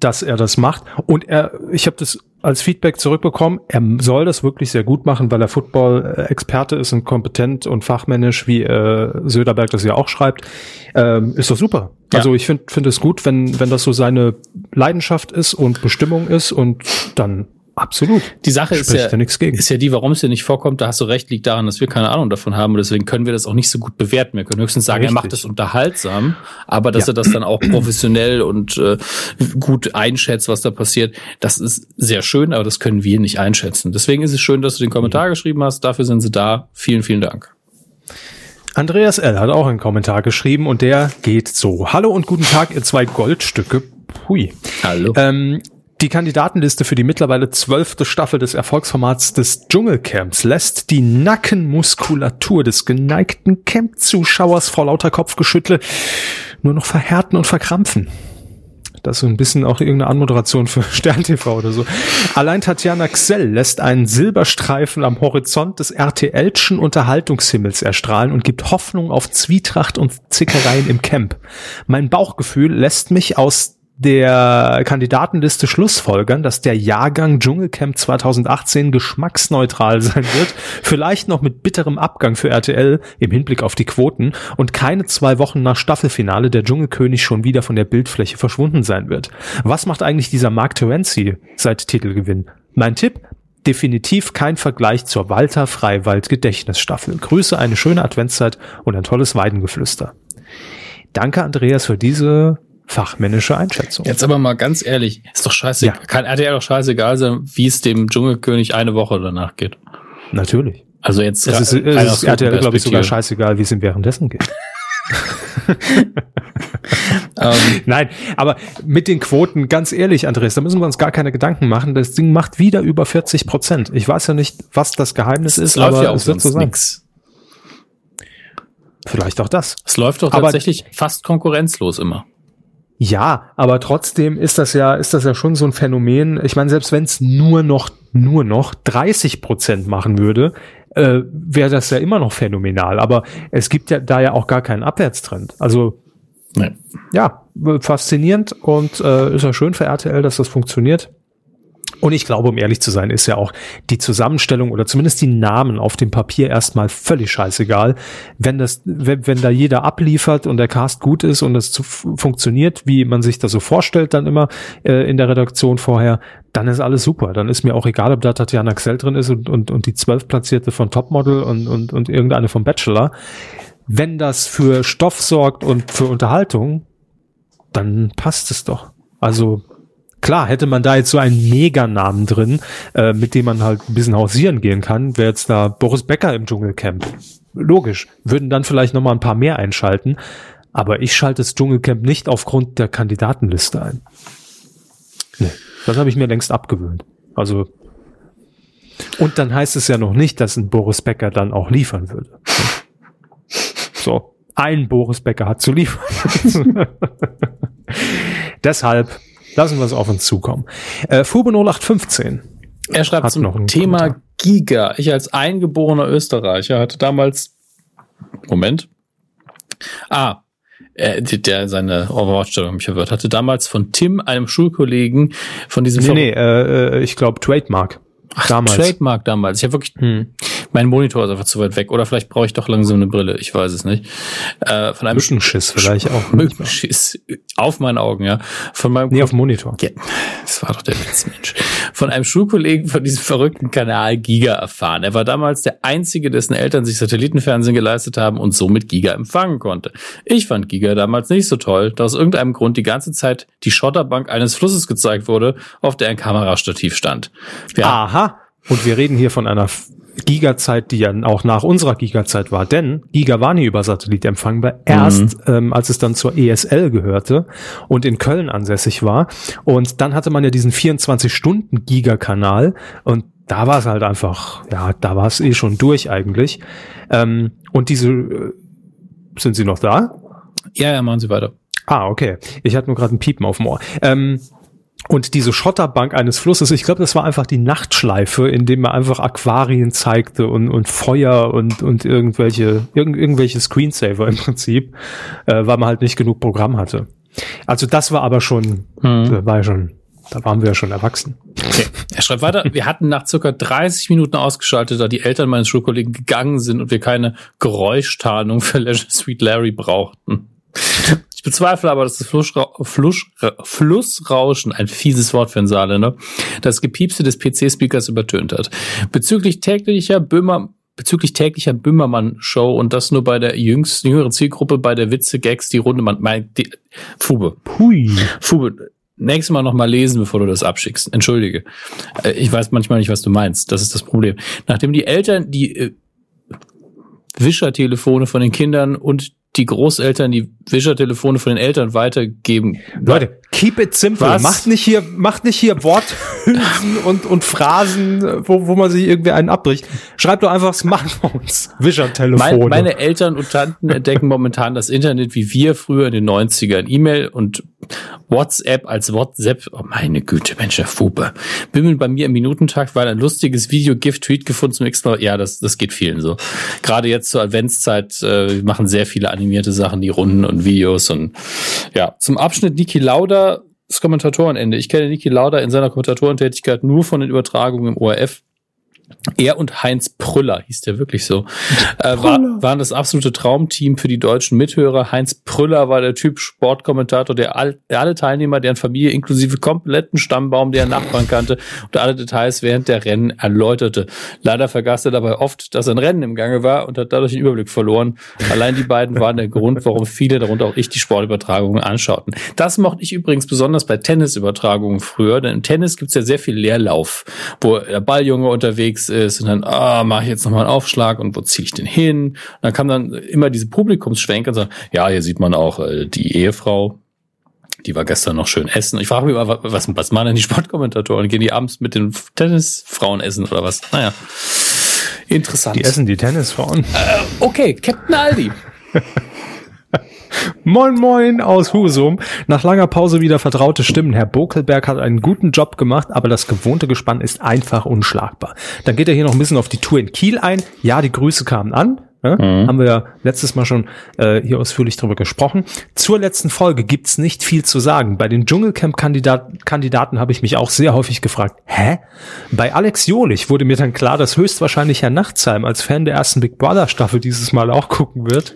dass er das macht. Und er, ich habe das als Feedback zurückbekommen, er soll das wirklich sehr gut machen, weil er Football-Experte ist und kompetent und fachmännisch, wie äh, Söderberg das ja auch schreibt. Ähm, ist doch super. Ja. Also ich finde finde es gut, wenn, wenn das so seine Leidenschaft ist und Bestimmung ist und dann absolut. Die Sache ist ja, ist ja die, warum es dir nicht vorkommt, da hast du recht, liegt daran, dass wir keine Ahnung davon haben und deswegen können wir das auch nicht so gut bewerten. Wir können höchstens sagen, er macht Richtig. es unterhaltsam, aber dass Ja. er das dann auch professionell und äh, gut einschätzt, was da passiert, das ist sehr schön, aber das können wir nicht einschätzen. Deswegen ist es schön, dass du den Kommentar Mhm. geschrieben hast. Dafür sind sie da. Vielen, vielen Dank. Andreas L. hat auch einen Kommentar geschrieben und der geht so. Hallo und guten Tag, ihr zwei Goldstücke. Hui. Hallo. Ähm, die Kandidatenliste für die mittlerweile zwölfte Staffel des Erfolgsformats des Dschungelcamps lässt die Nackenmuskulatur des geneigten Camp-Zuschauers vor lauter Kopfgeschüttle nur noch verhärten und verkrampfen. Das ist so ein bisschen auch irgendeine Anmoderation für Stern TV oder so. Allein Tatjana Xell lässt einen Silberstreifen am Horizont des RTL'schen Unterhaltungshimmels erstrahlen und gibt Hoffnung auf Zwietracht und Zickereien im Camp. Mein Bauchgefühl lässt mich aus der Kandidatenliste schlussfolgern, dass der Jahrgang Dschungelcamp 2018 geschmacksneutral sein wird, vielleicht noch mit bitterem Abgang für RTL im Hinblick auf die Quoten und keine zwei Wochen nach Staffelfinale der Dschungelkönig schon wieder von der Bildfläche verschwunden sein wird. Was macht eigentlich dieser Mark Terenzi seit Titelgewinn? Mein Tipp? Definitiv kein Vergleich zur Walter Freiwald Gedächtnisstaffel. Grüße, eine schöne Adventszeit und ein tolles Weidengeflüster. Danke, Andreas, für diese fachmännische Einschätzung. Jetzt aber mal ganz ehrlich, ist doch scheiße, Ja. kann RTL doch scheißegal sein, wie es dem Dschungelkönig eine Woche danach geht. Natürlich. Also jetzt Es ist, es ist RTL, glaube ich, sogar scheißegal, wie es ihm währenddessen geht. Ähm, Nein, aber mit den Quoten, ganz ehrlich, Andreas, da müssen wir uns gar keine Gedanken machen. Das Ding macht wieder über 40 Prozent. Ich weiß ja nicht, was das Geheimnis ist, es läuft aber ja auch es wird so sein. nix. Vielleicht auch das. Es läuft doch Aber- tatsächlich fast konkurrenzlos immer. Ja, aber trotzdem ist das ja, ist das ja schon so ein Phänomen. Ich meine, selbst wenn es nur noch, nur noch 30 Prozent machen würde, äh, wäre das ja immer noch phänomenal. Aber es gibt ja da ja auch gar keinen Abwärtstrend. Also Nee. ja, faszinierend und äh, ist ja schön für RTL, dass das funktioniert. Und ich glaube, um ehrlich zu sein, ist ja auch die Zusammenstellung oder zumindest die Namen auf dem Papier erstmal völlig scheißegal. Wenn das, wenn, wenn da jeder abliefert und der Cast gut ist und es funktioniert, wie man sich das so vorstellt, dann immer äh, in der Redaktion vorher, dann ist alles super. Dann ist mir auch egal, ob da Tatjana Xell drin ist und, und, und die zwölfplatzierte von Topmodel und, und, und irgendeine vom Bachelor. Wenn das für Stoff sorgt und für Unterhaltung, dann passt es doch. Also klar, hätte man da jetzt so einen Meganamen drin, äh, mit dem man halt ein bisschen hausieren gehen kann, wäre jetzt da Boris Becker im Dschungelcamp. Logisch, würden dann vielleicht noch mal ein paar mehr einschalten, aber ich schalte das Dschungelcamp nicht aufgrund der Kandidatenliste ein. Nee, das habe ich mir längst abgewöhnt. Also und dann heißt es ja noch nicht, dass ein Boris Becker dann auch liefern würde. So, ein Boris Becker hat zu liefern. Deshalb lassen wir es auf uns zukommen. Äh, Fube 0815. Er schreibt Hat zum Thema Kommentar. Giga. Ich als eingeborener Österreicher hatte damals. Moment. Ah, äh, der seine Overwatch-Stellung mich verwirrt hatte damals von Tim, einem Schulkollegen, von diesem Nee, nee, äh, äh, ich glaube Trademark. Damals. Trademark damals. Ich habe wirklich, Hm. mein Monitor ist einfach zu weit weg. Oder vielleicht brauche ich doch langsam eine Brille. Ich weiß es nicht. Äh, von einem Mückenschiss vielleicht auch. Mückenschiss auf meinen Augen, ja. Von meinem Nee, auf dem Monitor. ja, das war doch der Witz, Mensch. Von einem Schulkollegen von diesem verrückten Kanal Giga erfahren. Er war damals der einzige, dessen Eltern sich Satellitenfernsehen geleistet haben und somit Giga empfangen konnte. Ich fand Giga damals nicht so toll, da aus irgendeinem Grund die ganze Zeit die Schotterbank eines Flusses gezeigt wurde, auf der ein Kamerastativ stand. Wir Aha. Und wir reden hier von einer Giga-Zeit, die ja auch nach unserer Giga-Zeit war. Denn Giga war nie über Satellit empfangbar. Erst, ähm, als es dann zur ESL gehörte und in Köln ansässig war. Und dann hatte man ja diesen 24-Stunden-Giga-Kanal. Und da war es halt einfach, ja, da war es eh schon durch eigentlich. Ähm, und diese, äh, sind Sie noch da? ja, ja, machen Sie weiter. Ah, okay. Ich hatte nur gerade ein Piepen auf dem Ohr. Ähm, und diese Schotterbank eines Flusses, ich glaube, das war einfach die Nachtschleife, in dem er einfach Aquarien zeigte und, und Feuer und, und irgendwelche, irgend, irgendwelche Screensaver im Prinzip, äh, weil man halt nicht genug Programm hatte. Also das war aber schon, Hm. da war ja schon, da waren wir ja schon erwachsen. Okay. Er schreibt weiter, wir hatten nach circa 30 Minuten ausgeschaltet, da die Eltern meines Schulkollegen gegangen sind und wir keine Geräuschtarnung für Leisure Suite Larry brauchten. Ich bezweifle aber, dass das Flussra Fluss Flussrauschen, ein fieses Wort für einen Saarländer, das Gepiepse des PC-Speakers übertönt hat. Bezüglich täglicher Böhmer, bezüglich täglicher Böhmermann-Show und das nur bei der jüngsten, jüngeren Zielgruppe bei der Witze, Gags, die Runde, man, mein, die, Fube. Hui. Fube, nächstes Mal noch mal lesen, bevor du das abschickst. Entschuldige. Äh, Ich weiß manchmal nicht, was du meinst. Das ist das Problem. Nachdem die Eltern die äh, Wischertelefone von den Kindern und die Großeltern die Wischertelefone von den Eltern weitergeben. Leute, keep it simple. Was? Macht nicht hier, macht nicht hier Worthülsen und, und Phrasen, wo, wo man sich irgendwie einen abbricht. Schreibt doch einfach Smartphones, Wischertelefone. Mein, meine Eltern und Tanten entdecken momentan das Internet wie wir früher in den 90ern. E-Mail und WhatsApp als WhatsApp. Oh meine Güte, Mensch, Herr Fuber. Bimmeln bei mir im Minutentakt, weil ein lustiges Video, GIF, Tweet gefunden zum Mal. Ja, das, das geht vielen so. Gerade jetzt zur Adventszeit äh, machen sehr viele animierte Sachen, die Runden und Videos und ja. Zum Abschnitt Niki Lauda, das Kommentatorenende. Ich kenne Niki Lauda in seiner Kommentatorentätigkeit nur von den Übertragungen im ORF. Er und Heinz Prüller, hieß der wirklich so, äh, war, waren das absolute Traumteam für die deutschen Mithörer. Heinz Prüller war der Typ Sportkommentator, der, all, der alle Teilnehmer, deren Familie inklusive kompletten Stammbaum der Nachbarn kannte und alle Details während der Rennen erläuterte. Leider vergaß er dabei oft, dass ein Rennen im Gange war und hat dadurch den Überblick verloren. Allein die beiden waren der Grund, warum viele, darunter auch ich, die Sportübertragungen anschauten. Das mochte ich übrigens besonders bei Tennisübertragungen früher, denn im Tennis gibt's ja sehr viel Leerlauf, wo der Balljunge unterwegs ist und dann, ah, mache ich jetzt nochmal einen Aufschlag und wo ziehe ich den hin? Und dann kam dann immer diese Publikumsschwenker und sagen, ja, hier sieht man auch äh, die Ehefrau, die war gestern noch schön essen. Ich frage mich immer, was, was machen denn die Sportkommentatoren? Gehen die abends mit den Tennisfrauen essen oder was? Naja, interessant. Die essen die Tennisfrauen. okay, Captain Aldi. Moin Moin aus Husum. Nach langer Pause wieder vertraute Stimmen. Herr Bokelberg hat einen guten Job gemacht, aber das gewohnte Gespann ist einfach unschlagbar. Dann geht er hier noch ein bisschen auf die Tour in Kiel ein. Ja, die Grüße kamen an. Ja, Haben wir ja letztes Mal schon äh, hier ausführlich drüber gesprochen. Zur letzten Folge gibt's nicht viel zu sagen. Bei den Dschungelcamp-Kandidaten Kandidaten habe ich mich auch sehr häufig gefragt, hä? Bei Alex Jolich wurde mir dann klar, dass höchstwahrscheinlich Herr Nachtsheim als Fan der ersten Big Brother Staffel dieses Mal auch gucken wird.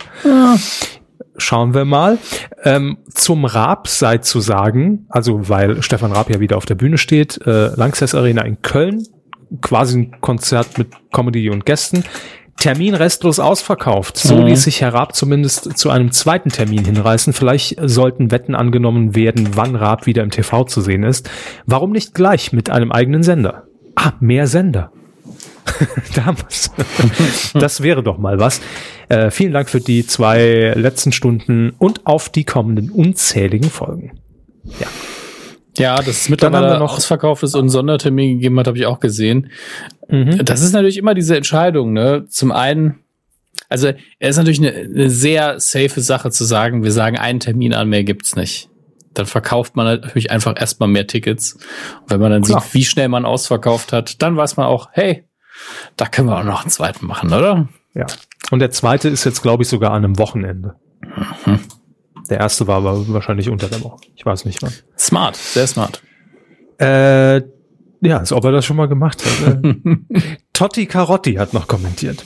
Schauen wir mal. Ähm, zum Raab sei zu sagen, also weil Stefan Raab ja wieder auf der Bühne steht, äh, Lanxess Arena in Köln, quasi ein Konzert mit Comedy und Gästen. Termin restlos ausverkauft. So Mhm. ließ sich Herr Raab zumindest zu einem zweiten Termin hinreißen. Vielleicht sollten Wetten angenommen werden, wann Raab wieder im TV zu sehen ist. Warum nicht gleich mit einem eigenen Sender? Ah, mehr Sender. Da haben wir's. das wäre doch mal was. Äh, vielen Dank für die zwei letzten Stunden und auf die kommenden unzähligen Folgen. Ja, dass es Dann mittlerweile noch- ausverkauft ist und einen Sondertermin gegeben hat, habe ich auch gesehen. Mhm. Das ist natürlich immer diese Entscheidung, ne? Zum einen, also er ist natürlich eine, eine sehr safe Sache zu sagen, wir sagen einen Termin an, mehr gibt's nicht. Dann verkauft man natürlich einfach erstmal mehr Tickets. Und wenn man dann Klar. sieht, wie schnell man ausverkauft hat, dann weiß man auch, hey, da können wir auch noch einen zweiten machen, oder? Ja. Und der zweite ist jetzt, glaube ich, sogar an einem Wochenende. Der erste war aber wahrscheinlich unter der Woche. Ich weiß nicht wann. Smart, sehr smart. Äh, ja, als ob er das schon mal gemacht hat. Äh, Totti Carotti hat noch kommentiert.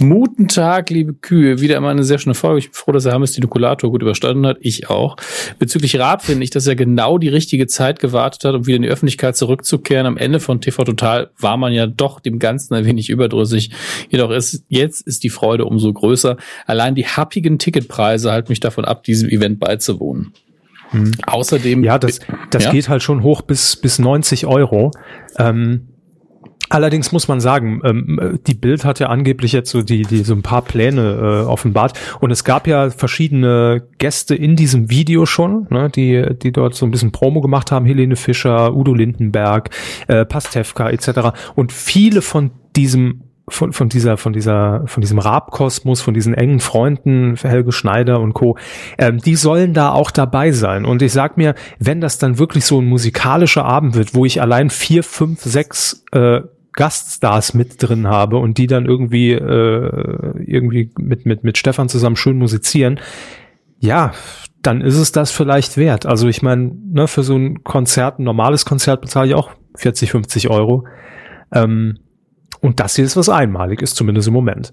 Guten Tag, liebe Kühe. Wieder einmal eine sehr schöne Folge. Ich bin froh, dass der Hammes die Nukulator gut überstanden hat. Ich auch. Bezüglich Raab finde ich, dass er genau die richtige Zeit gewartet hat, um wieder in die Öffentlichkeit zurückzukehren. Am Ende von TV Total war man ja doch dem Ganzen ein wenig überdrüssig. Jedoch ist, jetzt ist die Freude umso größer. Allein die happigen Ticketpreise halten mich davon ab, diesem Event beizuwohnen. Außerdem, Ja, das, das Ja? geht halt schon hoch bis, bis 90 Euro. Ähm, allerdings muss man sagen, ähm, die Bild hat ja angeblich jetzt so die, die so ein paar Pläne äh, offenbart. Und es gab ja verschiedene Gäste in diesem Video schon, ne, die, die dort so ein bisschen Promo gemacht haben. Helene Fischer, Udo Lindenberg, äh, Pastewka etc. Und viele von diesem von, von dieser, von dieser, von diesem Rabkosmos, von diesen engen Freunden, Helge Schneider und Co., ähm, die sollen da auch dabei sein. Und ich sag mir, wenn das dann wirklich so ein musikalischer Abend wird, wo ich allein vier, fünf, sechs äh, Gaststars mit drin habe und die dann irgendwie, äh, irgendwie mit, mit, mit Stefan zusammen schön musizieren, ja, dann ist es das vielleicht wert. Also ich meine, ne, für so ein Konzert, ein normales Konzert bezahle ich auch 40, 50 Euro. Ähm, und das hier ist was Einmaliges, zumindest im Moment.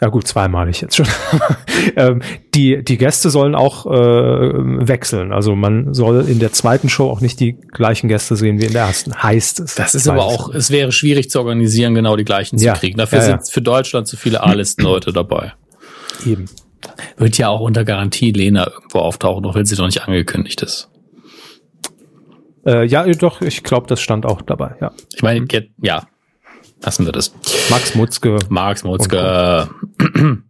Ja gut, zweimalig jetzt schon. ähm, die, die Gäste sollen auch äh, wechseln. Also man soll in der zweiten Show auch nicht die gleichen Gäste sehen wie in der ersten, heißt es. Das ist aber auch, es wäre schwierig zu organisieren, genau die gleichen Ja. zu kriegen. Dafür Ja, ja. sind für Deutschland zu viele A-Listen-Leute dabei. eben. Wird ja auch unter Garantie Lena irgendwo auftauchen, auch wenn sie noch nicht angekündigt ist. Äh, ja, doch, ich glaube, das stand auch dabei, ja. Ich meine, get- ja, lassen wir das. Max Mutzke. Max Mutzke.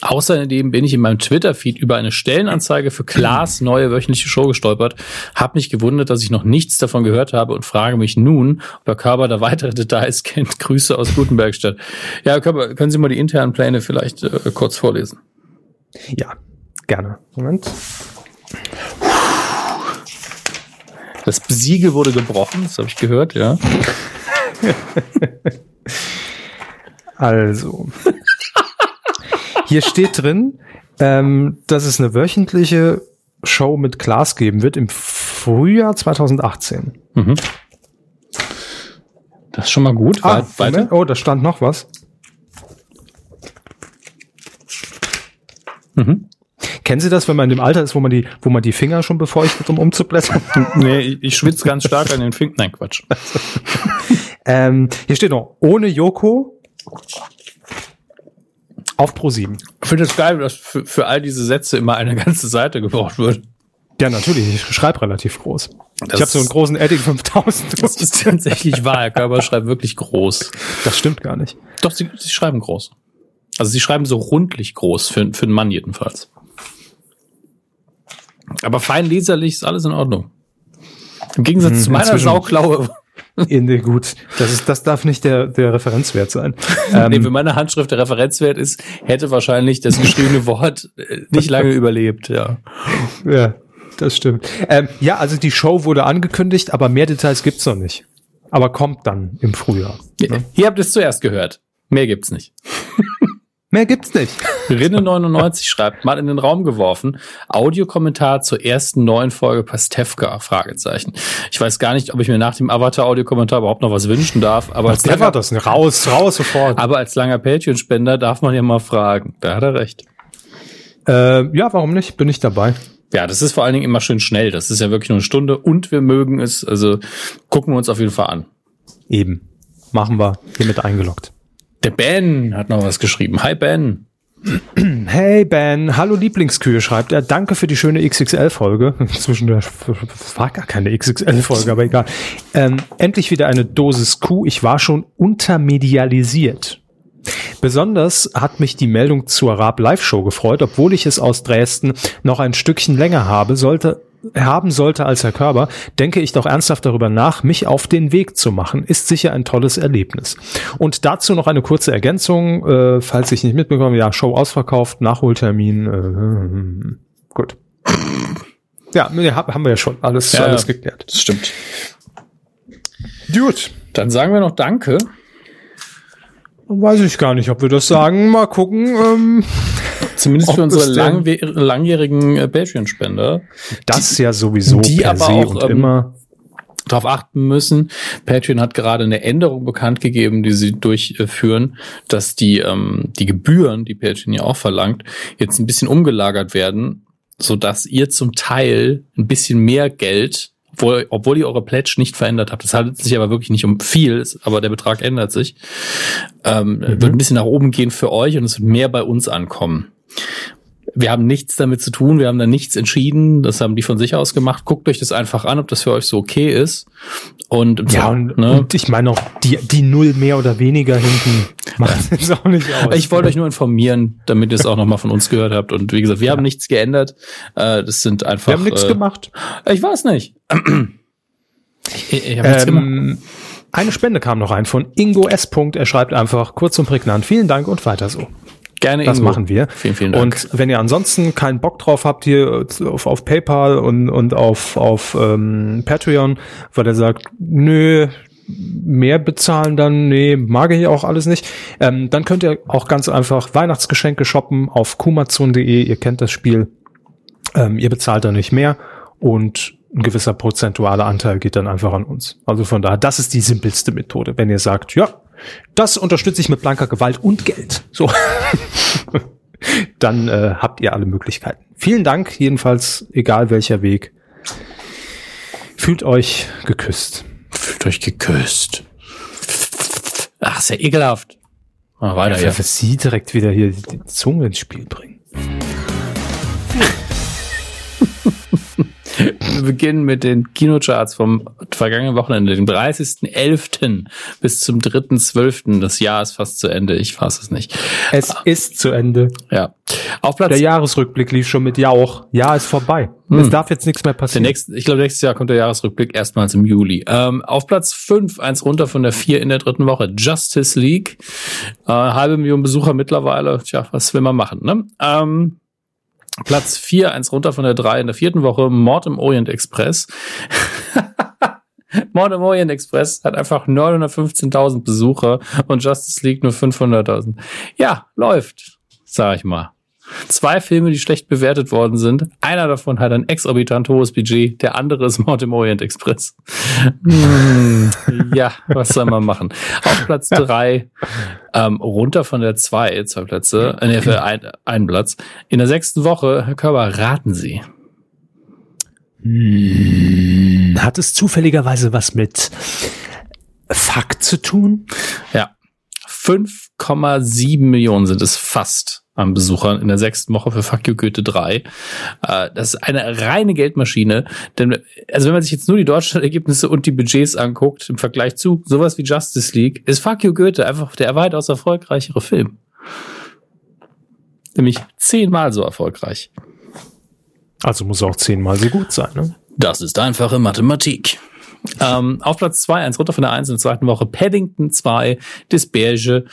Außerdem bin ich in meinem Twitter-Feed über eine Stellenanzeige für Klaas neue wöchentliche Show gestolpert, habe mich gewundert, dass ich noch nichts davon gehört habe und frage mich nun, ob Herr Körber da weitere Details kennt. Grüße aus Gutenbergstadt. Ja, Herr Körber, können Sie mal die internen Pläne vielleicht äh, kurz vorlesen? Ja, gerne. Moment. Das Siegel wurde gebrochen, das habe ich gehört, ja. Also. Hier steht drin, ähm, dass es eine wöchentliche Show mit Klaas geben wird im Frühjahr 2018. Mhm. Das ist schon mal gut. Ah, Weit- weiter. Oh, da stand noch was. Mhm. Kennen Sie das, wenn man in dem Alter ist, wo man die, wo man die Finger schon befeuchtet, um umzublättern? Nee, ich, ich schwitze ganz stark an den Fingern. Nein, Quatsch. ähm, hier steht noch, ohne Joko auf Pro 7. Ich finde es geil, dass für, für all diese Sätze immer eine ganze Seite gebraucht wird. Ja, natürlich, ich schreibe relativ groß. Das ich habe so einen großen Edding 5000. Das ist tatsächlich wahr. Herr Körber schreibt wirklich groß. Das stimmt gar nicht. Doch, sie, sie schreiben groß. Also sie schreiben so rundlich groß, für, für einen Mann jedenfalls. Aber fein leserlich ist alles in Ordnung. Im Gegensatz Hm, zu meiner Sauklaue, In der gut. Das ist, das darf nicht der, der Referenzwert sein. nee, Ähm, wenn meine Handschrift der Referenzwert ist, hätte wahrscheinlich das geschriebene Wort äh, nicht lange überlebt, ja. ja, das stimmt. Ähm, ja, also die Show wurde angekündigt, aber mehr Details gibt's noch nicht. Aber kommt dann im Frühjahr. Hier habt ihr es zuerst gehört. Mehr gibt's nicht. Mehr gibt's nicht. Rinne99 schreibt, mal in den Raum geworfen, Audiokommentar zur ersten neuen Folge Pastewka, Fragezeichen. Ich weiß gar nicht, ob ich mir nach dem Avatar-Audiokommentar überhaupt noch was wünschen darf, aber als, langer, das. Raus, raus sofort. aber als langer Patreon-Spender darf man ja mal fragen. Da hat er recht. Äh, ja, warum nicht? Bin ich dabei. Ja, das ist vor allen Dingen immer schön schnell. Das ist ja wirklich nur eine Stunde und wir mögen es. Also gucken wir uns auf jeden Fall an. Eben. Machen wir. Hiermit eingeloggt. Der Ben hat noch was geschrieben. Hi Ben. Hey Ben, hallo Lieblingskühe, schreibt er. Danke für die schöne XXL-Folge. Zwischen der es war gar keine XXL-Folge, aber egal. Ähm, endlich wieder eine Dosis Kuh. Ich war schon untermedialisiert. Besonders hat mich die Meldung zur Raab Live-Show gefreut, obwohl ich es aus Dresden noch ein Stückchen länger habe, sollte haben sollte als Herr Körber, denke ich doch ernsthaft darüber nach, mich auf den Weg zu machen. Ist sicher ein tolles Erlebnis. Und dazu noch eine kurze Ergänzung, äh, falls ich nicht mitbekomme, ja, Show ausverkauft, Nachholtermin, äh, gut. Ja, haben wir ja schon alles, Ja, alles geklärt. Das stimmt. Gut. Dann sagen wir noch Danke. Weiß ich gar nicht, ob wir das sagen. Mal gucken. Ähm, Zumindest für unsere langwe- langjährigen äh, Patreon-Spender. das ja sowieso die per aber se auch, und ähm, immer. darauf achten müssen. Patreon hat gerade eine Änderung bekannt gegeben, die sie durchführen, dass die, ähm, die Gebühren, die Patreon ja auch verlangt, jetzt ein bisschen umgelagert werden, so dass ihr zum Teil ein bisschen mehr Geld, obwohl, obwohl ihr eure Pledge nicht verändert habt, das handelt sich aber wirklich nicht um viel, aber der Betrag ändert sich, ähm, wird ein bisschen nach oben gehen für euch und es wird mehr bei uns ankommen. Wir haben nichts damit zu tun, wir haben da nichts entschieden, das haben die von sich aus gemacht. Guckt euch das einfach an, ob das für euch so okay ist. Und Ja, und, ne? und ich meine auch, die, die Null mehr oder weniger hinten macht es auch nicht aus. ich wollte euch nur informieren, damit ihr es auch nochmal von uns gehört habt. Und wie gesagt, wir haben nichts geändert. Äh, das sind einfach. wir haben nichts äh, gemacht. Ich weiß nicht. ich ich habe nichts gemacht. Ähm, eine Spende kam noch rein von Ingo S. Er schreibt einfach kurz und prägnant. Vielen Dank und weiter so. Gerne Das Ingo. machen wir. Vielen, vielen Dank. Und wenn ihr ansonsten keinen Bock drauf habt hier auf, auf PayPal und, und auf, auf ähm, Patreon, weil er sagt, nö, mehr bezahlen dann, nee, mag ich auch alles nicht, ähm, dann könnt ihr auch ganz einfach Weihnachtsgeschenke shoppen auf kumazon.de. Ihr kennt das Spiel. Ähm, ihr bezahlt da nicht mehr und ein gewisser prozentualer Anteil geht dann einfach an uns. Also von daher, das ist die simpelste Methode. Wenn ihr sagt, ja, das unterstütze ich mit blanker Gewalt und Geld. So. dann äh, habt ihr alle Möglichkeiten. Vielen Dank, jedenfalls, egal welcher Weg. Fühlt euch geküsst. Fühlt euch geküsst. Ach, ist ja ekelhaft. Mal weiter Ja, hier. für sie direkt wieder hier die Zunge ins Spiel bringen. Wir beginnen mit den Kinocharts vom vergangenen Wochenende, dem 30.11. bis zum 3.12. Das Jahr ist fast zu Ende. Ich fasse es nicht. Es ist zu Ende. Ja. Auf Platz Der Jahresrückblick lief schon mit Jauch. Ja, ist vorbei. Hm. Es darf jetzt nichts mehr Der passieren. nächste, ich glaube, nächstes Jahr kommt der Jahresrückblick erstmals im Juli. Ähm, auf Platz 5, eins runter von der 4 in der dritten Woche, Justice League. Äh, halbe Million Besucher mittlerweile. Tja, was will man machen, ne? Ähm, Platz 4, eins runter von der 3 in der vierten Woche, Mord im Orient Express. Mord im Orient Express hat einfach 915.000 Besucher und Justice League nur 500.000. Ja, läuft, sag ich mal. Zwei Filme, die schlecht bewertet worden sind. Einer davon hat ein exorbitant hohes Budget, der andere ist Mord im Orient Express. Hm, ja, was soll man machen? Auf Platz drei ähm, runter von der zwei, zwei Plätze, äh, nee, für ein, einen Platz. In der sechsten Woche, Herr Körber, raten Sie. Hm, Hat es zufälligerweise was mit Fakt zu tun? Ja, 5,7 Millionen sind es fast an Besuchern in der sechsten Woche für Fuck You Goethe 3. Äh, das ist eine reine Geldmaschine, denn also wenn man sich jetzt nur die Deutschland-Ergebnisse und die Budgets anguckt im Vergleich zu sowas wie Justice League, ist Fuck You Goethe einfach der weitaus erfolgreichere Film. Nämlich zehnmal so erfolgreich. Also muss auch zehnmal so gut sein, ne? Das ist einfache Mathematik. Ähm, auf Platz zwei, eins runter von der eins in der zweiten Woche, Paddington 2, Disberge,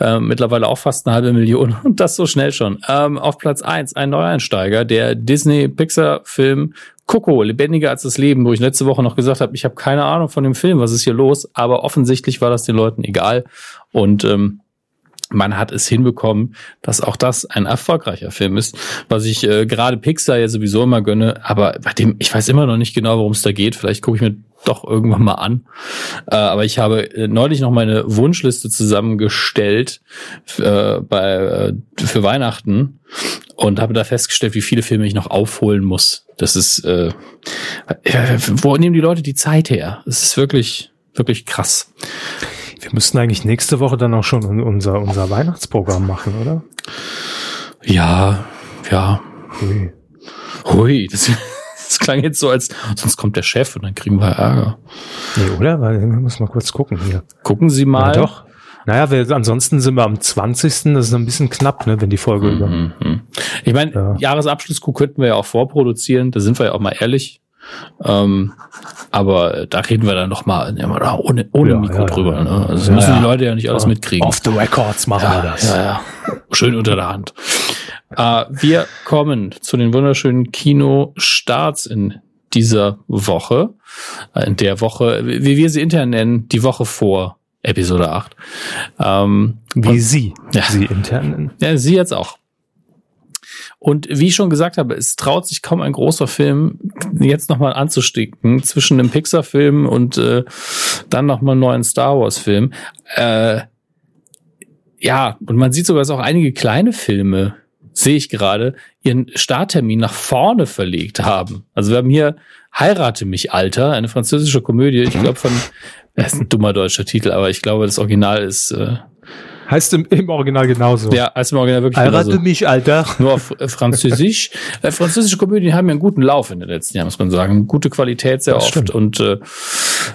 ähm, mittlerweile auch fast eine halbe Million und das so schnell schon. Ähm, auf Platz eins ein Neueinsteiger, der Disney-Pixar-Film Coco, lebendiger als das Leben, wo ich letzte Woche noch gesagt habe, ich habe keine Ahnung von dem Film, was ist hier los, aber offensichtlich war das den Leuten egal und ähm, man hat es hinbekommen, dass auch das ein erfolgreicher Film ist, was ich äh, gerade Pixar ja sowieso immer gönne, aber bei dem, ich weiß immer noch nicht genau, worum es da geht. Vielleicht gucke ich mir doch irgendwann mal an. Äh, aber ich habe äh, neulich noch meine Wunschliste zusammengestellt äh, bei, äh, für Weihnachten und habe da festgestellt, wie viele Filme ich noch aufholen muss. Das ist, äh, wo nehmen die Leute die Zeit her? Das ist wirklich, wirklich krass. Wir müssten eigentlich nächste Woche dann auch schon un- unser, unser Weihnachtsprogramm machen, oder? Ja, ja. Ui. Hui, das, das klang jetzt so, als sonst kommt der Chef und dann kriegen wir Ärger. Nee, oder? Weil wir müssen mal kurz gucken hier. Gucken Sie mal. Ja, doch. Naja, wir, ansonsten sind wir am 20. Das ist ein bisschen knapp, ne, wenn die Folge über. Mhm. Ich meine, Ja. Jahresabschlusskuh könnten wir ja auch vorproduzieren, da sind wir ja auch mal ehrlich. Ähm, aber da reden wir dann noch mal ja, mal da ohne, ohne Ja, Mikro ja, drüber. Ne? Also Ja, müssen die Leute ja nicht alles mitkriegen. Off the records machen wir das. Ja, ja. Schön unter der Hand. Äh, wir kommen zu den wunderschönen Kinostarts in dieser Woche. Äh, In der Woche, wie wir sie intern nennen, die Woche vor Episode 8. Ähm, Wie Sie, Ja. Sie intern nennen. ja, sie jetzt auch. Und wie ich schon gesagt habe, es traut sich kaum ein großer Film jetzt nochmal anzusticken zwischen einem Pixar-Film und äh, dann nochmal einen neuen Star Wars-Film. Äh, ja, und man sieht sogar, dass auch einige kleine Filme, sehe ich gerade, ihren Starttermin nach vorne verlegt haben. Also wir haben hier Heirate mich, Alter, eine französische Komödie, ich glaube von, das ist ein dummer deutscher Titel, aber ich glaube, das Original ist, äh, Heißt im, im Original genauso. ja, als im Original wirklich Heirate genauso. mich, Alter. Nur auf Französisch. äh, französische Komödien haben ja einen guten Lauf in den letzten Jahren, muss man sagen. Gute Qualität sehr Das oft stimmt. und äh,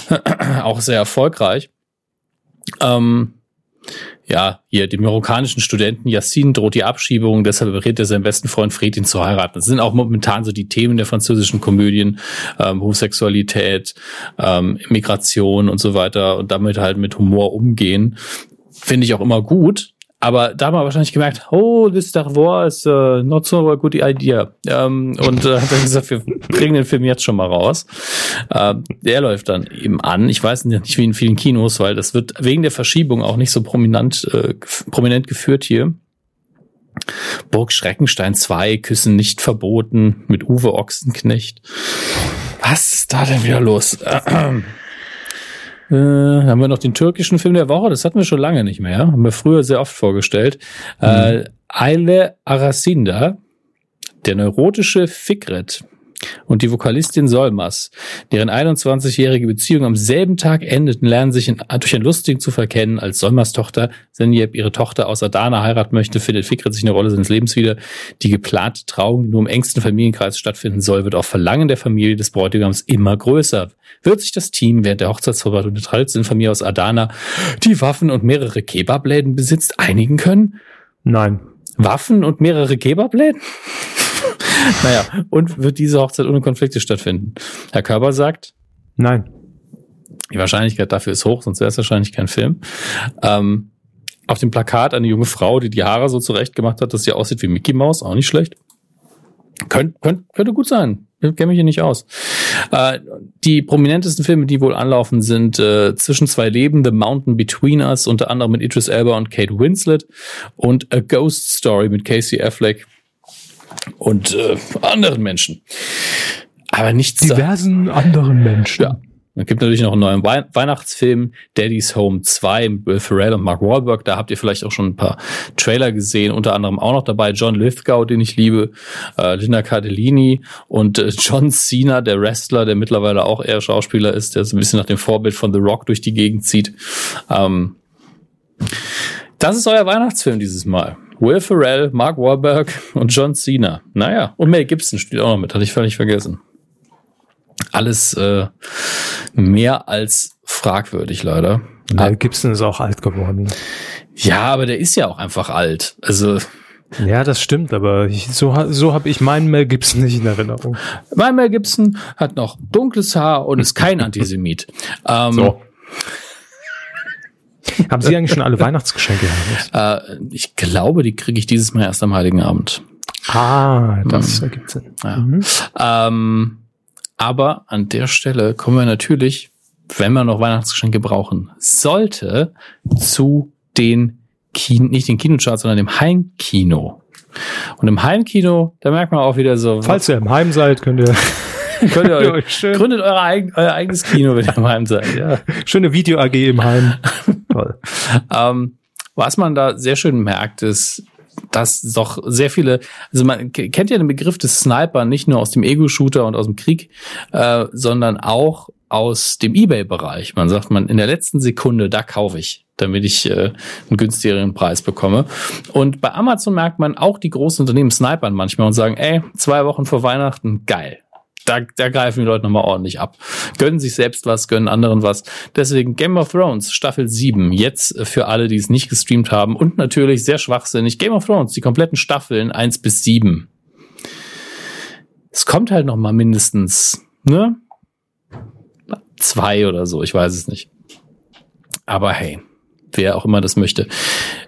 auch sehr erfolgreich. Ähm, ja, hier, dem marokkanischen Studenten Yassin droht die Abschiebung, deshalb berät er seinen besten Freund Fred, ihn zu heiraten. Das sind auch momentan so die Themen der französischen Komödien, ähm, Homosexualität, ähm, Migration und so weiter und damit halt mit Humor umgehen. Finde ich auch immer gut. Aber da haben wir wahrscheinlich gemerkt, oh, this Star Wars is uh, not so a good idea. Ähm, und äh, hat dann gesagt, wir bringen den Film jetzt schon mal raus. Ähm, der läuft dann eben an. Ich weiß nicht, wie in vielen Kinos, weil das wird wegen der Verschiebung auch nicht so prominent, äh, prominent geführt hier. Burg Schreckenstein 2, Küssen nicht verboten, mit Uwe Ochsenknecht. Was ist da denn wieder los? Äh, haben wir noch den türkischen Film der Woche? Das hatten wir schon lange nicht mehr. Haben wir früher sehr oft vorgestellt. Äh, Aile Arasinda, der neurotische Fikret und die Vokalistin Solmas, deren 21-jährige Beziehung am selben Tag endeten, lernen sich in, durch ein lustigen Zufall kennen, als Solmas Tochter Senjeb ihre Tochter aus Adana heiraten möchte, findet Fikret sich eine Rolle seines Lebens wieder. Die geplante Trauung, die nur im engsten Familienkreis stattfinden soll, wird auf Verlangen der Familie des Bräutigams immer größer. Wird sich das Team während der Hochzeitsvorbereitung der traditionellen Familie aus Adana, die Waffen und mehrere Kebabläden besitzt, einigen können? Nein. Waffen und mehrere Kebabläden? naja, und wird diese Hochzeit ohne Konflikte stattfinden? Herr Körber sagt, Nein. die Wahrscheinlichkeit dafür ist hoch, sonst wäre es wahrscheinlich kein Film. Ähm, auf dem Plakat eine junge Frau, die die Haare so zurecht gemacht hat, dass sie aussieht wie Mickey Mouse, auch nicht schlecht. Könnt, könnt, könnte gut sein. Ich kenne mich hier nicht aus. Äh, die prominentesten Filme, die wohl anlaufen, sind äh, Zwischen zwei Leben, The Mountain Between Us, unter anderem mit Idris Elba und Kate Winslet und A Ghost Story mit Casey Affleck und äh, anderen Menschen. Aber nichts Diversen anderen Menschen. ja. Es gibt natürlich noch einen neuen Wei Weihnachtsfilm, Daddy's Home 2 mit Will Ferrell und Mark Wahlberg. Da habt ihr vielleicht auch schon ein paar Trailer gesehen. Unter anderem auch noch dabei John Lithgow, den ich liebe, äh, Linda Cardellini und äh, John Cena, der Wrestler, der mittlerweile auch eher Schauspieler ist, der so ein bisschen nach dem Vorbild von The Rock durch die Gegend zieht. Ähm, das ist euer Weihnachtsfilm dieses Mal. Will Ferrell, Mark Wahlberg und John Cena. Naja, und Mel Gibson spielt auch noch mit, hatte ich völlig vergessen. Alles äh, mehr als fragwürdig, leider. Mel Gibson ist auch alt geworden. Ja, aber der ist ja auch einfach alt. Also, Ja, das stimmt, aber ich, so, so habe ich meinen Mel Gibson nicht in Erinnerung. mein Mel Gibson hat noch dunkles Haar und ist kein Antisemit. Ähm, Haben Sie eigentlich schon alle Weihnachtsgeschenke? Äh, ich glaube, die kriege ich dieses Mal erst am Heiligen Abend. Ah, das ergibt Sinn. Ja. Mhm. Ähm, aber an der Stelle kommen wir natürlich, wenn wir noch Weihnachtsgeschenke brauchen, sollte zu den Kino, nicht den Kinocharts, sondern dem Heimkino. Und im Heimkino, da merkt man auch wieder so, Falls ihr im Heim seid, könnt ihr könnt ihr euch, gründet eigen, euer eigenes Kino, wenn ihr im Heim seid. Ja. schöne Video-AG im Heim. Toll. Ähm, was man da sehr schön merkt, ist, dass doch sehr viele, also man kennt ja den Begriff des Sniper nicht nur aus dem Ego-Shooter und aus dem Krieg, äh, sondern auch aus dem Ebay-Bereich. Man sagt, man in der letzten Sekunde, da kaufe ich, damit ich äh, einen günstigeren Preis bekomme. Und bei Amazon merkt man auch die großen Unternehmen snipern manchmal und sagen, ey, zwei Wochen vor Weihnachten, geil. Da, da greifen die Leute nochmal ordentlich ab. Gönnen sich selbst was, gönnen anderen was. Deswegen Game of Thrones Staffel 7, jetzt äh, für alle, die es nicht gestreamt haben. Und natürlich sehr schwachsinnig, Game of Thrones, die kompletten Staffeln 1 bis 7. Es kommt halt nochmal mindestens, ne? Zwei oder so, ich weiß es nicht. Aber hey, wer auch immer das möchte.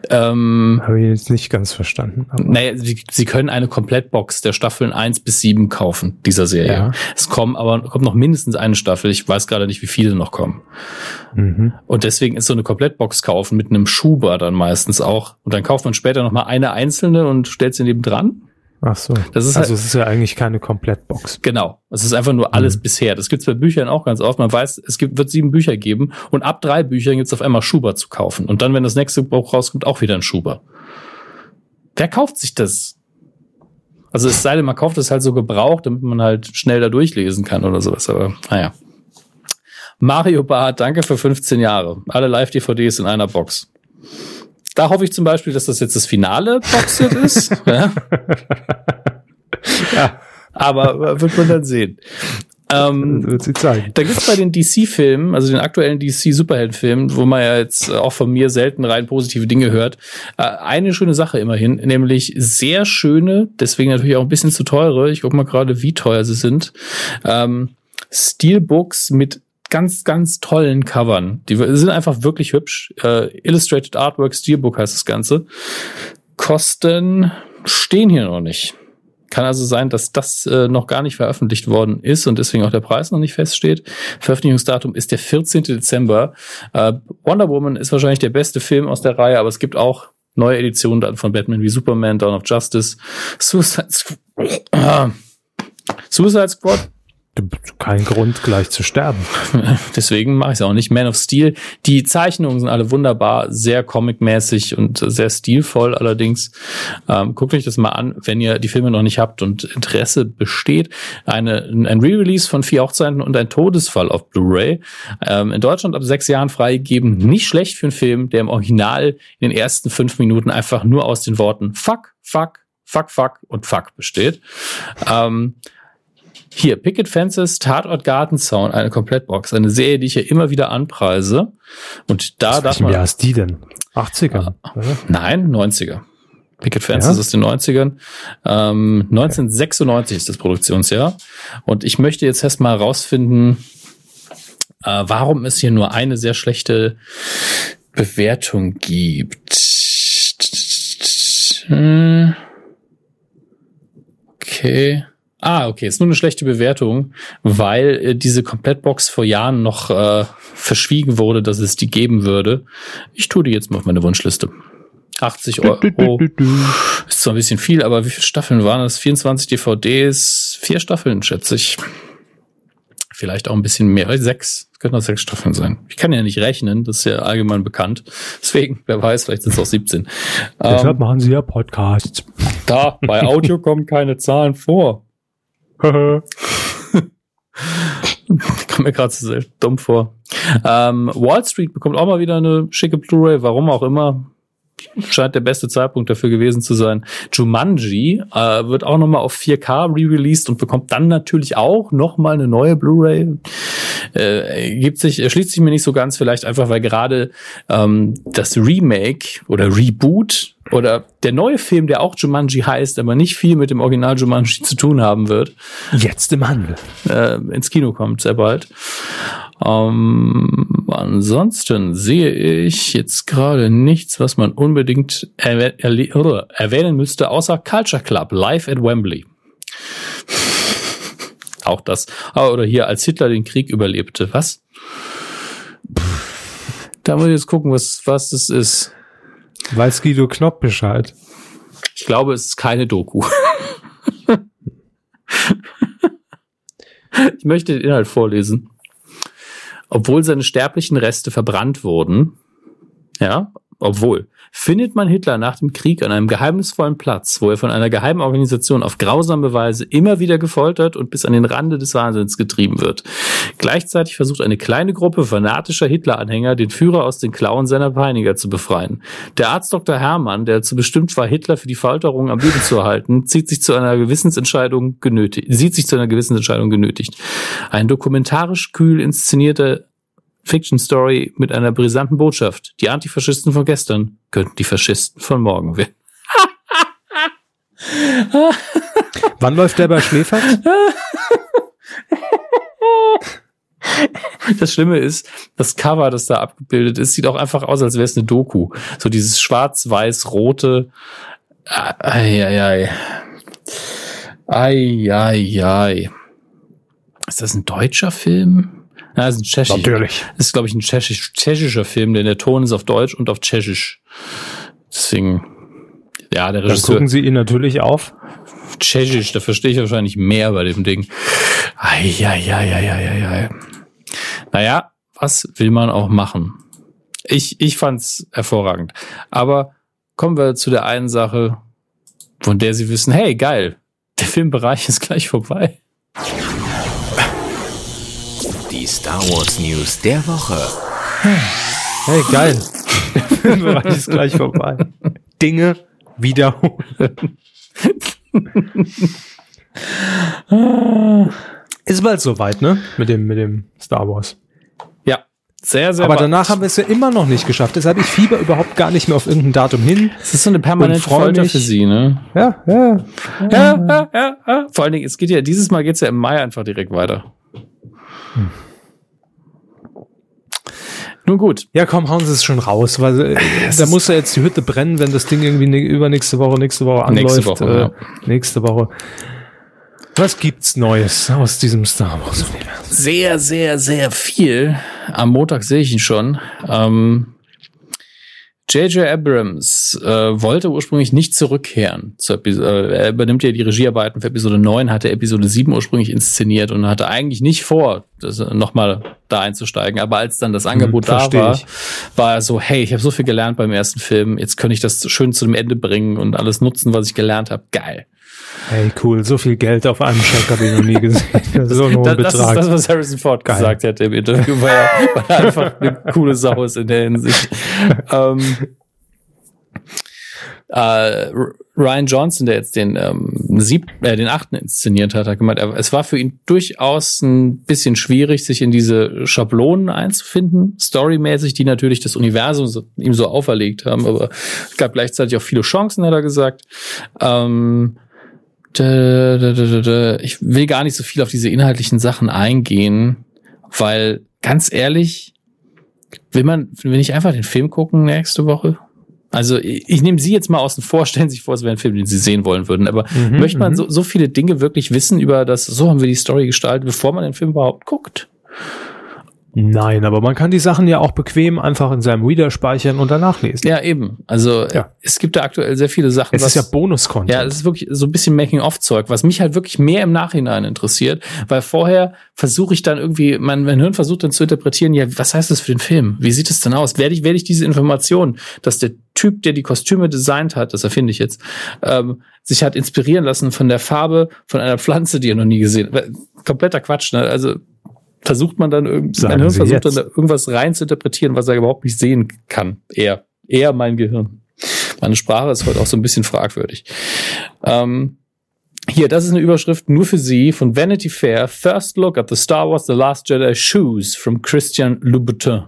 Ähm, Habe ich jetzt nicht ganz verstanden. naja, sie, sie können eine Komplettbox der Staffeln 1 bis 7 kaufen, dieser Serie. Ja. Es kommen aber kommt noch mindestens eine Staffel. Ich weiß gerade nicht, wie viele noch kommen. Mhm. Und deswegen ist so eine Komplettbox kaufen mit einem Schuber dann meistens auch. Und dann kauft man später noch mal eine einzelne und stellt sie neben dran. Ach so. Das ist also halt- es ist ja eigentlich keine Komplettbox. Genau. Es ist einfach nur alles Mhm. bisher. Das gibt's bei Büchern auch ganz oft. Man weiß, es gibt, wird sieben Bücher geben und ab drei Büchern gibt's auf einmal Schuber zu kaufen. Und dann, wenn das nächste Buch rauskommt, auch wieder ein Schuber. Wer kauft sich das? Also es sei denn, man kauft es halt so gebraucht, damit man halt schnell da durchlesen kann oder sowas. Aber naja. Mario Bart, danke für 15 Jahre. Alle Live-DVDs in einer Box. Da hoffe ich zum Beispiel, dass das jetzt das finale Boxset ist. ja. Ja. Aber äh, wird man dann sehen. Ähm, wird sie zeigen. da gibt's bei den DC-Filmen, also den aktuellen DC-Superhelden-Filmen, wo man ja jetzt auch von mir selten rein positive Dinge hört, äh, eine schöne Sache immerhin, nämlich sehr schöne, deswegen natürlich auch ein bisschen zu teure, ich guck mal gerade, wie teuer sie sind, ähm, Steelbooks mit ganz, ganz tollen Covern. Die sind einfach wirklich hübsch. Äh, Illustrated Artwork Steelbook heißt das Ganze. Kosten stehen hier noch nicht. Kann also sein, dass das äh, noch gar nicht veröffentlicht worden ist und deswegen auch der Preis noch nicht feststeht. Veröffentlichungsdatum ist der 14. Dezember. Äh, Wonder Woman ist wahrscheinlich der beste Film aus der Reihe, aber es gibt auch neue Editionen dann von Batman wie Superman, Dawn of Justice, Suicide Squad. Suicide Squad. Kein Grund, gleich zu sterben. Deswegen mache ich es auch nicht. Man of Steel. Die Zeichnungen sind alle wunderbar, sehr comicmäßig und sehr stilvoll allerdings. Ähm, guckt euch das mal an, wenn ihr die Filme noch nicht habt und Interesse besteht. Eine, ein Re-Release von Vier Hochzeiten und ein Todesfall auf Blu-ray. Ähm, in Deutschland ab sechs Jahren freigegeben. Nicht schlecht für einen Film, der im Original in den ersten fünf Minuten einfach nur aus den Worten Fuck, Fuck, Fuck, Fuck und Fuck besteht. Ähm, hier, Picket Fences, Tatort Gartenzaun, eine Komplettbox. Eine Serie, die ich ja immer wieder anpreise. Und da Aus darf man. Jahr ist die denn? 80er? oder? Nein, 90er. Picket Fences Ja? aus den 90ern. Ähm, 1996 ist das Produktionsjahr. Und ich möchte jetzt erst mal herausfinden, äh, warum es hier nur eine sehr schlechte Bewertung gibt. Hm. Okay. Ah, okay, ist nur eine schlechte Bewertung, weil äh, diese Komplettbox vor Jahren noch äh, verschwiegen wurde, dass es die geben würde. Ich tue die jetzt mal auf meine Wunschliste. 80 Euro. Ist zwar ein bisschen viel, aber wie viele Staffeln waren das? 24 DVDs, vier Staffeln, schätze ich. Vielleicht auch ein bisschen mehr. Vielleicht Sechs. Es könnten auch sechs Staffeln sein. Ich kann ja nicht rechnen, das ist ja allgemein bekannt. Deswegen, wer weiß, vielleicht sind es auch 17. Deshalb Ähm, machen sie ja Podcasts. da, bei Audio kommen keine Zahlen vor. Kommt mir gerade so dumm vor. Ähm, Wall Street bekommt auch mal wieder eine schicke Blu-ray, warum auch immer. Scheint der beste Zeitpunkt dafür gewesen zu sein. Jumanji äh, wird auch nochmal auf 4K re-released und bekommt dann natürlich auch nochmal eine neue Blu-ray. Äh, gibt sich, erschließt sich mir nicht so ganz, vielleicht einfach, weil gerade ähm, das Remake oder Reboot oder der neue Film, der auch Jumanji heißt, aber nicht viel mit dem Original Jumanji zu tun haben wird, Jetzt im Handel. äh, ins Kino kommt sehr bald. Ähm, ansonsten sehe ich jetzt gerade nichts, was man unbedingt erwäh erwähnen müsste, außer Culture Club live at Wembley. Auch das. Ah, Oder hier, als Hitler den Krieg überlebte. Was? Da muss ich jetzt gucken, was, was das ist. Weiß Guido Knopp Bescheid. Ich glaube, es ist keine Doku. ich möchte den Inhalt vorlesen. Obwohl seine sterblichen Reste verbrannt wurden, ja, obwohl, findet man Hitler nach dem Krieg an einem geheimnisvollen Platz, wo er von einer geheimen Organisation auf grausame Weise immer wieder gefoltert und bis an den Rande des Wahnsinns getrieben wird. Gleichzeitig versucht eine kleine Gruppe fanatischer Hitler-Anhänger, den Führer aus den Klauen seiner Peiniger zu befreien. Der Arzt Dr. Hermann, der dazu bestimmt war, Hitler für die Folterung am Leben zu erhalten, zieht sich zu einer Gewissensentscheidung genötigt, sieht sich zu einer Gewissensentscheidung genötigt. Ein dokumentarisch kühl inszenierter Fiction Story mit einer brisanten Botschaft. Die Antifaschisten von gestern könnten die Faschisten von morgen werden. Wann läuft der bei Schläfert? Das Schlimme ist, das Cover, das da abgebildet ist, sieht auch einfach aus, als wäre es eine Doku. So dieses schwarz-weiß-rote. Eieiei. Eieiei. Ist das ein deutscher Film? Ja, das ist ein tschechischer. Natürlich. Das ist, glaube ich, ein tschechisch, tschechischer Film, denn der Ton ist auf Deutsch und auf Tschechisch. Deswegen, ja, der Dann Regisseur. gucken sie ihn natürlich auf. Tschechisch, da verstehe ich wahrscheinlich mehr bei dem Ding. Eieieiei. Naja, was will man auch machen? Ich, ich fand's hervorragend. Aber kommen wir zu der einen Sache, von der Sie wissen, hey, geil, der Filmbereich ist gleich vorbei. Die Star Wars News der Woche. Hey, geil. Der Bereich ist gleich vorbei. Dinge wiederholen. ist bald soweit, ne? Mit dem, mit dem Star Wars. Ja, sehr, sehr Aber wa- danach haben wir es ja immer noch nicht geschafft. Deshalb ich fieber überhaupt gar nicht mehr auf irgendein Datum hin. Es ist so eine permanente und freu Folter mich. für Sie, ne? Ja, ja. Ja, ja, ja, ja. Vor allen Dingen, es geht ja, dieses Mal geht's ja im Mai einfach direkt weiter. Nun gut. Ja, komm, hauen Sie es schon raus, weil äh, da muss ja jetzt die Hütte brennen, wenn das Ding irgendwie ne, übernächste Woche, nächste Woche anläuft. Nächste Woche, äh, ja. Nächste Woche. Was gibt's Neues aus diesem Star Wars Universum? Sehr, sehr, sehr viel. Am Montag sehe ich ihn schon. Ähm, J.J. Abrams äh, wollte ursprünglich nicht zurückkehren. Zur Epi- äh, er übernimmt ja die Regiearbeiten für Episode 9, hatte Episode 7 ursprünglich inszeniert und hatte eigentlich nicht vor, das, äh, nochmal da einzusteigen. Aber als dann das Angebot da versteh war, ich. war er so, hey, ich habe so viel gelernt beim ersten Film, jetzt könnte ich das schön zu dem Ende bringen und alles nutzen, was ich gelernt habe. Geil. Hey, cool, so viel Geld auf einem Scheck habe ich noch nie gesehen. Das ist so ein hoher Das, das ist Betrag. das, was Harrison Ford Geil. gesagt hätte im Interview, weil er, weil er einfach eine coole Sau ist in der Hinsicht. ähm, äh, Ryan Johnson, der jetzt den ähm, sieb äh, den achten inszeniert hat, hat gemeint, es war für ihn durchaus ein bisschen schwierig, sich in diese Schablonen einzufinden, storymäßig, die natürlich das Universum so, ihm so auferlegt haben, aber es gab gleichzeitig auch viele Chancen, hat er gesagt. Ähm, da, da, da, da. Ich will gar nicht so viel auf diese inhaltlichen Sachen eingehen, weil ganz ehrlich, will man, will ich einfach den Film gucken nächste Woche? Also ich, ich nehme Sie jetzt mal außen vor, stellen Sie sich vor, es wäre ein Film, den Sie sehen wollen würden. Aber Mhm, möchte man mhm. so, so viele Dinge wirklich wissen über das, so haben wir die Story gestaltet, bevor man den Film überhaupt guckt? Nein, aber man kann die Sachen ja auch bequem einfach in seinem Reader speichern und danach lesen. Ja, eben. Also Ja. es gibt da aktuell sehr viele Sachen. Es ist ja Bonus-Content. Ja, das ist wirklich so ein bisschen Making-of-Zeug, was mich halt wirklich mehr im Nachhinein interessiert, weil vorher versuche ich dann irgendwie, mein, mein Hirn versucht dann zu interpretieren, ja, was heißt das für den Film? Wie sieht es denn aus? Werde ich, werde ich diese Information, dass der Typ, der die Kostüme designt hat, das erfinde ich jetzt, ähm, sich hat inspirieren lassen von der Farbe von einer Pflanze, die er noch nie gesehen hat. Kompletter Quatsch, ne? Also versucht man dann irgendwie, mein Hirn versucht jetzt. dann da irgendwas rein zu interpretieren, was er überhaupt nicht sehen kann. Eher, eher mein Gehirn. Meine Sprache ist heute auch so ein bisschen fragwürdig. Ähm, hier, das ist eine Überschrift nur für Sie von Vanity Fair. First look at the Star Wars The Last Jedi Shoes from Christian Louboutin.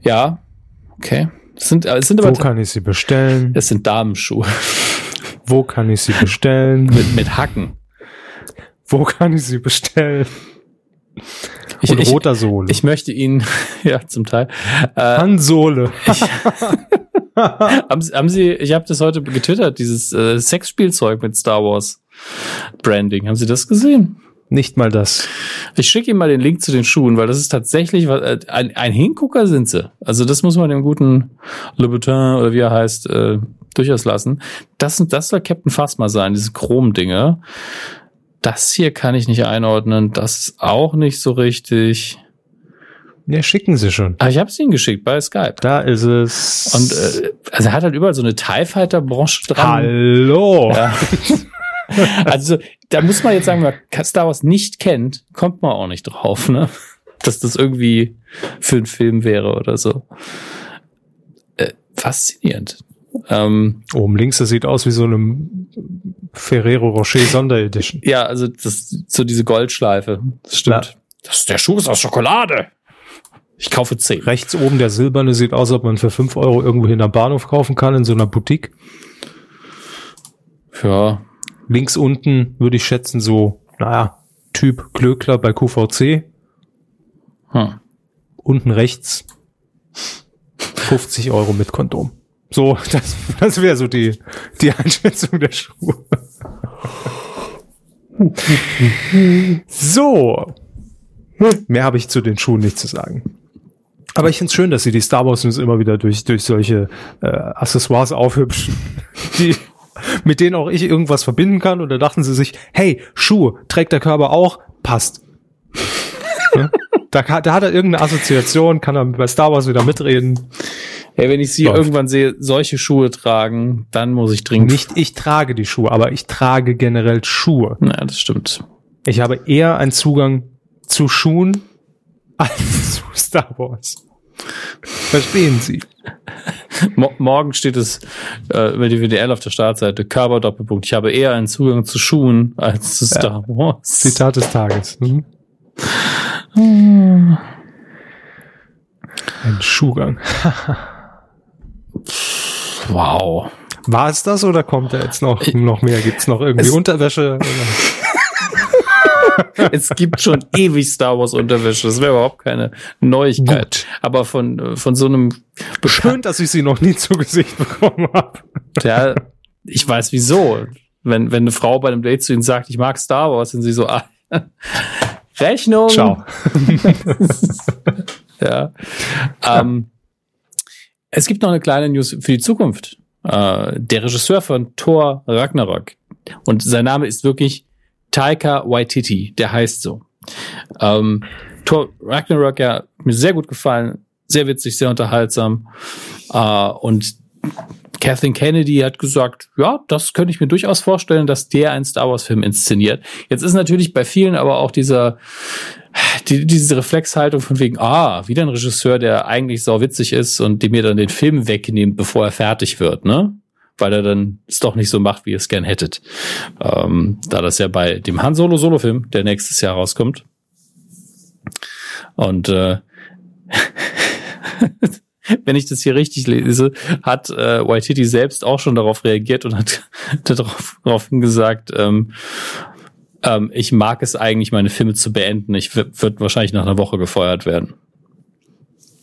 Ja, okay. Es sind, es sind Wo aber kann ich sie bestellen? es sind Damenschuhe Wo kann ich sie bestellen? mit, mit Hacken. Wo kann ich sie bestellen? Ich, Und ich, roter Sohle. ich möchte Ihnen, ja, zum Teil. Äh, Sohle. haben, Sie- haben Sie, ich habe das heute getwittert, dieses äh, Sexspielzeug mit Star Wars Branding. Haben Sie das gesehen? Nicht mal das. Ich schicke Ihnen mal den Link zu den Schuhen, weil das ist tatsächlich äh, ein, ein Hingucker sind sie. Also das muss man dem guten Louboutin oder wie er heißt äh, durchaus lassen. Das, das soll Captain Phasma sein, diese Chrom-Dinge. Das hier kann ich nicht einordnen. Das ist auch nicht so richtig. Ja, schicken sie schon. Aber ich habe es Ihnen geschickt bei Skype. Da ist es. Und äh, also er hat halt überall so eine TIE Fighter Branche dran. Hallo. Ja. also, da muss man jetzt sagen, wenn man Star Wars nicht kennt, kommt man auch nicht drauf, ne? Dass das irgendwie für einen Film wäre oder so. Äh, faszinierend. Ähm, Oben links, das sieht aus wie so eine Ferrero Rocher Sonderedition. ja, also das so diese Goldschleife. Das stimmt. Ja. Das, der Schuh ist aus Schokolade. Ich kaufe zehn. Rechts oben der silberne sieht aus, ob man für 5 Euro irgendwo hinterm Bahnhof kaufen kann, in so einer Boutique. Ja, Links unten würde ich schätzen so, naja, Typ Glöckler bei QVC. hm. Unten rechts 50 Euro mit Kondom. So, das, das wäre so die, die Einschätzung der Schuhe. So. Mehr habe ich zu den Schuhen nicht zu sagen. Aber ich finde es schön, dass sie die Star Wars News immer wieder durch, durch solche äh, Accessoires aufhübschen, die, mit denen auch ich irgendwas verbinden kann. Und da dachten sie sich, hey, Schuhe, trägt der Körper auch, passt. Da, da hat er irgendeine Assoziation, kann er bei Star Wars wieder mitreden. Hey, wenn ich sie Läuft. irgendwann sehe, solche Schuhe tragen, dann muss ich dringend. Nicht ich trage die Schuhe, aber ich trage generell Schuhe. Ja, das stimmt. Ich habe eher einen Zugang zu Schuhen als zu Star Wars. Verstehen Sie? Mo morgen steht es äh, über die WDL auf der Startseite, Körper Doppelpunkt. Ich habe eher einen Zugang zu Schuhen als zu Star Wars. Zitat des Tages. Hm? Ein Schuhgang. Wow. War es das oder kommt da jetzt noch, noch mehr? Gibt's noch irgendwie Es- Unterwäsche? Es gibt schon ewig Star Wars Unterwäsche. Das wäre überhaupt keine Neuigkeit. Gut. Aber von, von so einem, Schön, dass ich sie noch nie zu Gesicht bekommen habe. ja, ich weiß wieso. Wenn, wenn eine Frau bei einem Date zu ihnen sagt, ich mag Star Wars, sind sie so, ah, Rechnung. Ciao. ja. Ähm, es gibt noch eine kleine News für die Zukunft. Äh, der Regisseur von Thor Ragnarok und sein Name ist wirklich Taika Waititi, der heißt so. Ähm, Thor Ragnarok, ja, mir sehr gut gefallen, sehr witzig, sehr unterhaltsam. Äh, und Kathleen Kennedy hat gesagt, ja, das könnte ich mir durchaus vorstellen, dass der einen Star Wars-Film inszeniert. Jetzt ist natürlich bei vielen aber auch dieser, die, diese Reflexhaltung von wegen, ah, wieder ein Regisseur, der eigentlich sau witzig ist und dem mir dann den Film wegnimmt, bevor er fertig wird, ne? Weil er dann es doch nicht so macht, wie ihr es gern hättet. Ähm, da das ja bei dem Han Solo Solo-Film, der nächstes Jahr rauskommt. Und äh, wenn ich das hier richtig lese, hat äh, Waititi selbst auch schon darauf reagiert und hat darauf, daraufhin gesagt, ähm, ähm, ich mag es eigentlich, meine Filme zu beenden. Ich würde wahrscheinlich nach einer Woche gefeuert werden.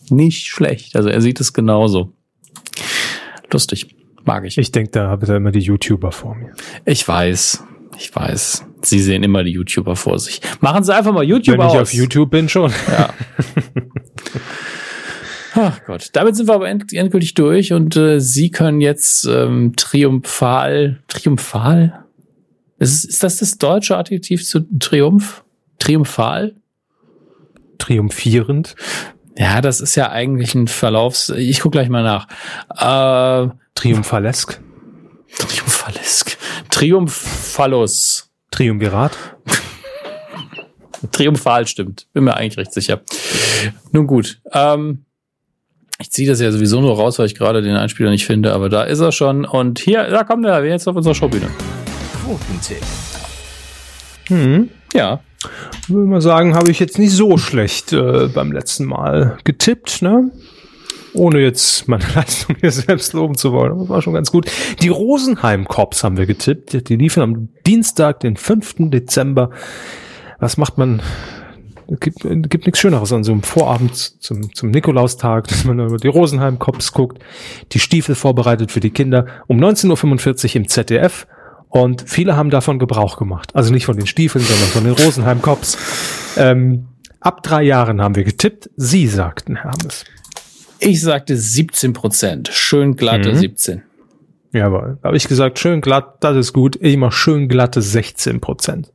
Nicht schlecht. Also er sieht es genauso. Lustig. Mag ich. Ich denke, da habe ich immer die YouTuber vor mir. Ich weiß. Ich weiß. Sie sehen immer die YouTuber vor sich. Machen Sie einfach mal YouTube Wenn ich aus. auf YouTube bin schon. Ja. Ach Gott, damit sind wir aber end endgültig durch und äh, Sie können jetzt ähm, triumphal, triumphal? Ist, ist das das deutsche Adjektiv zu Triumph? Triumphal? Triumphierend. Ja, das ist ja eigentlich ein Verlaufs. Ich guck gleich mal nach. Äh, Triumphalesk. Triumphalesk. Triumphallus. Triumvirat. Triumphal stimmt. Bin mir eigentlich recht sicher. Nun gut. Ähm, ich ziehe das ja sowieso nur raus, weil ich gerade den Einspieler nicht finde, aber da ist er schon. Und hier, da kommt er, jetzt auf unserer Showbühne. Quotentipp. Hm. Ja. Würde mal sagen, habe ich jetzt nicht so schlecht äh, beim letzten Mal getippt, ne? Ohne jetzt meine Leistung hier selbst loben zu wollen. Aber das war schon ganz gut. Die Rosenheim Cops haben wir getippt. Die liefen am Dienstag, den 5. Dezember. Was macht man? Es gibt, es gibt nichts Schöneres an so einem Vorabend zum, zum Nikolaustag, dass man über die Rosenheim Cops guckt, die Stiefel vorbereitet für die Kinder. Um 19.45 Uhr im ZDF. Und viele haben davon Gebrauch gemacht. Also nicht von den Stiefeln, sondern von den Rosenheim Cops. Ähm, ab drei Jahren haben wir getippt. Sie sagten, Hermes. Ich sagte 17 Prozent. Schön glatte Mhm. 17. Jawohl. Habe ich gesagt, schön glatt, das ist gut. Ich mach schön glatte 16 Prozent.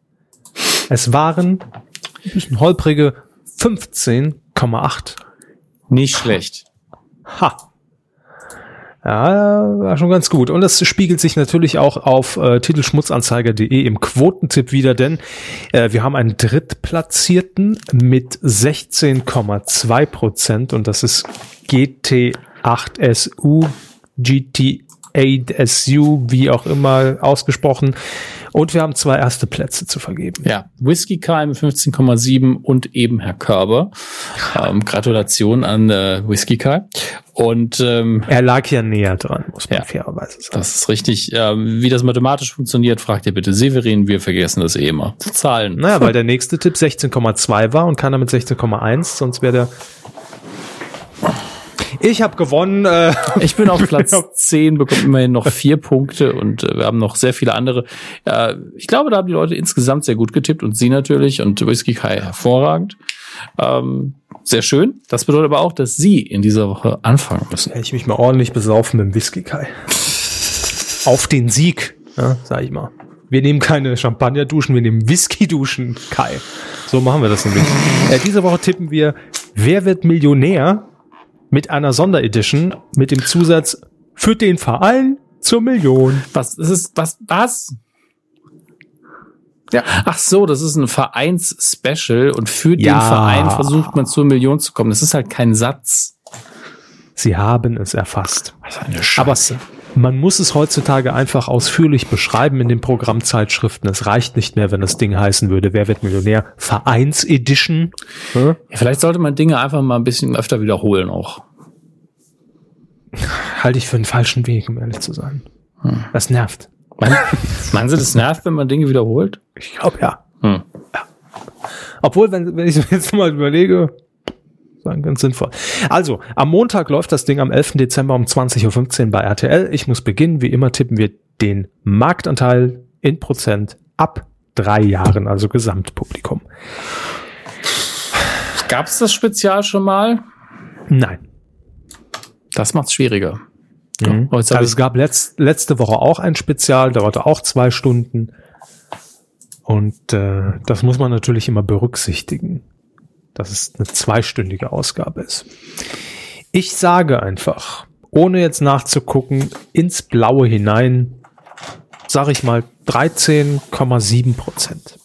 Es waren ein bisschen holprige 15,8. Nicht schlecht. Ha. Ja, war schon ganz gut. Und das spiegelt sich natürlich auch auf äh, titelschmutzanzeiger.de im Quotentipp wieder, denn äh, wir haben einen Drittplatzierten mit 16,2 Prozent und das ist GT8SU, GT8SU, wie auch immer ausgesprochen. Und wir haben zwei erste Plätze zu vergeben. Ja, Whisky Kai mit 15,7 und eben Herr Körber. Ähm, Gratulation an äh, Whisky Kai. Und ähm, Er lag ja näher dran, muss man Ja. fairerweise sagen. das ist richtig. Ähm, wie das mathematisch funktioniert, fragt ihr bitte Severin. Wir vergessen das eh immer. Zahlen. Naja, weil der nächste Tipp 16,2 war und keiner mit 16,1, sonst wäre der. Ich habe gewonnen. Äh, Ich bin auf Platz 10, bekomme immerhin noch vier Punkte und äh, wir haben noch sehr viele andere. Äh, ich glaube, da haben die Leute insgesamt sehr gut getippt und sie natürlich und Whisky Kai hervorragend. Ähm, sehr schön. Das bedeutet aber auch, dass sie in dieser Woche anfangen müssen. Hätte ich mich mal ordentlich besaufen mit dem Whisky Kai. Auf den Sieg, ja, sag ich mal. Wir nehmen keine Champagner-Duschen, wir nehmen Whisky-Duschen, Kai. So machen wir das nämlich. Äh, diese Woche tippen wir, wer wird Millionär mit einer Sonderedition mit dem Zusatz für den Verein zur Million. Was ist es? Was? Was? Ja. Ach so, das ist ein Vereins-Special und für den Ja. Verein versucht man zur Million zu kommen. Das ist halt kein Satz. Sie haben es erfasst. Was eine Aber Scheiße. Man muss es heutzutage einfach ausführlich beschreiben in den Programmzeitschriften. Es reicht nicht mehr, wenn das Ding heißen würde, wer wird Millionär? Vereins-Edition. Hm? Ja, vielleicht sollte man Dinge einfach mal ein bisschen öfter wiederholen auch. Halte ich für einen falschen Weg, um ehrlich zu sein. Das nervt. Meinen Sie, das nervt, wenn man Dinge wiederholt? Ich glaube ja. Hm. Obwohl, wenn, wenn ich mir jetzt mal überlege, sagen ganz sinnvoll. Also, am Montag läuft das Ding am 11. Dezember um 20.15 Uhr bei RTL. Ich muss beginnen. Wie immer tippen wir den Marktanteil in Prozent ab drei Jahren, also Gesamtpublikum. Gab es das Spezial schon mal? Nein. Das macht's schwieriger. Mhm. Hab Also es gab letzt, letzte Woche auch ein Spezial, dauerte auch zwei Stunden. Und äh, das muss man natürlich immer berücksichtigen, dass es eine zweistündige Ausgabe ist. Ich sage einfach, ohne jetzt nachzugucken, ins Blaue hinein, sage ich mal 13,7 Prozent.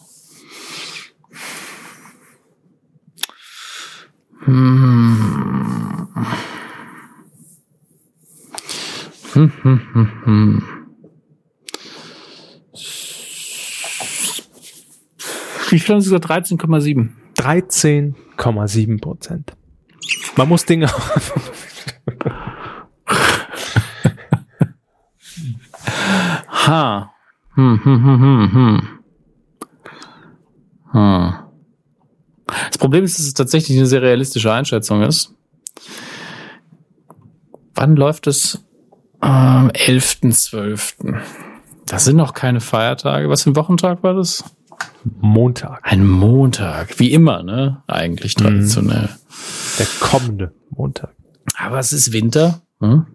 Wie viel haben Sie gesagt? 13,7. 13,7 Prozent. Man muss Dinge Ha. Hm, hm, hm, hm, hm. Hm. Das Problem ist, dass es tatsächlich eine sehr realistische Einschätzung ist. Wann läuft es? Am 11.12. Das sind noch keine Feiertage. Was für ein Wochentag war das? Montag, Ein Montag. Wie immer, ne? Eigentlich traditionell. der kommende Montag. Aber es ist Winter. Hm?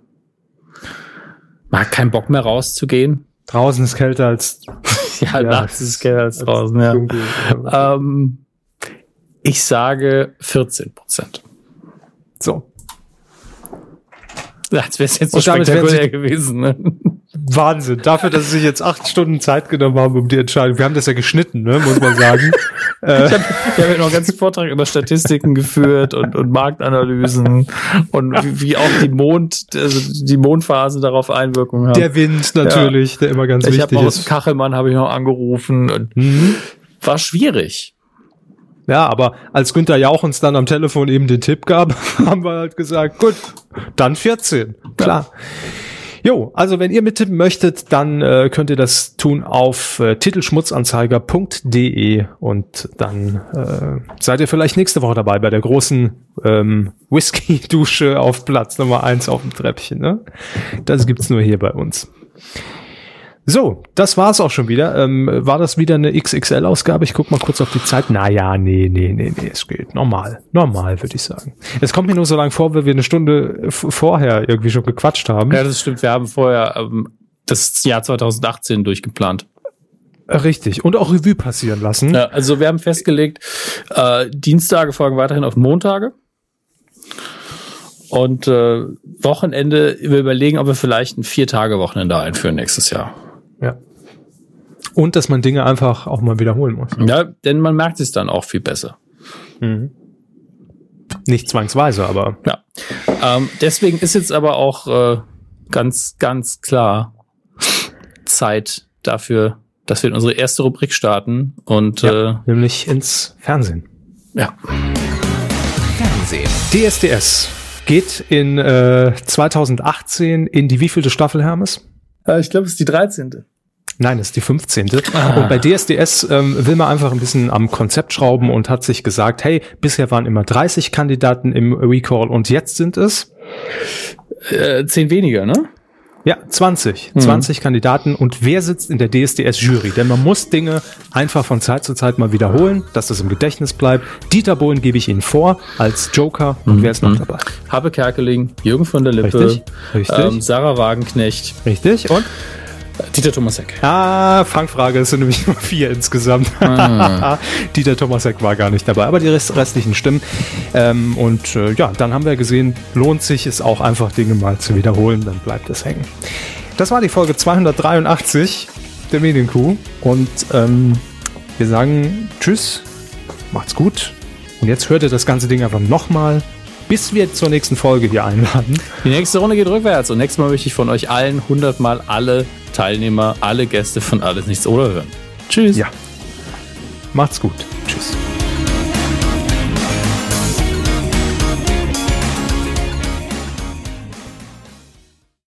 Mag keinen Bock mehr rauszugehen. Draußen ist kälter als Ja, Ja. nachts ist kälter als draußen, ja. dunkel. Ähm, ich sage 14 Prozent. So. Als wäre es jetzt so spektakulär gewesen. Ne? Wahnsinn. Dafür, dass sie sich jetzt acht Stunden Zeit genommen haben, um die Entscheidung. Wir haben das ja geschnitten, ne, muss man sagen. äh, Ich habe hab ja noch einen ganzen Vortrag über Statistiken geführt und, und Marktanalysen und wie, wie auch die Mond, also die Mondphasen darauf Einwirkungen haben. der Wind natürlich, der immer ganz ich habe wichtig noch aus ist. Kachelmann habe ich noch angerufen und Mhm. war schwierig. Ja, aber als Günther Jauch uns dann am Telefon eben den Tipp gab, haben wir halt gesagt, gut, dann 14. Klar. Jo, also wenn ihr mittippen möchtet, dann äh, könnt ihr das tun auf äh, titelschmutzanzeiger.de und dann äh, seid ihr vielleicht nächste Woche dabei bei der großen ähm, Whisky-Dusche auf Platz Nummer eins auf dem Treppchen. Ne? Das gibt's nur hier bei uns. So, das war's auch schon wieder. Ähm, war das wieder eine XXL-Ausgabe? Ich guck mal kurz auf die Zeit. Naja, nee, nee, nee, nee, es geht. Normal. Normal, würde ich sagen. Es kommt mir nur so lang vor, weil wir eine Stunde vorher irgendwie schon gequatscht haben. Ja, das stimmt. Wir haben vorher ähm, das Jahr 2018 durchgeplant. Richtig. Und auch Revue passieren lassen. Ja, also wir haben festgelegt, äh, Dienstage folgen weiterhin auf Montage. Und äh, Wochenende, wir überlegen, ob wir vielleicht ein Vier-Tage-Wochenende einführen nächstes Jahr. Ja. Und dass man Dinge einfach auch mal wiederholen muss. Ja, denn man merkt es dann auch viel besser. Nicht zwangsweise, aber Ja. Ähm, deswegen ist jetzt aber auch äh, ganz, ganz klar Zeit dafür, dass wir in unsere erste Rubrik starten. Und ja, nämlich ins Fernsehen. äh, ja, Fernsehen. DSDS geht in äh, 2018 in die wievielte Staffel, Hermes? Ich glaube, es ist die 13. Nein, es ist die 15. Und bei DSDS ähm, will man einfach ein bisschen am Konzept schrauben und hat sich gesagt, hey, bisher waren immer 30 Kandidaten im Recall und jetzt sind es Äh, zehn weniger, ne? Ja 20. Mhm. 20 Kandidaten und wer sitzt in der DSDS-Jury? Denn man muss Dinge einfach von Zeit zu Zeit mal wiederholen, dass das im Gedächtnis bleibt. Dieter Bohlen gebe ich Ihnen vor als Joker und wer ist noch dabei? Habe Kerkeling, Jürgen von der Lippe, Richtig, richtig. Ähm, Sarah Wagenknecht, Richtig? Und? Dieter Thomasek. Ah, Fangfrage, es sind nämlich nur vier insgesamt. Dieter Tomasek war gar nicht dabei, aber die rest restlichen stimmen. Ähm, und äh, ja, dann haben wir gesehen, lohnt sich es auch einfach Dinge mal zu wiederholen, dann bleibt es hängen. Das war die Folge 283 der Medienkuh und ähm, wir sagen Tschüss, macht's gut und jetzt hört ihr das ganze Ding einfach nochmal, bis wir zur nächsten Folge hier einladen. Die nächste Runde geht rückwärts und nächstes Mal möchte ich von euch allen 100 Mal alle Teilnehmer, alle Gäste von Alles Nichts oder hören. Tschüss. Ja. Macht's gut. Tschüss.